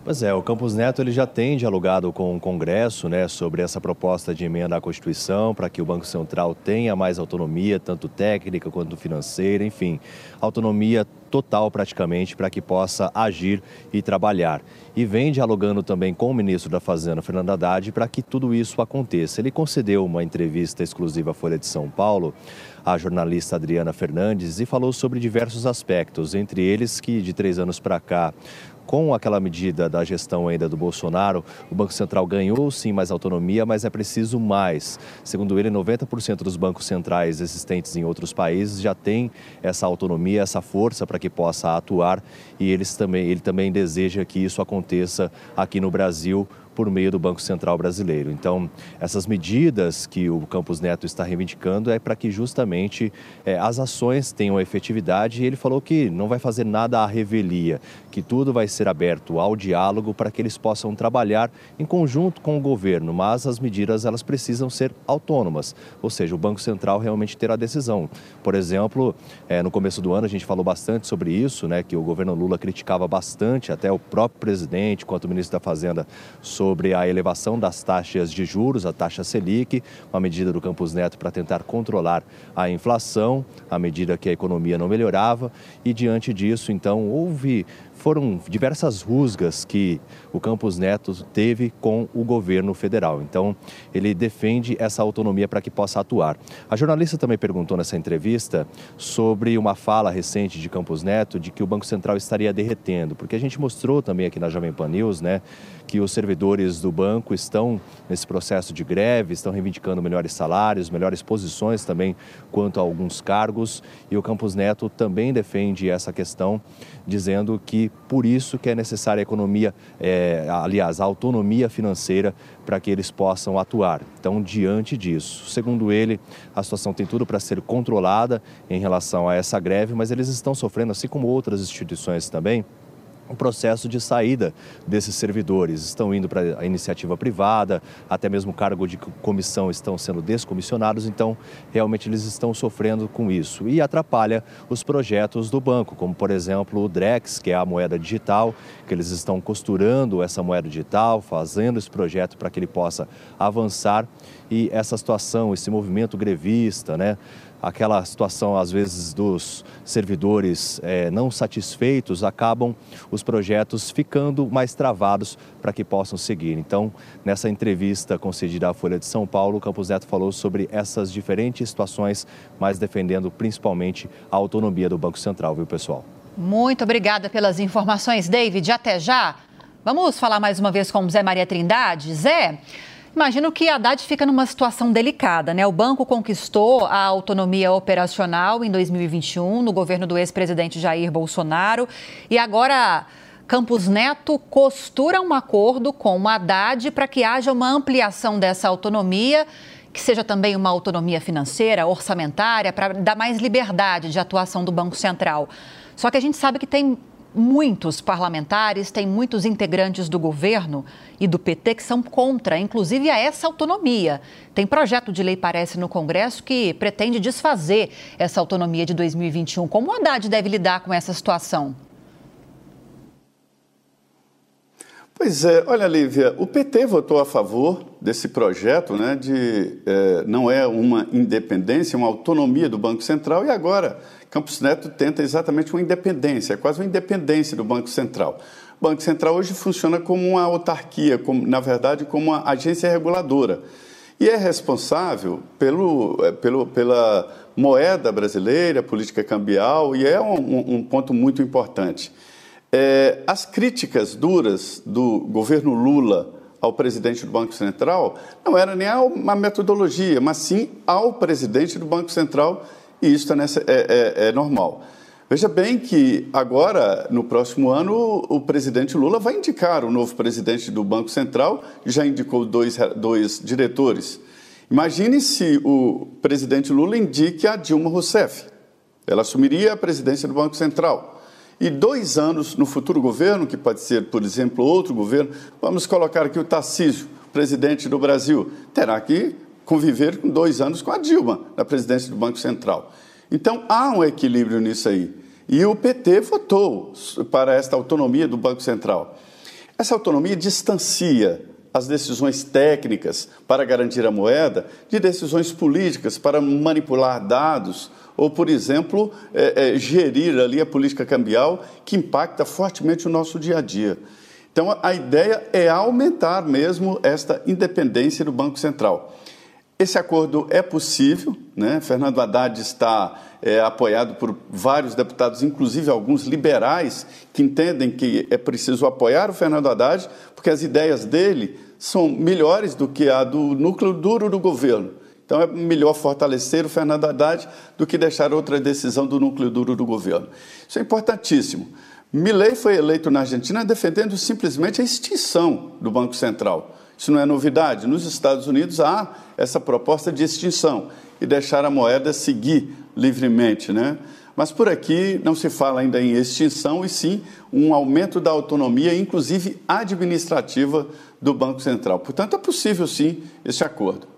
Pois é, o Campos Neto ele já tem dialogado com o Congresso né, sobre essa proposta de emenda à Constituição para que o Banco Central tenha mais autonomia, tanto técnica quanto financeira, enfim, autonomia total praticamente para que possa agir e trabalhar. E vem dialogando também com o ministro da Fazenda, Fernando Haddad, para que tudo isso aconteça. Ele concedeu uma entrevista exclusiva à Folha de São Paulo à jornalista Adriana Fernandes e falou sobre diversos aspectos, entre eles que de três anos para cá com aquela medida da gestão ainda do Bolsonaro, o Banco Central ganhou sim mais autonomia, mas é preciso mais. Segundo ele, 90% dos bancos centrais existentes em outros países já têm essa autonomia, essa força para que possa atuar e eles também, ele também deseja que isso aconteça aqui no Brasil por meio do Banco Central Brasileiro. Então, essas medidas que o Campos Neto está reivindicando é para que justamente é, as ações tenham efetividade e ele falou que não vai fazer nada à revelia, que tudo vai ser aberto ao diálogo para que eles possam trabalhar em conjunto com o governo, mas as medidas elas precisam ser autônomas, ou seja, o Banco Central realmente ter a decisão. Por exemplo, é, no começo do ano a gente falou bastante sobre isso, né, que o governo Lula criticava bastante, até o próprio presidente, quanto o ministro da Fazenda, sobre a elevação das taxas de juros, a taxa Selic, uma medida do Campos Neto para tentar controlar a inflação, à medida que a economia não melhorava. E diante disso, então, houve foram diversas rusgas que o Campos Neto teve com o governo federal. Então, ele defende essa autonomia para que possa atuar. A jornalista também perguntou nessa entrevista sobre uma fala recente de Campos Neto de que o Banco Central estaria derretendo, porque a gente mostrou também aqui na Jovem Pan News, né, que os servidores do banco estão nesse processo de greve, estão reivindicando melhores salários, melhores posições também quanto a alguns cargos, e o Campos Neto também defende essa questão, dizendo que por isso que é necessária a economia, é, aliás, a autonomia financeira para que eles possam atuar. Então, diante disso, segundo ele, a situação tem tudo para ser controlada em relação a essa greve, mas eles estão sofrendo, assim como outras instituições também, o processo de saída desses servidores. Estão indo para a iniciativa privada, até mesmo cargo de comissão estão sendo descomissionados, então realmente eles estão sofrendo com isso. E atrapalha os projetos do banco, como por exemplo o Drex, que é a moeda digital, que eles estão costurando essa moeda digital, fazendo esse projeto para que ele possa avançar. E essa situação, esse movimento grevista, né? Aquela situação, às vezes, dos servidores é, não satisfeitos, acabam os projetos ficando mais travados para que possam seguir. Então, nessa entrevista concedida à Folha de São Paulo, o Campos Neto falou sobre essas diferentes situações, mas defendendo principalmente a autonomia do Banco Central, viu, pessoal? Muito obrigada pelas informações, David. Até já. Vamos falar mais uma vez com Zé Maria Trindade. Zé. Imagino que a Haddad fica numa situação delicada, né? O banco conquistou a autonomia operacional em 2021, no governo do ex-presidente Jair Bolsonaro, e agora Campos Neto costura um acordo com a Haddad para que haja uma ampliação dessa autonomia, que seja também uma autonomia financeira, orçamentária, para dar mais liberdade de atuação do Banco Central. Só que a gente sabe que tem muitos parlamentares, tem muitos integrantes do governo e do PT que são contra, inclusive a essa autonomia. Tem projeto de lei, parece, no Congresso que pretende desfazer essa autonomia de 2021. Como o Haddad deve lidar com essa situação? Pois é, olha, Lívia, o PT votou a favor desse projeto, né, de é, não é uma independência, uma autonomia do Banco Central, e agora Campos Neto tenta exatamente uma independência, é quase uma independência do Banco Central. O Banco Central hoje funciona como uma autarquia, como, na verdade, como uma agência reguladora. E é responsável pelo, é, pelo, pela moeda brasileira, política cambial, e é um, um ponto muito importante. É, as críticas duras do governo Lula ao presidente do Banco Central não era nem a metodologia, mas sim ao presidente do Banco Central e isso é, é, é, é normal. Veja bem que agora, no próximo ano, o presidente Lula vai indicar o novo presidente do Banco Central, já indicou dois, dois diretores. Imagine se o presidente Lula indique a Dilma Rousseff. Ela assumiria a presidência do Banco Central. E dois anos no futuro governo, que pode ser, por exemplo, outro governo, vamos colocar aqui o Tarcísio, presidente do Brasil, terá que conviver com dois anos com a Dilma na presidência do Banco Central. Então há um equilíbrio nisso aí. E o PT votou para esta autonomia do Banco Central. Essa autonomia distancia as decisões técnicas para garantir a moeda de decisões políticas para manipular dados ou, por exemplo, é, é, gerir ali a política cambial que impacta fortemente o nosso dia a dia. Então, a ideia é aumentar mesmo esta independência do Banco Central. Esse acordo é possível, né? Fernando Haddad está é, apoiado por vários deputados, inclusive alguns liberais, que entendem que é preciso apoiar o Fernando Haddad, porque as ideias dele são melhores do que a do núcleo duro do governo. Então é melhor fortalecer o Fernando Haddad do que deixar outra decisão do núcleo duro do governo. Isso é importantíssimo. Milley foi eleito na Argentina defendendo simplesmente a extinção do Banco Central. Isso não é novidade. Nos Estados Unidos há essa proposta de extinção e deixar a moeda seguir livremente, né? Mas por aqui não se fala ainda em extinção, e sim um aumento da autonomia, inclusive administrativa, do Banco Central. Portanto, é possível sim esse acordo.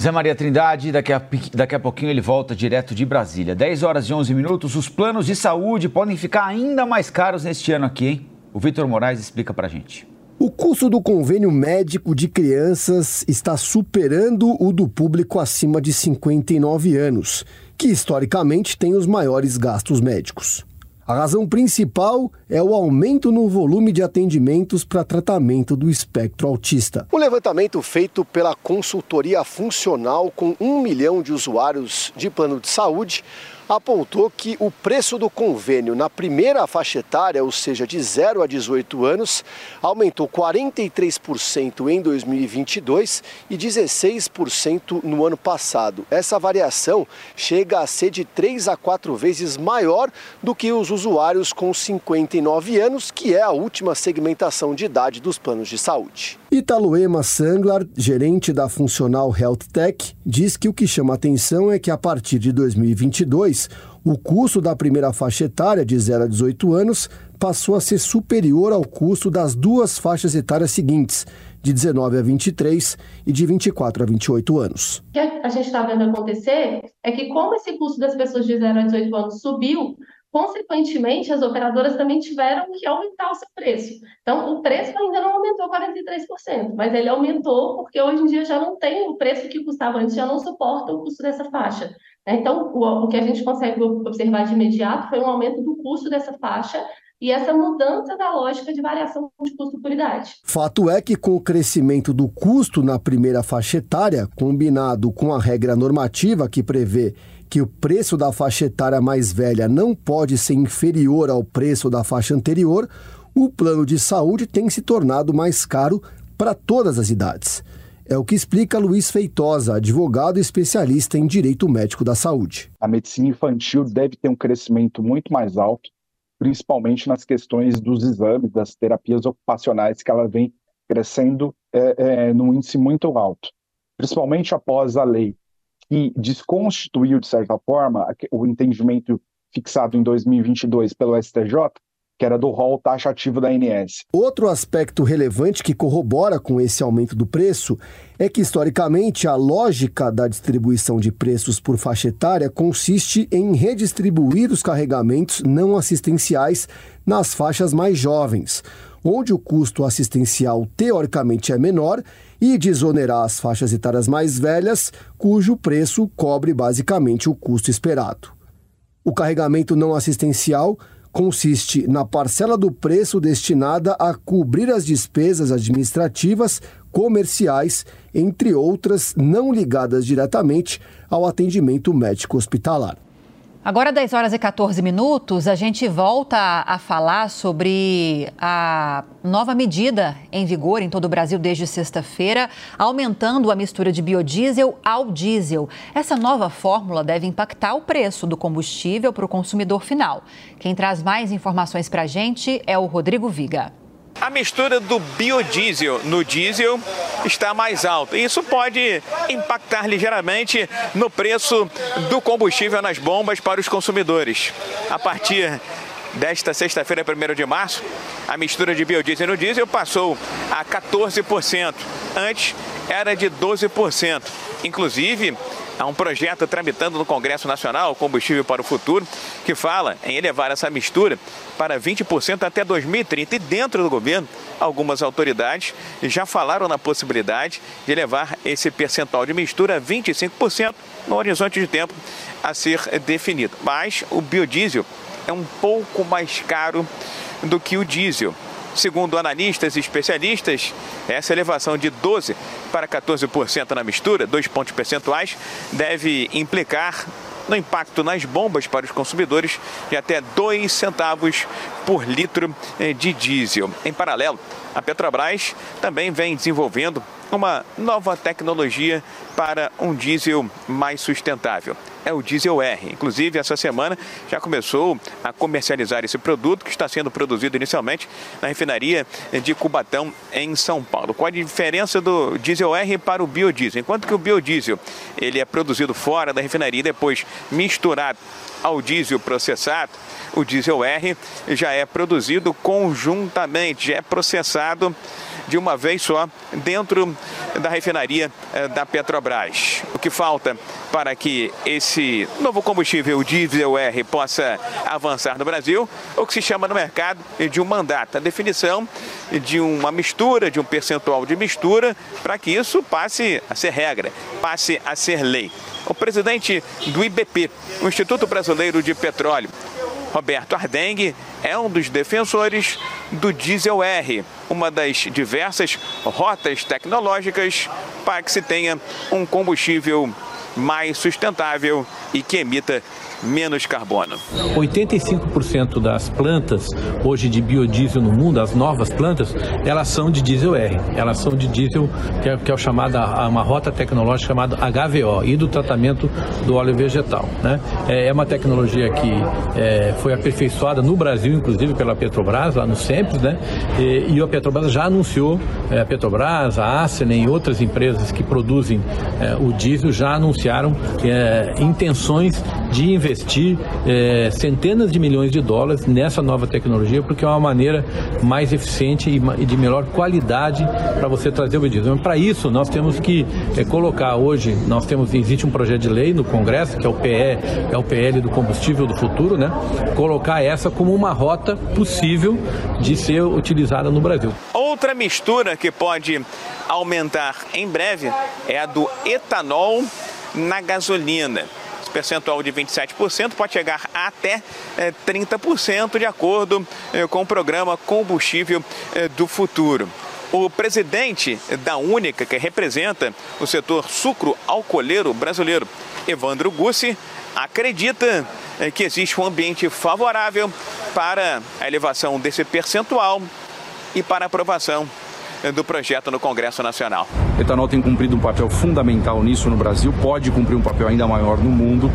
Zé Maria Trindade, daqui a, daqui a pouquinho ele volta direto de Brasília. 10 horas e 11 minutos, os planos de saúde podem ficar ainda mais caros neste ano aqui, hein? O Vitor Moraes explica pra gente. O custo do convênio médico de crianças está superando o do público acima de 59 anos, que historicamente tem os maiores gastos médicos. A razão principal é o aumento no volume de atendimentos para tratamento do espectro autista. Um levantamento feito pela consultoria funcional com um milhão de usuários de plano de saúde apontou que o preço do convênio na primeira faixa etária, ou seja, de 0 a 18 anos, aumentou 43% em 2022 e 16% no ano passado. Essa variação chega a ser de 3 a 4 vezes maior do que os usuários com 59 anos, que é a última segmentação de idade dos planos de saúde. Italoema Sanglar, gerente da Funcional Health Tech, diz que o que chama atenção é que a partir de 2022, o custo da primeira faixa etária de 0 a 18 anos passou a ser superior ao custo das duas faixas etárias seguintes, de 19 a 23 e de 24 a 28 anos. O que a gente está vendo acontecer é que, como esse custo das pessoas de 0 a 18 anos subiu, Consequentemente, as operadoras também tiveram que aumentar o seu preço. Então, o preço ainda não aumentou 43%, mas ele aumentou porque hoje em dia já não tem o preço que custava antes, já não suporta o custo dessa faixa. Então, o, o que a gente consegue observar de imediato foi um aumento do custo dessa faixa e essa mudança da lógica de variação de custo por idade. Fato é que, com o crescimento do custo na primeira faixa etária, combinado com a regra normativa que prevê que o preço da faixa etária mais velha não pode ser inferior ao preço da faixa anterior, o plano de saúde tem se tornado mais caro para todas as idades. É o que explica Luiz Feitosa, advogado especialista em direito médico da saúde. A medicina infantil deve ter um crescimento muito mais alto, principalmente nas questões dos exames, das terapias ocupacionais, que ela vem crescendo é, é, num índice muito alto. Principalmente após a lei que desconstituiu, de certa forma, o entendimento fixado em 2022 pelo STJ, que era do rol taxativo da ANS. Outro aspecto relevante que corrobora com esse aumento do preço é que, historicamente, a lógica da distribuição de preços por faixa etária consiste em redistribuir os carregamentos não assistenciais nas faixas mais jovens, onde o custo assistencial teoricamente é menor e desonerar as faixas etárias mais velhas, cujo preço cobre basicamente o custo esperado. O carregamento não assistencial consiste na parcela do preço destinada a cobrir as despesas administrativas, comerciais, entre outras não ligadas diretamente ao atendimento médico hospitalar. Agora, 10 horas e 14 minutos, a gente volta a falar sobre a nova medida em vigor em todo o Brasil desde sexta-feira, aumentando a mistura de biodiesel ao diesel. Essa nova fórmula deve impactar o preço do combustível para o consumidor final. Quem traz mais informações para a gente é o Rodrigo Viga. A mistura do biodiesel no diesel está mais alta. Isso pode impactar ligeiramente no preço do combustível nas bombas para os consumidores. A partir desta sexta-feira, 1 de março, a mistura de biodiesel no diesel passou a 14%. Antes era de 12%. Inclusive, Há um projeto tramitando no Congresso Nacional, Combustível para o Futuro, que fala em elevar essa mistura para 20% até 2030. E dentro do governo, algumas autoridades já falaram na possibilidade de elevar esse percentual de mistura a 25% no horizonte de tempo a ser definido. Mas o biodiesel é um pouco mais caro do que o diesel. Segundo analistas e especialistas, essa elevação de 12% para 14% na mistura, dois pontos percentuais, deve implicar no impacto nas bombas para os consumidores de até 2 centavos por litro eh, de diesel. Em paralelo, a Petrobras também vem desenvolvendo uma nova tecnologia para um diesel mais sustentável. É o diesel R. Inclusive, essa semana já começou a comercializar esse produto que está sendo produzido inicialmente na refinaria de Cubatão, em São Paulo. Qual a diferença do diesel R para o biodiesel? Enquanto que o biodiesel ele é produzido fora da refinaria e depois misturado ao diesel processado, o diesel R já é produzido conjuntamente, já é processado de uma vez só dentro da refinaria eh, da Petrobras. O que falta para que esse novo combustível diesel R possa avançar no Brasil, o que se chama no mercado de um mandato, a definição de uma mistura, de um percentual de mistura, para que isso passe a ser regra, passe a ser lei. O presidente do IBP, o Instituto Brasileiro de Petróleo, Roberto Ardengue é um dos defensores do diesel R, uma das diversas rotas tecnológicas para que se tenha um combustível mais sustentável e que emita menos carbono. 85% das plantas hoje de biodiesel no mundo, as novas plantas, elas são de diesel R. Elas são de diesel que é, que é o chamado, uma rota tecnológica chamada HVO e do tratamento do óleo vegetal. Né? É, é uma tecnologia que é, foi aperfeiçoada no Brasil, inclusive pela Petrobras, lá no SEMPES, né? E, e a Petrobras já anunciou, é, a Petrobras, a Asenen e outras empresas que produzem é, o diesel já anunciaram é, intenções de investir investir é, centenas de milhões de dólares nessa nova tecnologia, porque é uma maneira mais eficiente e de melhor qualidade para você trazer o biodiesel. Para isso, nós temos que é, colocar hoje, nós temos, existe um projeto de lei no Congresso, que é o PE, é o PL do combustível do futuro, né? Colocar essa como uma rota possível de ser utilizada no Brasil. Outra mistura que pode aumentar em breve é a do etanol na gasolina percentual de 27% pode chegar até 30%, eh, de acordo eh, com o programa Combustível eh, do Futuro. O presidente da Única, que representa o setor sucro-alcooleiro brasileiro, Evandro Gussi, acredita que existe um ambiente favorável para a elevação desse percentual e para a aprovação do projeto no Congresso Nacional. Etanol tem cumprido um papel fundamental nisso no Brasil, pode cumprir um papel ainda maior no mundo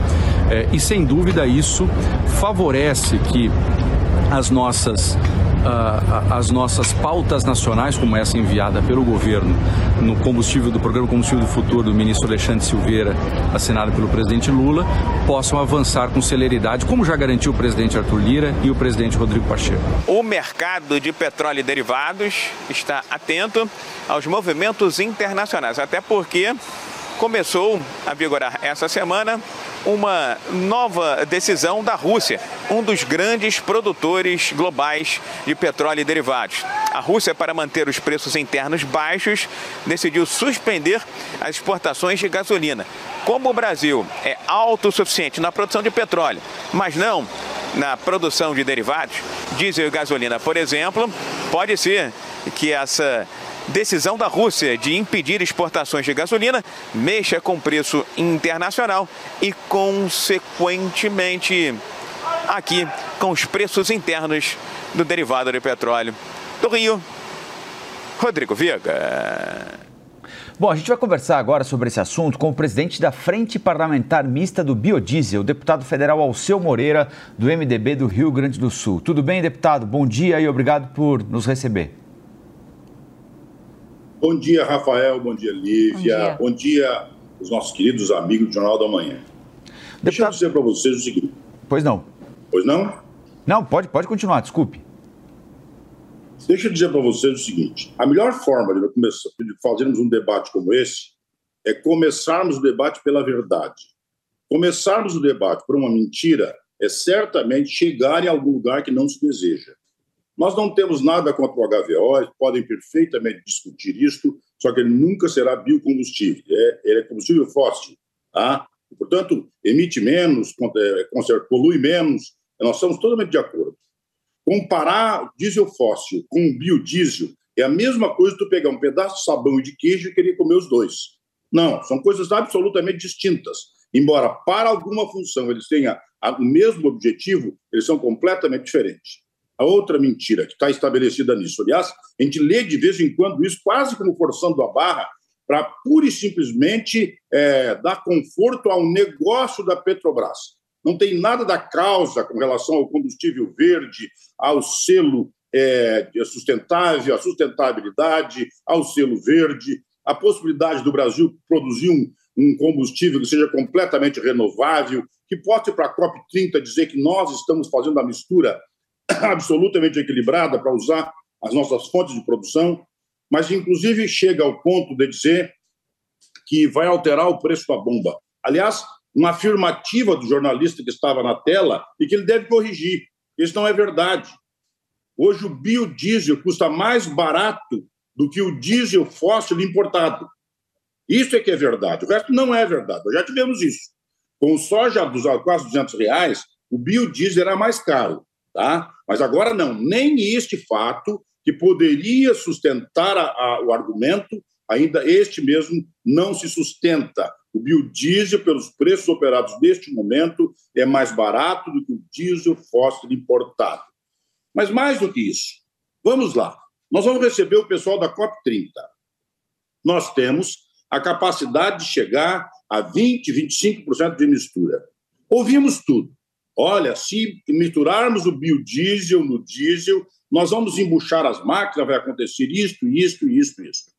é, e, sem dúvida, isso favorece que as nossas uh, as nossas pautas nacionais, como essa enviada pelo governo no combustível do programa Combustível do Futuro do ministro Alexandre Silveira, assinado pelo presidente Lula, possam avançar com celeridade, como já garantiu o presidente Arthur Lira e o presidente Rodrigo Pacheco. O mercado de petróleo e derivados está atento aos movimentos internacionais, até porque começou a vigorar essa semana uma nova decisão da Rússia, um dos grandes produtores globais de petróleo e derivados. A Rússia, para manter os preços internos baixos, decidiu suspender as exportações de gasolina. Como o Brasil é autossuficiente na produção de petróleo, mas não na produção de derivados, diesel e gasolina, por exemplo, pode ser que essa decisão da Rússia de impedir exportações de gasolina mexa com preço internacional e, consequentemente, aqui com os preços internos do derivado de petróleo. Do Rio, Rodrigo Viega. Bom, a gente vai conversar agora sobre esse assunto com o presidente da Frente Parlamentar Mista do Biodiesel, o deputado federal Alceu Moreira, do MDB do Rio Grande do Sul. Tudo bem, deputado? Bom dia e obrigado por nos receber. Bom dia, Rafael. Bom dia, Lívia. Bom dia, Bom dia os nossos queridos amigos do Jornal da Manhã. Deputado... Deixa eu dizer para vocês o seguinte. Pois não. Pois não? Não, pode, pode continuar, desculpe. Deixa eu dizer para vocês o seguinte: a melhor forma de, começar, de fazermos um debate como esse é começarmos o debate pela verdade. Começarmos o debate por uma mentira é certamente chegar em algum lugar que não se deseja. Nós não temos nada contra o HVO, podem perfeitamente discutir isto, só que ele nunca será biocombustível, é, ele é combustível fóssil. Tá? portanto, emite menos, é, polui menos, nós estamos totalmente de acordo. Comparar diesel fóssil com biodiesel é a mesma coisa tu pegar um pedaço de sabão e de queijo e querer comer os dois. Não, são coisas absolutamente distintas. Embora para alguma função eles tenham o mesmo objetivo, eles são completamente diferentes. A outra mentira que está estabelecida nisso, aliás, a gente lê de vez em quando isso quase como forçando a barra para pura e simplesmente é, dar conforto ao negócio da Petrobras. Não tem nada da causa com relação ao combustível verde, ao selo é, sustentável, à sustentabilidade, ao selo verde, a possibilidade do Brasil produzir um, um combustível que seja completamente renovável, que possa ir para a COP30 dizer que nós estamos fazendo a mistura absolutamente equilibrada para usar as nossas fontes de produção, mas inclusive chega ao ponto de dizer que vai alterar o preço da bomba. Aliás, uma afirmativa do jornalista que estava na tela e que ele deve corrigir. Isso não é verdade. Hoje o biodiesel custa mais barato do que o diesel fóssil importado. Isso é que é verdade. O resto não é verdade. Já tivemos isso. Com o soja dos quase 200 reais, o biodiesel era mais caro. Tá? Mas agora não. Nem este fato, que poderia sustentar a, a, o argumento, ainda este mesmo não se sustenta. O biodiesel, pelos preços operados neste momento, é mais barato do que o diesel fóssil importado. Mas mais do que isso, vamos lá. Nós vamos receber o pessoal da COP30. Nós temos a capacidade de chegar a 20, 25% de mistura. Ouvimos tudo. Olha, se misturarmos o biodiesel no diesel, nós vamos embuchar as máquinas, vai acontecer isto, isto, isto, isto.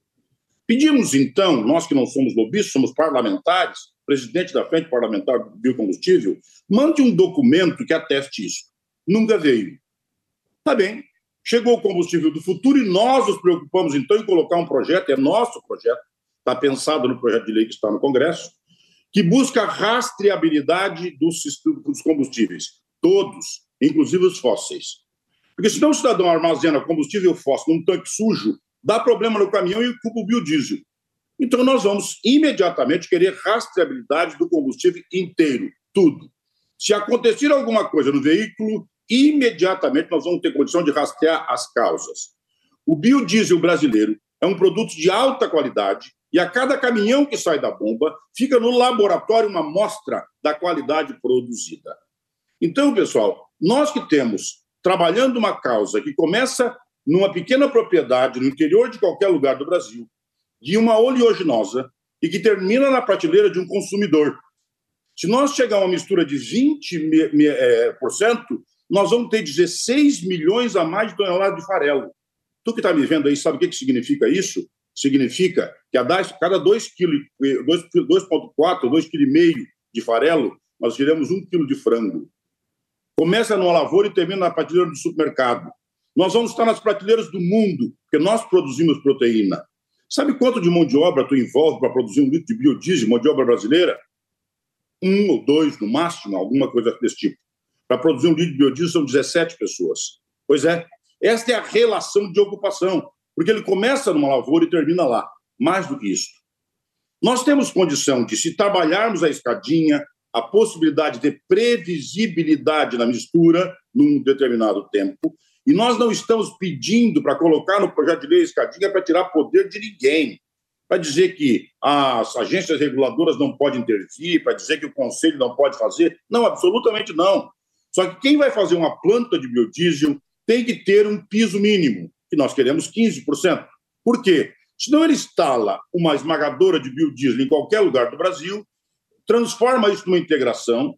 Pedimos, então, nós que não somos lobistas, somos parlamentares, presidente da Frente Parlamentar do Biocombustível, mande um documento que ateste isso. Nunca veio. Tá bem. Chegou o combustível do futuro e nós nos preocupamos, então, em colocar um projeto, é nosso projeto, está pensado no projeto de lei que está no Congresso, que busca rastreabilidade dos, combustíveis, todos, inclusive os fósseis. Porque senão o cidadão armazena combustível fóssil num tanque sujo dá problema no caminhão e culpa o biodiesel. Então, nós vamos imediatamente querer rastreabilidade do combustível inteiro, tudo. Se acontecer alguma coisa no veículo, imediatamente nós vamos ter condição de rastrear as causas. O biodiesel brasileiro é um produto de alta qualidade e a cada caminhão que sai da bomba fica no laboratório uma amostra da qualidade produzida. Então, pessoal, nós que temos trabalhando uma causa que começa numa pequena propriedade no interior de qualquer lugar do Brasil, de uma oleaginosa e que termina na prateleira de um consumidor. Se nós chegar a uma mistura de 20%, é, nós vamos ter 16 milhões a mais de toneladas de farelo. Tu que está me vendo aí, sabe o que, que significa isso? Significa que a cada 2,4, 2,5 kg de farelo, nós tiramos 1 kg de frango. Começa numa lavoura e termina na prateleira do supermercado. Nós vamos estar nas prateleiras do mundo, porque nós produzimos proteína. Sabe quanto de mão de obra tu envolve para produzir um litro de biodiesel, mão de obra brasileira? Um ou dois, no máximo, alguma coisa desse tipo. Para produzir um litro de biodiesel são 17 pessoas. Pois é, esta é a relação de ocupação, porque ele começa numa lavoura e termina lá. Mais do que isso. Nós temos condição de, se trabalharmos a escadinha, a possibilidade de previsibilidade na mistura num determinado tempo, E nós não estamos pedindo para colocar no projeto de lei escadinha para tirar poder de ninguém, para dizer que as agências reguladoras não podem intervir, para dizer que o conselho não pode fazer. Não, absolutamente não. Só que quem vai fazer uma planta de biodiesel tem que ter um piso mínimo, que nós queremos 15%. Por quê? Senão ele instala uma esmagadora de biodiesel em qualquer lugar do Brasil, transforma isso numa integração,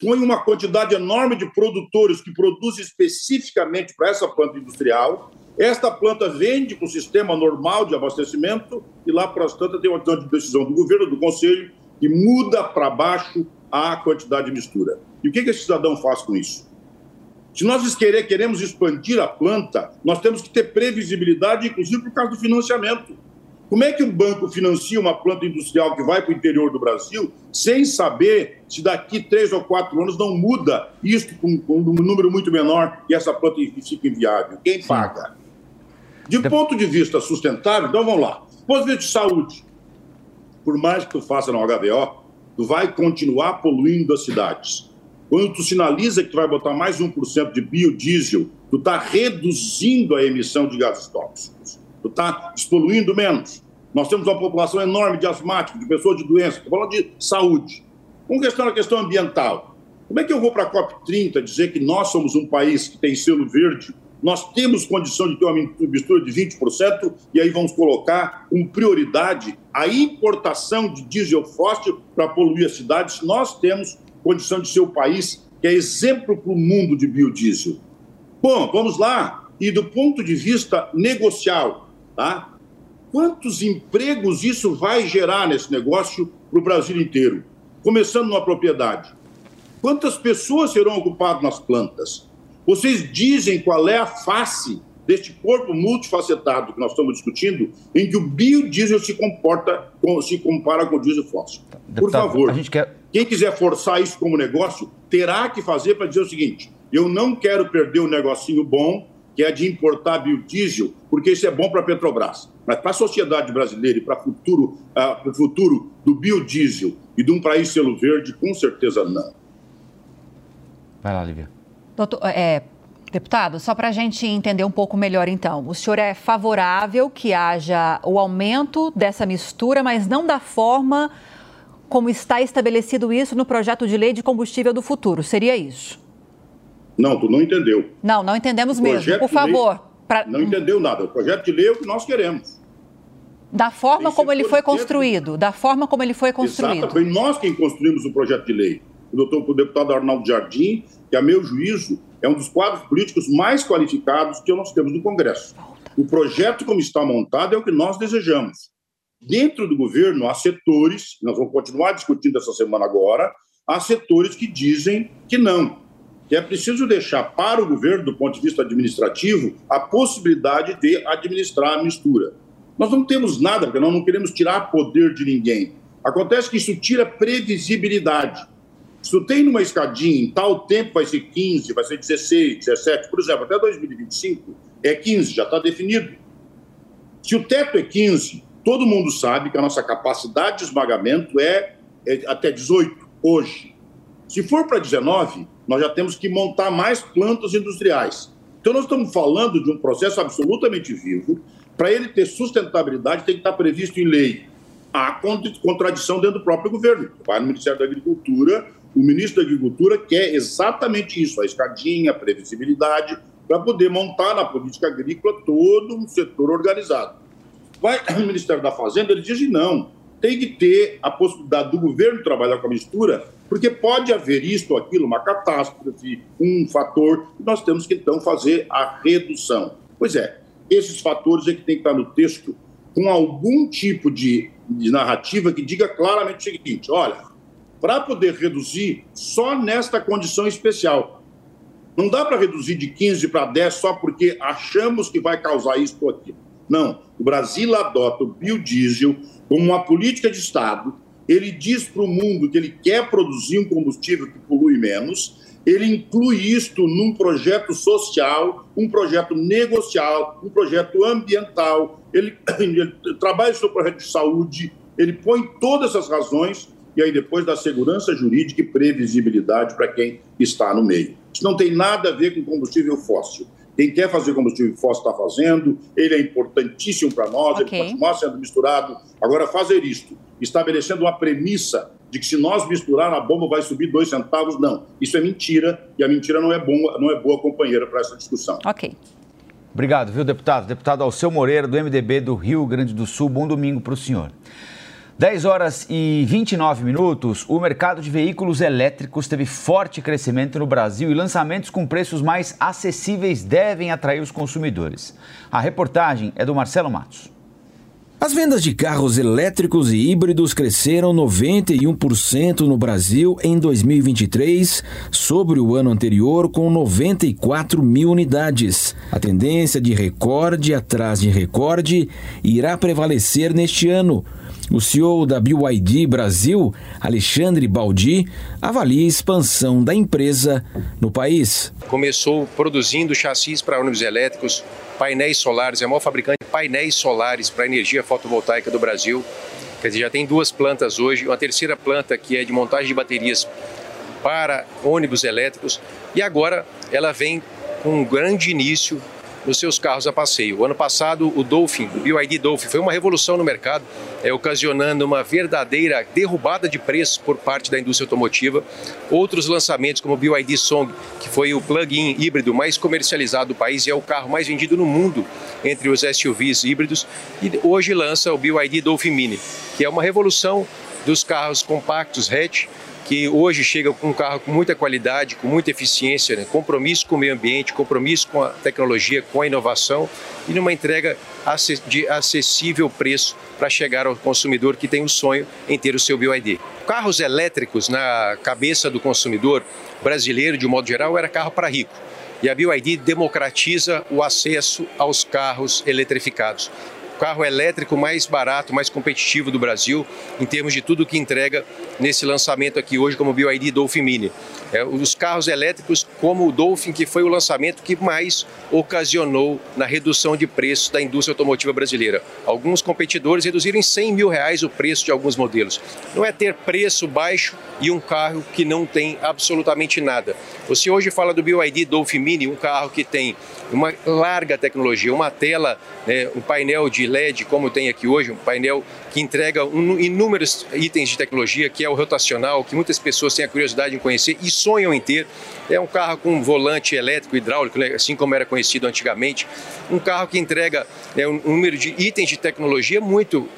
põe uma quantidade enorme de produtores que produzem especificamente para essa planta industrial. Esta planta vende para o sistema normal de abastecimento e lá para as tantas tem uma decisão do governo, do conselho, que muda para baixo a quantidade de mistura. E o que, que esse cidadão faz com isso? Se nós querer, queremos expandir a planta, nós temos que ter previsibilidade, inclusive por causa do financiamento. Como é que um banco financia uma planta industrial que vai para o interior do Brasil sem saber se daqui três ou quatro anos não muda isso com, com um número muito menor e essa planta fica inviável? Quem paga? De ponto de vista sustentável, então vamos lá. Ponto de vista de saúde, por mais que tu faça no HVO, tu vai continuar poluindo as cidades. Quando tu sinaliza que tu vai botar mais 1% de biodiesel, tu está reduzindo a emissão de gases tóxicos. Tu está despoluindo menos. Nós temos uma população enorme de asmáticos, de pessoas de doença. Estou falando de saúde. Vamos questionar a questão ambiental. Como é que eu vou para a COP30 dizer que nós somos um país que tem selo verde, nós temos condição de ter uma mistura de 20%, e aí vamos colocar com prioridade a importação de diesel fóssil para poluir as cidades. Nós temos condição de ser o país que é exemplo para o mundo de biodiesel. Bom, vamos lá. E do ponto de vista negocial, tá? Quantos empregos isso vai gerar nesse negócio para o Brasil inteiro? Começando numa propriedade. Quantas pessoas serão ocupadas nas plantas? Vocês dizem qual é a face deste corpo multifacetado que nós estamos discutindo, em que o biodiesel se comporta, se compara com o diesel fóssil. Por favor, quer... quem quiser forçar isso como negócio, terá que fazer para dizer o seguinte: eu não quero perder um negocinho bom que é de importar biodiesel, porque isso é bom para a Petrobras. Mas para a sociedade brasileira e para o futuro, uh, futuro do biodiesel e de um país selo verde, com certeza não. Vai lá, Lívia. Doutor, é, deputado, só para a gente entender um pouco melhor, então. O senhor é favorável que haja o aumento dessa mistura, mas não da forma como está estabelecido isso no projeto de lei de combustível do futuro. Seria isso? Não, tu não entendeu. Não, não entendemos mesmo. Por favor. Lei, pra... Não entendeu nada. O projeto de lei é o que nós queremos. Da forma Tem como ele foi construído. Da forma como ele foi construído. Exato, foi nós quem construímos o projeto de lei. O, doutor, o deputado Arnaldo Jardim, que, a meu juízo, é um dos quadros políticos mais qualificados que nós temos no Congresso. O projeto, como está montado, é o que nós desejamos. Dentro do governo, há setores, nós vamos continuar discutindo essa semana agora, há setores que dizem que não, que é preciso deixar para o governo, do ponto de vista administrativo, a possibilidade de administrar a mistura. Nós não temos nada, porque nós não queremos tirar poder de ninguém. Acontece que isso tira previsibilidade. Se tu tem numa escadinha, em tal tempo vai ser 15, vai ser 16, 17, por exemplo, até 2025 é 15, já está definido. Se o teto é 15, todo mundo sabe que a nossa capacidade de esmagamento é, é até 18 hoje. Se for para 19, nós já temos que montar mais plantas industriais. Então, nós estamos falando de um processo absolutamente vivo. Para ele ter sustentabilidade, tem que estar previsto em lei. Há contradição dentro do próprio governo. Vai no Ministério da Agricultura, o ministro da Agricultura quer exatamente isso, a escadinha, a previsibilidade, para poder montar na política agrícola todo um setor organizado. Vai no Ministério da Fazenda, ele diz não, tem que ter a possibilidade do governo trabalhar com a mistura porque pode haver isto ou aquilo, uma catástrofe, um fator, e nós temos que então fazer a redução. Pois é, esses fatores é que tem que estar no texto com algum tipo de, de narrativa que diga claramente o seguinte: olha, para poder reduzir só nesta condição especial. Não dá para reduzir de 15 para 10 só porque achamos que vai causar isso ou aquilo. Não. O Brasil adota o biodiesel como uma política de Estado ele diz para o mundo que ele quer produzir um combustível que polui menos, ele inclui isto num projeto social, um projeto negocial, um projeto ambiental, ele, ele trabalha o projeto de saúde, ele põe todas essas razões e aí depois dá segurança jurídica e previsibilidade para quem está no meio. Isso não tem nada a ver com combustível fóssil. Quem quer fazer combustível fóssil está fazendo, ele é importantíssimo para nós, okay. ele continua sendo misturado. Agora, fazer isto, estabelecendo uma premissa de que se nós misturar a bomba vai subir dois centavos, não. Isso é mentira e a mentira não é, bom, não é boa companheira para essa discussão. Ok. Obrigado, viu, deputado? Deputado Alceu Moreira, do MDB do Rio Grande do Sul. Bom domingo para o senhor. 10 horas e 29 minutos, o mercado de veículos elétricos teve forte crescimento no Brasil e lançamentos com preços mais acessíveis devem atrair os consumidores. A reportagem é do Marcelo Matos. As vendas de carros elétricos e híbridos cresceram 91% no Brasil em 2023, sobre o ano anterior, com 94 mil unidades. A tendência de recorde atrás de recorde irá prevalecer neste ano. O CEO da BYD Brasil, Alexandre Baldi, avalia a expansão da empresa no país. Começou produzindo chassis para ônibus elétricos painéis solares, é o maior fabricante de painéis solares para energia fotovoltaica do Brasil. Quer dizer, já tem duas plantas hoje, uma terceira planta que é de montagem de baterias para ônibus elétricos e agora ela vem com um grande início nos seus carros a passeio. O ano passado, o Dolphin, o BYD Dolphin, foi uma revolução no mercado, é, ocasionando uma verdadeira derrubada de preços por parte da indústria automotiva. Outros lançamentos, como o BYD Song, que foi o plug-in híbrido mais comercializado do país e é o carro mais vendido no mundo entre os SUVs híbridos, e hoje lança o BYD Dolphin Mini, que é uma revolução dos carros compactos hatch que hoje chega com um carro com muita qualidade, com muita eficiência, né? compromisso com o meio ambiente, compromisso com a tecnologia, com a inovação e numa entrega de acessível preço para chegar ao consumidor que tem o sonho em ter o seu BioID. Carros elétricos na cabeça do consumidor brasileiro, de um modo geral, era carro para rico. E a BioID democratiza o acesso aos carros eletrificados carro elétrico mais barato, mais competitivo do Brasil, em termos de tudo que entrega nesse lançamento aqui hoje, como BioID Dolphin Mini. É, os carros elétricos, como o Dolphin, que foi o lançamento que mais ocasionou na redução de preços da indústria automotiva brasileira. Alguns competidores reduziram em 100 mil reais o preço de alguns modelos. Não é ter preço baixo e um carro que não tem absolutamente nada. Você hoje fala do BioID Dolphin Mini, um carro que tem uma larga tecnologia, uma tela, né, um painel de LED, como tem aqui hoje, um painel que entrega inúmeros itens de tecnologia, que é o rotacional, que muitas pessoas têm a curiosidade em conhecer e sonham em ter. É um carro com volante elétrico hidráulico, né, assim como era conhecido antigamente. Um carro que entrega né, um número de itens de tecnologia muito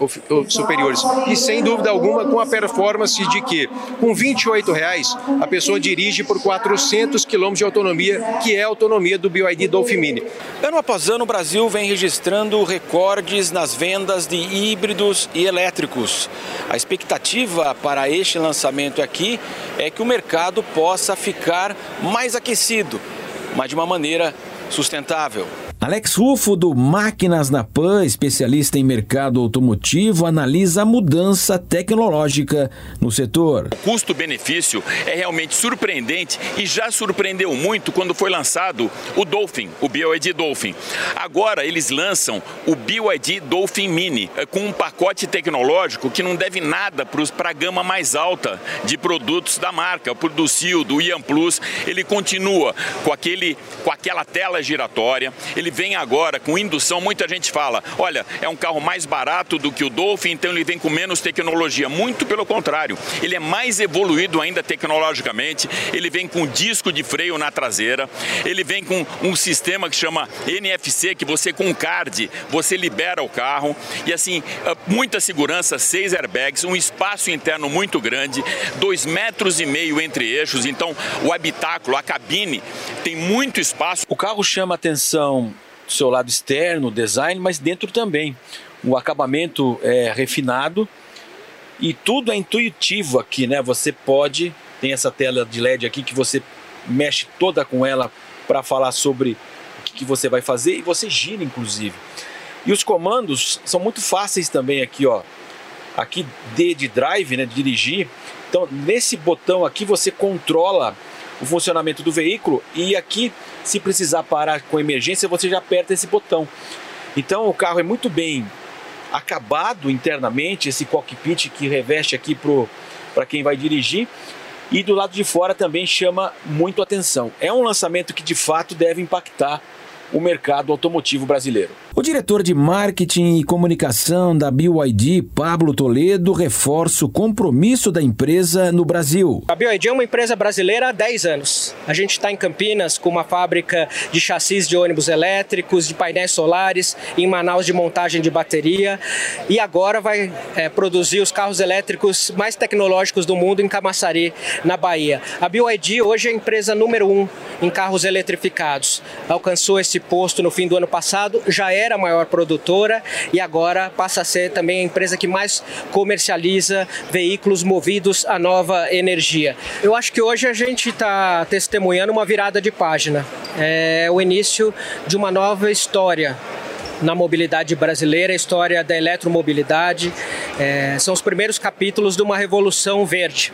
superiores. E sem dúvida alguma com a performance de que com 28 reais, a pessoa dirige por 400 quilômetros de autonomia, que é a autonomia do BioID Dolphin Mini. Ano após ano, o Brasil vem registrando recordes nas vendas de híbridos e elétricos. A expectativa para este lançamento aqui é que o mercado possa ficar mais aquecido, mas de uma maneira sustentável. Alex Rufo, do Máquinas na Pan, especialista em mercado automotivo, analisa a mudança tecnológica no setor. O custo-benefício é realmente surpreendente e já surpreendeu muito quando foi lançado o Dolphin, o BioID Dolphin. Agora eles lançam o BioID Dolphin Mini, eh, com um pacote tecnológico que não deve nada para a gama mais alta de produtos da marca, do Sil, do Ian Plus. Ele continua com, aquele, com aquela tela giratória, ele vem agora com indução, muita gente fala, olha, é um carro mais barato do que o Dolphin, então ele vem com menos tecnologia. Muito pelo contrário, ele é mais evoluído ainda tecnologicamente, ele vem com disco de freio na traseira, ele vem com um sistema que chama NFC, que você com card, você libera o carro, e assim, ah, muita segurança, seis airbags, um espaço interno muito grande, dois metros e meio entre eixos, então o habitáculo, a cabine, tem muito espaço. O carro chama atenção seu lado externo, design, mas dentro também. O acabamento é refinado e tudo é intuitivo aqui, né? Você pode, tem essa tela de LED aqui que você mexe toda com ela para falar sobre o que, você vai fazer e você gira inclusive. E os comandos são muito fáceis também aqui, ó. Aqui D de drive, né, de dirigir. Então, nesse botão aqui você controla o funcionamento do veículo e aqui, se precisar parar com emergência, você já aperta esse botão. Então o carro é muito bem acabado internamente, esse cockpit que reveste aqui para quem vai dirigir. E do lado de fora também chama muito atenção. É um lançamento que de fato deve impactar o mercado automotivo brasileiro. O diretor de marketing e comunicação da BYD, Pablo Toledo, reforça o compromisso da empresa no Brasil. A BYD é uma empresa brasileira há 10 anos. A gente está em Campinas com uma fábrica de chassis de ônibus elétricos, de painéis solares, em Manaus de montagem de bateria e agora vai é, produzir os carros elétricos mais tecnológicos do mundo em Camaçari, na Bahia. A BYD hoje é a empresa número um em carros eletrificados. Alcançou esse posto no fim do ano passado, já é a maior produtora e agora passa a ser também a empresa que mais comercializa veículos movidos a nova energia. Eu acho que hoje a gente está testemunhando uma virada de página. É o início de uma nova história na mobilidade brasileira, a história da eletromobilidade. É, são os primeiros capítulos de uma revolução verde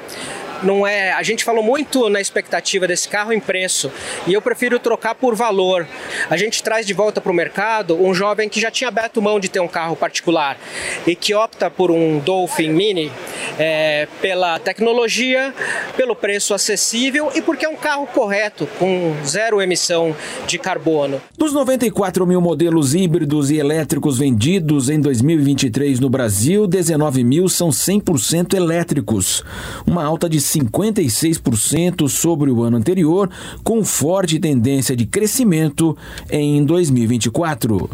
não é. A gente falou muito na expectativa desse carro em preço e eu prefiro trocar por valor. A gente traz de volta para o mercado um jovem que já tinha aberto mão de ter um carro particular e que opta por um Dolphin Mini é, pela tecnologia, pelo preço acessível e porque é um carro correto, com zero emissão de carbono. Dos 94 mil modelos híbridos e elétricos vendidos em 2023 no Brasil, 19 mil são 100% elétricos, uma alta de 56% sobre o ano anterior, com forte tendência de crescimento em 2024.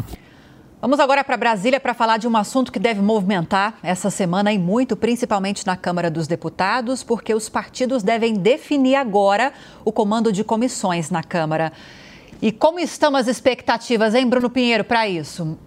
Vamos agora para Brasília para falar de um assunto que deve movimentar essa semana e muito, principalmente na Câmara dos Deputados, porque os partidos devem definir agora o comando de comissões na Câmara. E como estão as expectativas, hein, Bruno Pinheiro, para isso?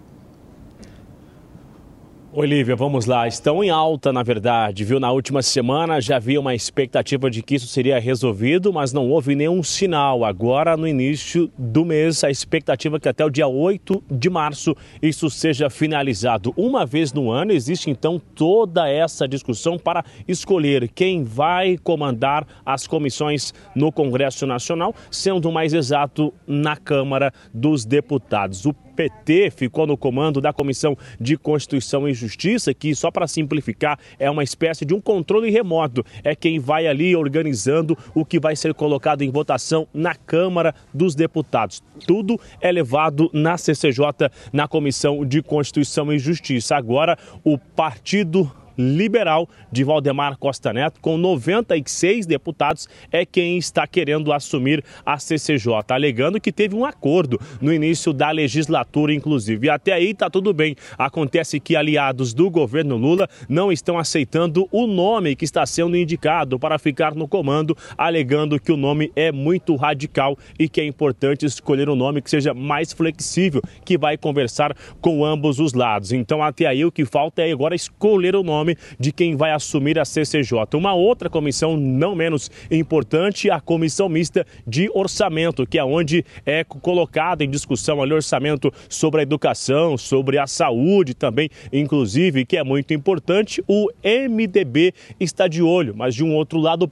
Olivia, vamos lá. Estão em alta, na verdade, viu? Na última semana já havia uma expectativa de que isso seria resolvido, mas não houve nenhum sinal. Agora, no início do mês, a expectativa é que até o dia 8 de março isso seja finalizado. Uma vez no ano, existe então toda essa discussão para escolher quem vai comandar as comissões no Congresso Nacional, sendo mais exato na Câmara dos Deputados. O PT ficou no comando da Comissão de Constituição e Justiça, que, só para simplificar, é uma espécie de um controle remoto. É quem vai ali organizando o que vai ser colocado em votação na Câmara dos Deputados. Tudo é levado na CCJ, na Comissão de Constituição e Justiça. Agora, o Partido liberal de Valdemar Costa Neto, com 96 deputados, é quem está querendo assumir a CCJ, alegando que teve um acordo no início da legislatura, inclusive. E até aí está tudo bem. Acontece que aliados do governo Lula não estão aceitando o nome que está sendo indicado para ficar no comando, alegando que o nome é muito radical e que é importante escolher um nome que seja mais flexível, que vai conversar com ambos os lados. Então, até aí, o que falta é agora escolher o nome nome de quem vai assumir a CCJ. Uma outra comissão não menos importante, a comissão mista de orçamento, que é onde é colocado em discussão ali orçamento sobre a educação, sobre a saúde também, inclusive, que é muito importante. O MDB está de olho, mas de um outro lado,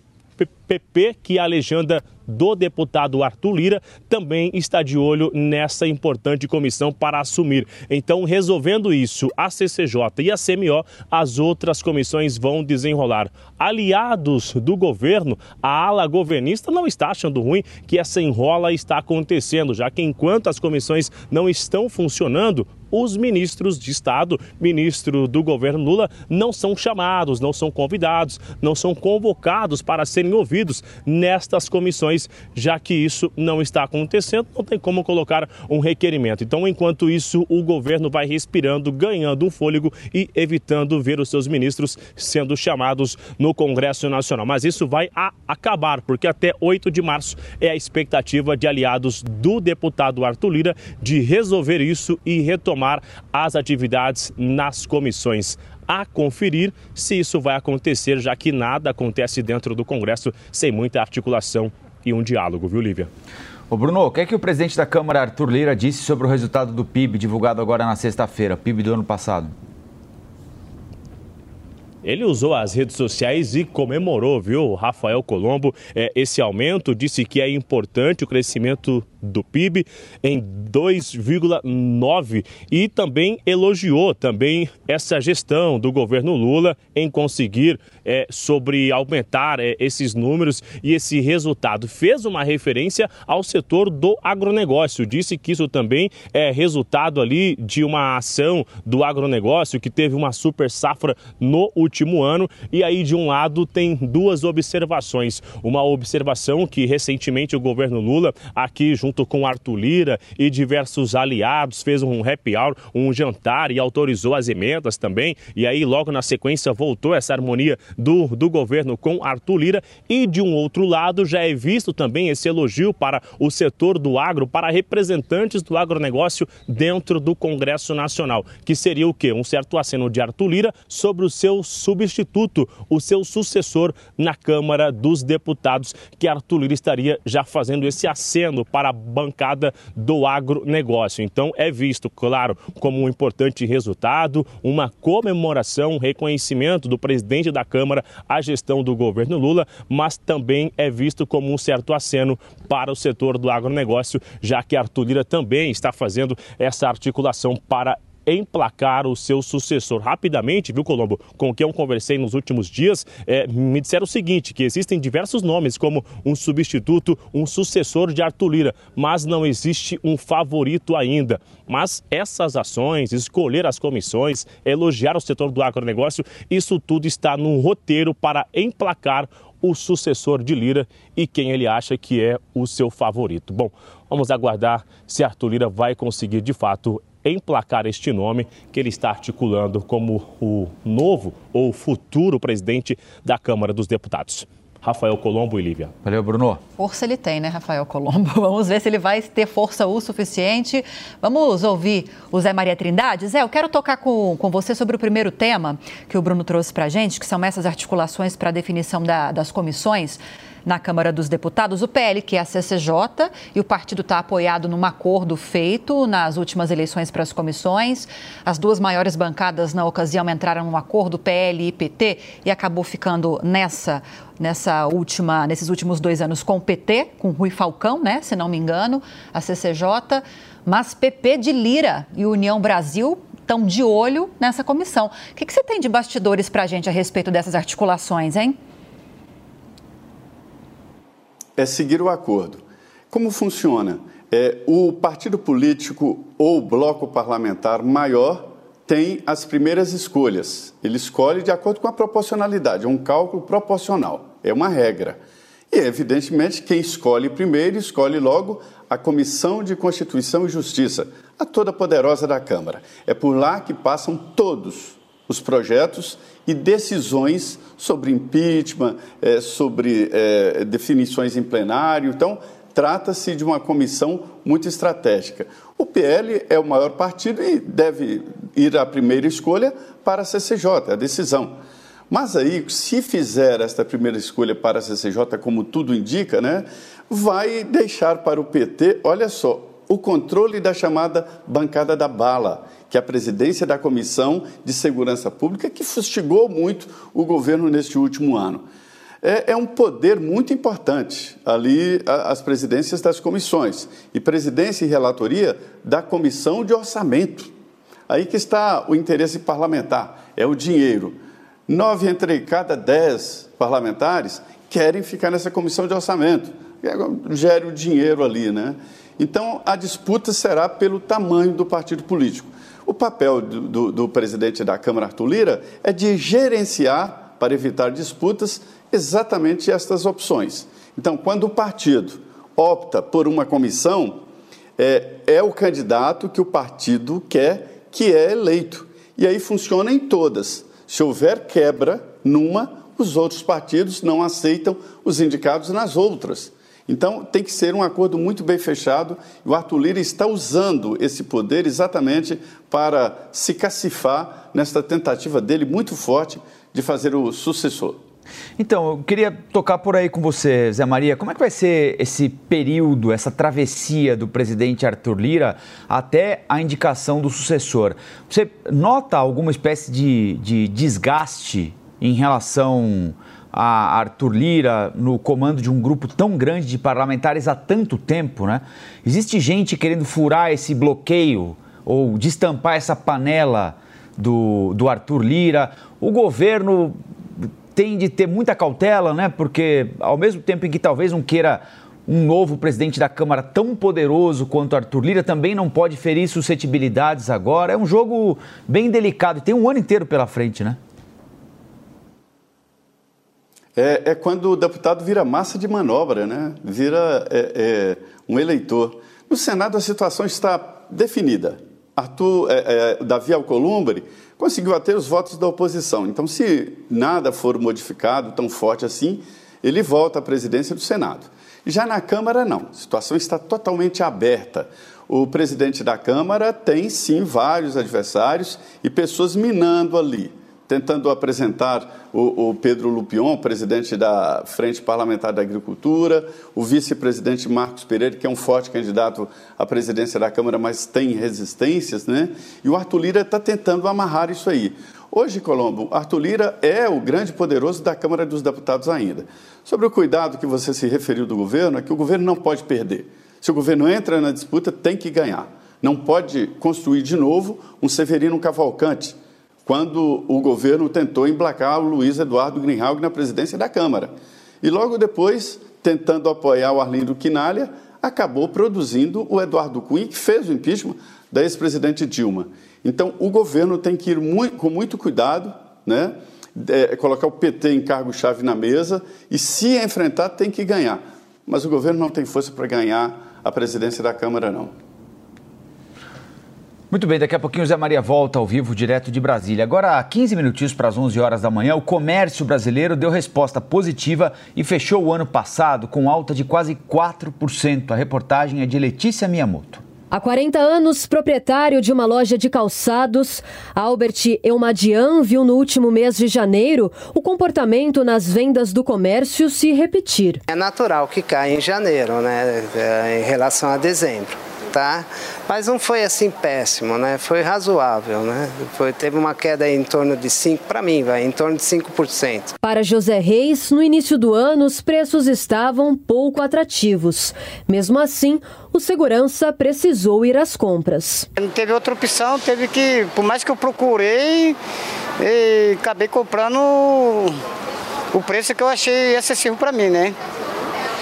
PP, que é a legenda do deputado Arthur Lira, também está de olho nessa importante comissão para assumir. Então, resolvendo isso, a CCJ e a CMO, as outras comissões vão desenrolar. Aliados do governo, a ala governista não está achando ruim que essa enrola está acontecendo, já que enquanto as comissões não estão funcionando, os ministros de Estado, ministro do governo Lula, não são chamados, não são convidados, não são convocados para serem ouvidos nestas comissões, já que isso não está acontecendo, não tem como colocar um requerimento. Então, enquanto isso, o governo vai respirando, ganhando um fôlego e evitando ver os seus ministros sendo chamados no Congresso Nacional. Mas isso vai acabar, porque até 8 de março é a expectativa de aliados do deputado Arthur Lira de resolver isso e retomar retomar as atividades nas comissões. A conferir se isso vai acontecer, já que nada acontece dentro do Congresso sem muita articulação e um diálogo, viu, Lívia? Ô Bruno, o que é que o presidente da Câmara, Arthur Lira, disse sobre o resultado do PIB divulgado agora na sexta-feira, PIB do ano passado? Ele usou as redes sociais e comemorou, viu, Rafael Colombo, é, esse aumento, disse que é importante o crescimento do PIB em 2,9 e também elogiou também essa gestão do governo Lula em conseguir é, sobre aumentar é, esses números e esse resultado. Fez uma referência ao setor do agronegócio, disse que isso também é resultado ali de uma ação do agronegócio que teve uma super safra no último ano. E aí, de um lado, tem duas observações. Uma observação que recentemente o governo Lula, aqui junto com Arthur Lira e diversos aliados, fez um happy hour, um jantar e autorizou as emendas também. E aí, logo na sequência, voltou essa harmonia do, do governo com Arthur Lira. E de um outro lado, já é visto também esse elogio para o setor do agro, para representantes do agronegócio dentro do Congresso Nacional, que seria o quê? Um certo aceno de Arthur Lira sobre o seu substituto, o seu sucessor na Câmara dos Deputados, que Arthur Lira estaria já fazendo esse aceno para bancada do agronegócio. Então é visto, claro, como um importante resultado, uma comemoração, um reconhecimento do presidente da Câmara a gestão do governo Lula, mas também é visto como um certo aceno para o setor do agronegócio, já que Arthur Lira também está fazendo essa articulação para emplacar o seu sucessor. Rapidamente, viu, Colombo, com quem eu conversei nos últimos dias, é, me disseram o seguinte, que existem diversos nomes como um substituto, um sucessor de Arthur Lira, mas não existe um favorito ainda. Mas essas ações, escolher as comissões, elogiar o setor do agronegócio, isso tudo está no roteiro para emplacar o sucessor de Lira e quem ele acha que é o seu favorito. Bom, vamos aguardar se Arthur Lira vai conseguir de fato emplacar este nome que ele está articulando como o novo ou futuro presidente da Câmara dos Deputados. Rafael Colombo e Lívia. Valeu, Bruno. Força ele tem, né, Rafael Colombo? Vamos ver se ele vai ter força o suficiente. Vamos ouvir o Zé Maria Trindade. Zé, eu quero tocar com, com você sobre o primeiro tema que o Bruno trouxe para a gente, que são essas articulações para a definição da, das comissões na Câmara dos Deputados, o PL, que é a CCJ, e o partido está apoiado num acordo feito nas últimas eleições para as comissões. As duas maiores bancadas na ocasião entraram num acordo, PL e PT, e acabou ficando nessa nessa última, nesses últimos dois anos com o PT, com Rui Falcão, né, se não me engano, a CCJ, mas PP de Lira e União Brasil estão de olho nessa comissão. O que, que você tem de bastidores para a gente a respeito dessas articulações, hein? É seguir o acordo. Como funciona? É, o partido político ou bloco parlamentar maior tem as primeiras escolhas. Ele escolhe de acordo com a proporcionalidade, é um cálculo proporcional, é uma regra. E, evidentemente, quem escolhe primeiro, escolhe logo a Comissão de Constituição e Justiça, a toda poderosa da Câmara. É por lá que passam todos os projetos e decisões sobre impeachment, é, sobre é, definições em plenário. Então, trata-se de uma comissão muito estratégica. O PL é o maior partido e deve ir à primeira escolha para a CCJ, a decisão. Mas aí, se fizer esta primeira escolha para a CCJ, como tudo indica, né, vai deixar para o PT, olha só, o controle da chamada bancada da bala que é a presidência da Comissão de Segurança Pública, que fustigou muito o governo neste último ano. É, é um poder muito importante ali as presidências das comissões e presidência e relatoria da Comissão de Orçamento. Aí que está o interesse parlamentar, é o dinheiro. Nove entre cada dez parlamentares querem ficar nessa comissão de orçamento. Gere o dinheiro ali, né? Então, a disputa será pelo tamanho do partido político. O papel do, do, do presidente da Câmara, Arthur Lira, é de gerenciar, para evitar disputas, exatamente estas opções. Então, quando o partido opta por uma comissão, é, é o candidato que o partido quer que é eleito. E aí funciona em todas. Se houver quebra numa, os outros partidos não aceitam os indicados nas outras. Então, tem que ser um acordo muito bem fechado. O Arthur Lira está usando esse poder exatamente para se cacifar nesta tentativa dele muito forte de fazer o sucessor. Então, eu queria tocar por aí com você, Zé Maria. Como é que vai ser esse período, essa travessia do presidente Arthur Lira até a indicação do sucessor? Você nota alguma espécie de, de desgaste em relação a Arthur Lira no comando de um grupo tão grande de parlamentares há tanto tempo, né? Existe gente querendo furar esse bloqueio ou destampar essa panela do, do Arthur Lira. O governo tem de ter muita cautela, né? Porque ao mesmo tempo em que talvez não queira um novo presidente da Câmara tão poderoso quanto Arthur Lira, também não pode ferir suscetibilidades agora. É um jogo bem delicado e tem um ano inteiro pela frente, né? É, é quando o deputado vira massa de manobra, né? Vira é, é, um eleitor. No Senado a situação está definida. Arthur, é, é, Davi Alcolumbre conseguiu ater os votos da oposição. Então, se nada for modificado tão forte assim, ele volta à presidência do Senado. Já na Câmara, não. A situação está totalmente aberta. O presidente da Câmara tem, sim, vários adversários e pessoas minando ali tentando apresentar o, o, Pedro Lupion, presidente da Frente Parlamentar da Agricultura, o vice-presidente Marcos Pereira, que é um forte candidato à presidência da Câmara, mas tem resistências, né? E o Arthur Lira está tentando amarrar isso aí. Hoje, Colombo, Arthur Lira é o grande poderoso da Câmara dos Deputados ainda. Sobre o cuidado que você se referiu do governo, é que o governo não pode perder. Se o governo entra na disputa, tem que ganhar. Não pode construir de novo um Severino Cavalcante, quando o governo tentou emplacar o Luiz Eduardo Greenhalgh na presidência da Câmara. E logo depois, tentando apoiar o Arlindo Quinalha, acabou produzindo o Eduardo Cunha, que fez o impeachment da ex-presidente Dilma. Então, o governo tem que ir muito, com muito cuidado, né? É, colocar o PT em cargo-chave na mesa e, se enfrentar, tem que ganhar. Mas o governo não tem força para ganhar a presidência da Câmara, não. Muito bem, daqui a pouquinho o Zé Maria volta ao vivo, direto de Brasília. Agora, 15 minutinhos para as 11 horas da manhã, o comércio brasileiro deu resposta positiva e fechou o ano passado com alta de quase 4%. A reportagem é de Letícia Miyamoto. Há 40 anos, proprietário de uma loja de calçados, Albert Eumadian viu no último mês de janeiro o comportamento nas vendas do comércio se repetir. É natural que caia em janeiro, né, em relação a dezembro tá? Mas não foi assim péssimo, né? Foi razoável, né? Foi, teve uma queda em torno de 5, para mim, vai, em torno de 5%. Para José Reis, no início do ano, os preços estavam pouco atrativos. Mesmo assim, o segurança precisou ir às compras. Não teve outra opção, teve que, por mais que eu procurei, acabei comprando o preço que eu achei excessivo para mim, né?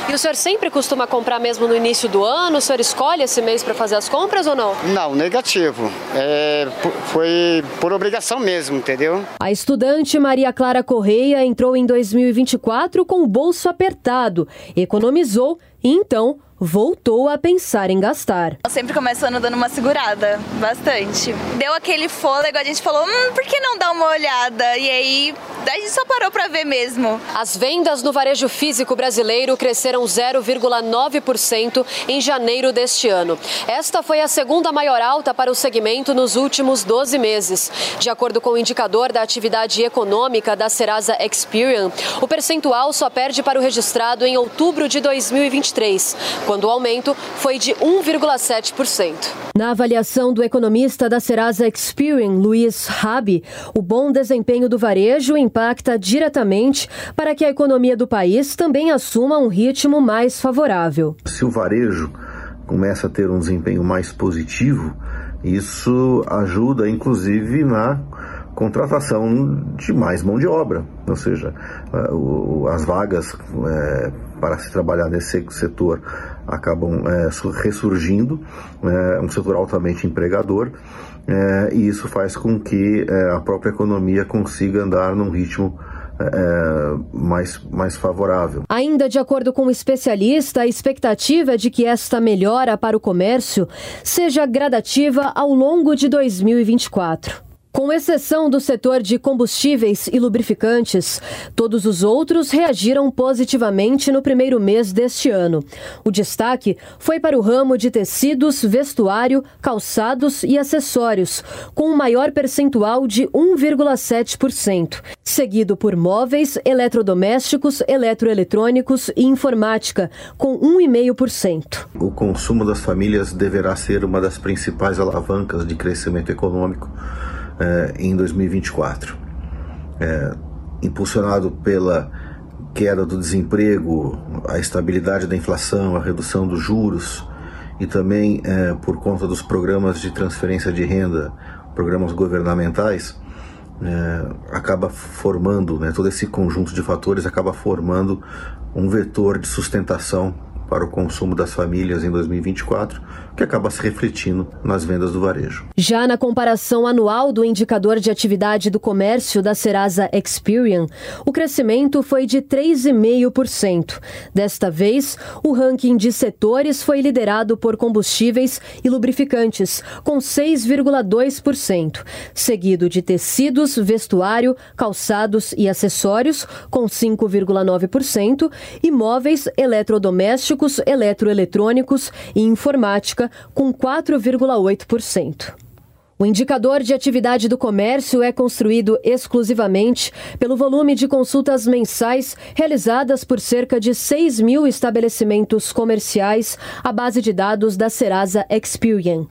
E o senhor sempre costuma comprar mesmo no início do ano? O senhor escolhe esse mês para fazer as compras ou não? Não, negativo. É, foi por obrigação mesmo, entendeu? A estudante Maria Clara Correia entrou em 2024 com o bolso apertado, economizou e então voltou a pensar em gastar. Sempre começando dando uma segurada, bastante. Deu aquele fôlego, a gente falou, hum, por que não dar uma olhada? E aí, a gente só parou para ver mesmo. As vendas no varejo físico brasileiro cresceram 0,9% em janeiro deste ano. Esta foi a segunda maior alta para o segmento nos últimos 12 meses. De acordo com o indicador da atividade econômica da Serasa Experian, o percentual só perde para o registrado em outubro de 2023 quando o aumento foi de 1,7%. Na avaliação do economista da Serasa Experian, Luiz Rabi, o bom desempenho do varejo impacta diretamente para que a economia do país também assuma um ritmo mais favorável. Se o varejo começa a ter um desempenho mais positivo, isso ajuda inclusive na contratação de mais mão de obra, ou seja, as vagas é, para se trabalhar nesse setor acabam é, ressurgindo, é, um setor altamente empregador, é, e isso faz com que é, a própria economia consiga andar num ritmo é, mais, mais favorável. Ainda de acordo com o especialista, a expectativa é de que esta melhora para o comércio seja gradativa ao longo de 2024. Com exceção do setor de combustíveis e lubrificantes, todos os outros reagiram positivamente no primeiro mês deste ano. O destaque foi para o ramo de tecidos, vestuário, calçados e acessórios, com um maior percentual de 1,7%, seguido por móveis, eletrodomésticos, eletroeletrônicos e informática, com 1,5%. O consumo das famílias deverá ser uma das principais alavancas de crescimento econômico é, em 2024. É, impulsionado pela queda do desemprego, a estabilidade da inflação, a redução dos juros e também é, por conta dos programas de transferência de renda, programas governamentais, acaba formando, né, todo esse conjunto de fatores acaba formando um vetor de sustentação para o consumo das famílias em 2024 que acaba se refletindo nas vendas do varejo. Já na comparação anual do indicador de atividade do comércio da Serasa Experian, o crescimento foi de 3,5%. Desta vez, o ranking de setores foi liderado por combustíveis e lubrificantes, com 6,2%, seguido de tecidos, vestuário, calçados e acessórios, com 5,9%, e móveis, eletrodomésticos, eletroeletrônicos e informática com 4,8%. O indicador de atividade do comércio é construído exclusivamente pelo volume de consultas mensais realizadas por cerca de 6 mil estabelecimentos comerciais à base de dados da Serasa Experian.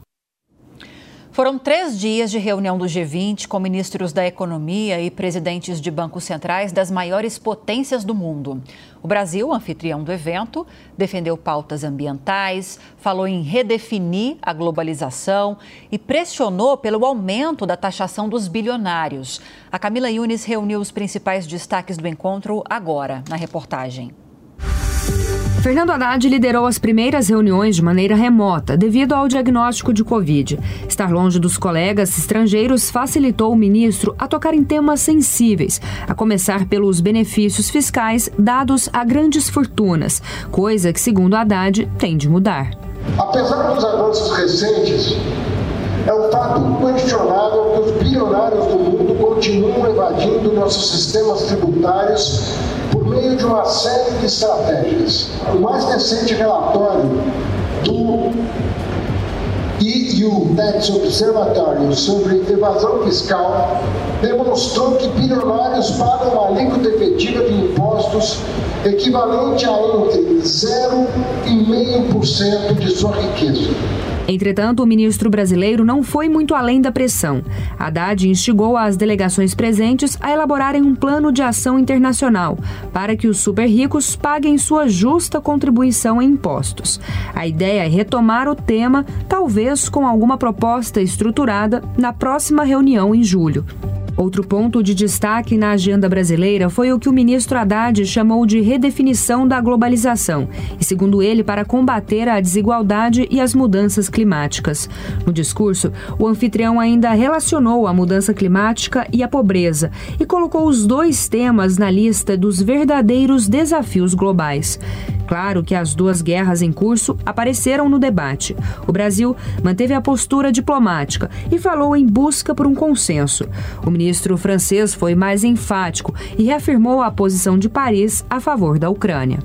Foram três dias de reunião do G20 com ministros da Economia e presidentes de bancos centrais das maiores potências do mundo. O Brasil, anfitrião do evento, defendeu pautas ambientais, falou em redefinir a globalização e pressionou pelo aumento da taxação dos bilionários. A Camila Yunes reuniu os principais destaques do encontro agora, na reportagem. Fernando Haddad liderou as primeiras reuniões de maneira remota devido ao diagnóstico de Covid. Estar longe dos colegas estrangeiros facilitou o ministro a tocar em temas sensíveis, a começar pelos benefícios fiscais dados a grandes fortunas, coisa que, segundo Haddad, tem de mudar. Apesar dos avanços recentes, é um fato inquestionável que os bilionários do mundo continuam evadindo nossos sistemas tributários por meio de uma série de estratégias. O mais recente relatório do EU Tax Observatory sobre evasão fiscal demonstrou que bilionários pagam uma alíquota efetiva de impostos equivalente a entre 0,5% de sua riqueza. Entretanto, o ministro brasileiro não foi muito além da pressão. Haddad instigou as delegações presentes a elaborarem um plano de ação internacional para que os super ricos paguem sua justa contribuição em impostos. A ideia é retomar o tema, talvez com alguma proposta estruturada, na próxima reunião em julho. Outro ponto de destaque na agenda brasileira foi o que o ministro Haddad chamou de redefinição da globalização, e segundo ele, para combater a desigualdade e as mudanças climáticas. No discurso, o anfitrião ainda relacionou a mudança climática e a pobreza e colocou os dois temas na lista dos verdadeiros desafios globais. Claro que as duas guerras em curso apareceram no debate. O Brasil manteve a postura diplomática e falou em busca por um consenso. O ministro francês foi mais enfático e reafirmou a posição de Paris a favor da Ucrânia.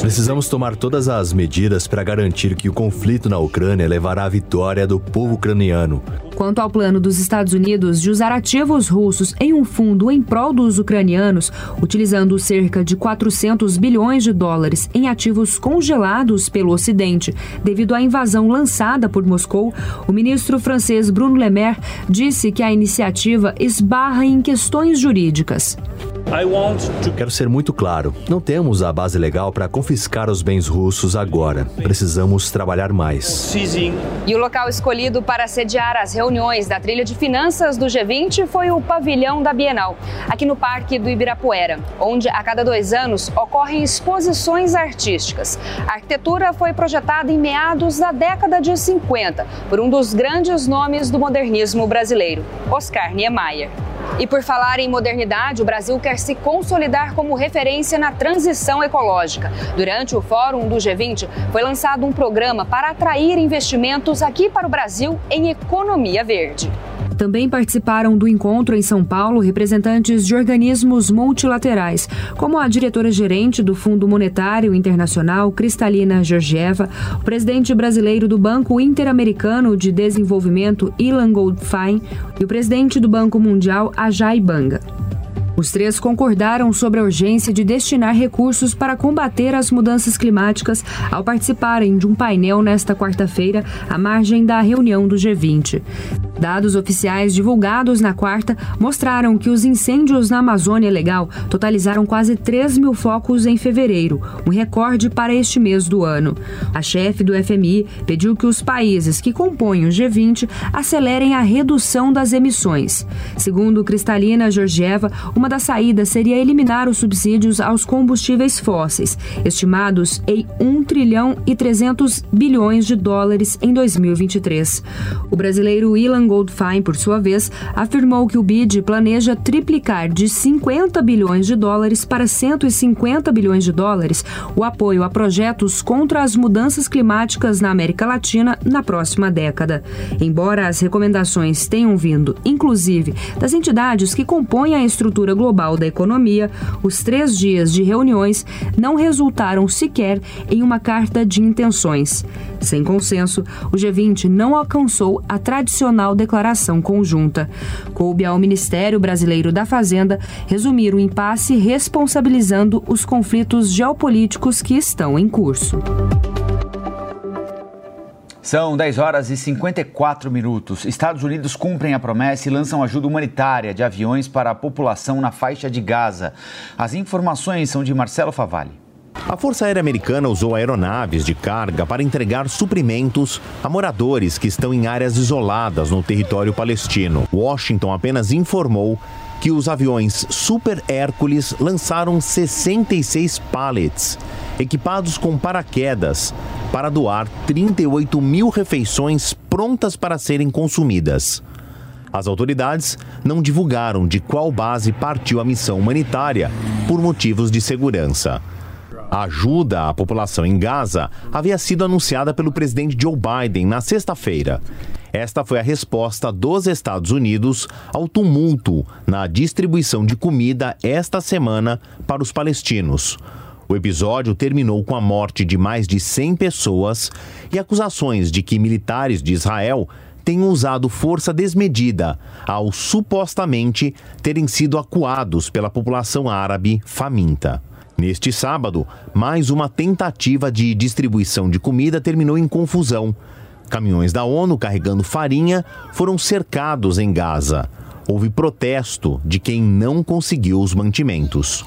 Precisamos tomar todas as medidas para garantir que o conflito na Ucrânia levará à vitória do povo ucraniano. Quanto ao plano dos Estados Unidos de usar ativos russos em um fundo em prol dos ucranianos, utilizando cerca de 400 bilhões de dólares em ativos congelados pelo Ocidente devido à invasão lançada por Moscou, o ministro francês Bruno Le Maire disse que a iniciativa esbarra em questões jurídicas. Quero ser muito claro: não temos a base legal para confiscar os bens russos agora. Precisamos trabalhar mais. E o local escolhido para sediar as reuniões da trilha de finanças do G20 foi o pavilhão da Bienal, aqui no Parque do Ibirapuera, onde a cada dois anos ocorrem exposições artísticas. A arquitetura foi projetada em meados da década de 50 por um dos grandes nomes do modernismo brasileiro, Oscar Niemeyer. E por falar em modernidade, o Brasil quer se consolidar como referência na transição ecológica. Durante o Fórum do G20, foi lançado um programa para atrair investimentos aqui para o Brasil em economia verde. Também participaram do encontro em São Paulo representantes de organismos multilaterais, como a diretora-gerente do Fundo Monetário Internacional, Cristalina Georgieva, o presidente brasileiro do Banco Interamericano de Desenvolvimento, Ilan Goldfein, e o presidente do Banco Mundial, Ajay Banga. Os três concordaram sobre a urgência de destinar recursos para combater as mudanças climáticas ao participarem de um painel nesta quarta-feira à margem da reunião do G20. Dados oficiais divulgados na quarta mostraram que os incêndios na Amazônia Legal totalizaram quase 3 mil focos em fevereiro, um recorde para este mês do ano. A chefe do FMI pediu que os países que compõem o G20 acelerem a redução das emissões. Segundo Cristalina Georgieva, uma das saídas seria eliminar os subsídios aos combustíveis fósseis, estimados em 1 trilhão e 300 bilhões de dólares em 2023. O brasileiro Ilan Goldfein, por sua vez, afirmou que o BID planeja triplicar de 50 bilhões de dólares para 150 bilhões de dólares o apoio a projetos contra as mudanças climáticas na América Latina na próxima década. Embora as recomendações tenham vindo, inclusive, das entidades que compõem a estrutura global da economia, os três dias de reuniões não resultaram sequer em uma carta de intenções. Sem consenso, o G20 não alcançou a tradicional declaração conjunta. Coube ao Ministério Brasileiro da Fazenda resumir o impasse responsabilizando os conflitos geopolíticos que estão em curso. São 10 horas e 54 minutos. Estados Unidos cumprem a promessa e lançam ajuda humanitária de aviões para a população na faixa de Gaza. As informações são de Marcelo Favalli. A Força Aérea Americana usou aeronaves de carga para entregar suprimentos a moradores que estão em áreas isoladas no território palestino. Washington apenas informou que os aviões Super Hércules lançaram 66 pallets equipados com paraquedas para doar 38 mil refeições prontas para serem consumidas. As autoridades não divulgaram de qual base partiu a missão humanitária por motivos de segurança. A ajuda à população em Gaza havia sido anunciada pelo presidente Joe Biden na sexta-feira. Esta foi a resposta dos Estados Unidos ao tumulto na distribuição de comida esta semana para os palestinos. O episódio terminou com a morte de mais de 100 pessoas e acusações de que militares de Israel tenham usado força desmedida ao supostamente terem sido acuados pela população árabe faminta. Neste sábado, mais uma tentativa de distribuição de comida terminou em confusão. Caminhões da ONU carregando farinha foram cercados em Gaza. Houve protesto de quem não conseguiu os mantimentos.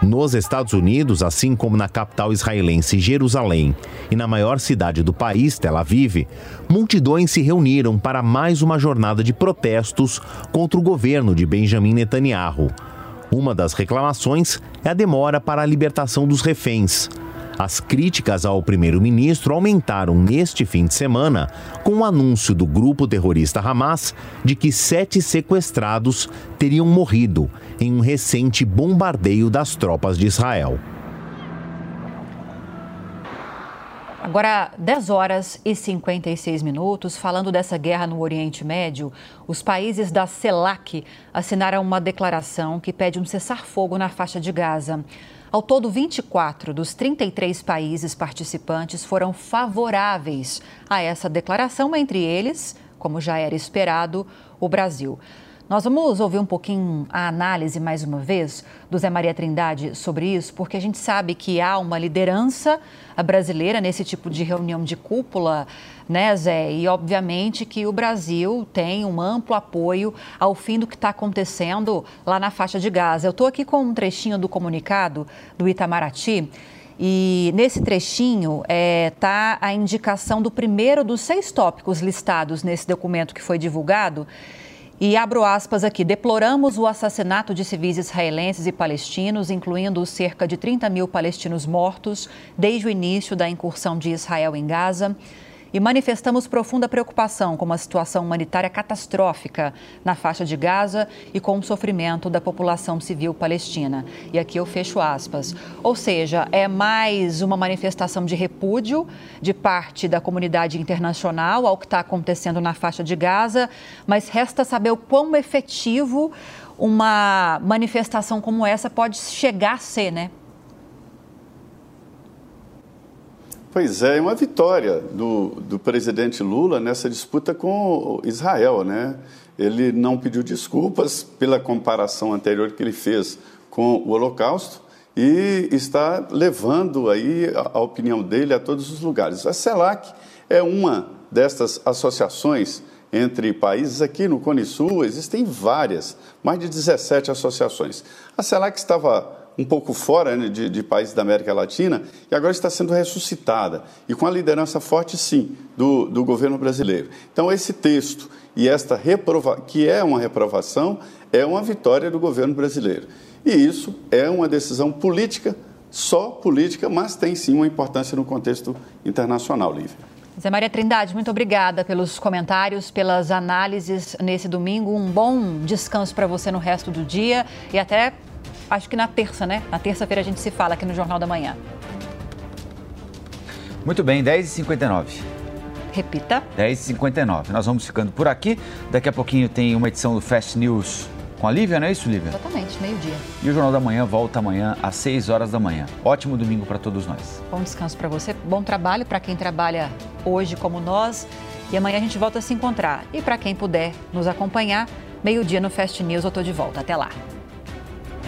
Nos Estados Unidos, assim como na capital israelense Jerusalém e na maior cidade do país, Tel Aviv, multidões se reuniram para mais uma jornada de protestos contra o governo de Benjamin Netanyahu. Uma das reclamações é a demora para a libertação dos reféns. As críticas ao primeiro-ministro aumentaram neste fim de semana com o anúncio do grupo terrorista Hamas de que sete sequestrados teriam morrido em um recente bombardeio das tropas de Israel. Agora, 10 horas e 56 minutos, falando dessa guerra no Oriente Médio, os países da CELAC assinaram uma declaração que pede um cessar-fogo na faixa de Gaza. Ao todo, 24 dos 33 países participantes foram favoráveis a essa declaração, entre eles, como já era esperado, o Brasil. Nós vamos ouvir um pouquinho a análise, mais uma vez, do Zé Maria Trindade sobre isso, porque a gente sabe que há uma liderança brasileira nesse tipo de reunião de cúpula, né, Zé? E, obviamente, que o Brasil tem um amplo apoio ao fim do que está acontecendo lá na faixa de Gaza. Eu estou aqui com um trechinho do comunicado do Itamaraty. E nesse trechinho está é, tá a indicação do primeiro dos seis tópicos listados nesse documento que foi divulgado, e abro aspas aqui: deploramos o assassinato de civis israelenses e palestinos, incluindo os cerca de 30 mil palestinos mortos desde o início da incursão de Israel em Gaza e manifestamos profunda preocupação com uma situação humanitária catastrófica na faixa de Gaza e com o sofrimento da população civil palestina. E aqui eu fecho aspas. Ou seja, é mais uma manifestação de repúdio de parte da comunidade internacional ao que está acontecendo na faixa de Gaza, mas resta saber o quão efetivo uma manifestação como essa pode chegar a ser, né? Pois é, é uma vitória do, do presidente Lula nessa disputa com Israel, né? Ele não pediu desculpas pela comparação anterior que ele fez com o Holocausto e está levando aí a, opinião dele a todos os lugares. A CELAC é uma destas associações entre países. Aqui no Cone Sul existem várias, mais de 17 associações. A CELAC estava um pouco fora né, de, de, países da América Latina e agora está sendo ressuscitada e com a liderança forte, sim, do, do governo brasileiro. Então, esse texto e esta reprova que é uma reprovação, é uma vitória do governo brasileiro. E isso é uma decisão política, só política, mas tem sim uma importância no contexto internacional, Lívia. Zé Maria Trindade, muito obrigada pelos comentários, pelas análises nesse domingo. Um bom descanso para você no resto do dia e até acho que na terça, né? Na terça-feira a gente se fala aqui no Jornal da Manhã. Muito bem, 10h59. Repita. 10h59. Nós vamos ficando por aqui. Daqui a pouquinho tem uma edição do Fast News com a Lívia, não é isso, Lívia? Exatamente, meio-dia. E o Jornal da Manhã volta amanhã às 6 horas da manhã. Ótimo domingo para todos nós. Bom descanso para você, bom trabalho para quem trabalha hoje como nós. E amanhã a gente volta a se encontrar. E para quem puder nos acompanhar, meio-dia no Fast News eu estou de volta. Até lá.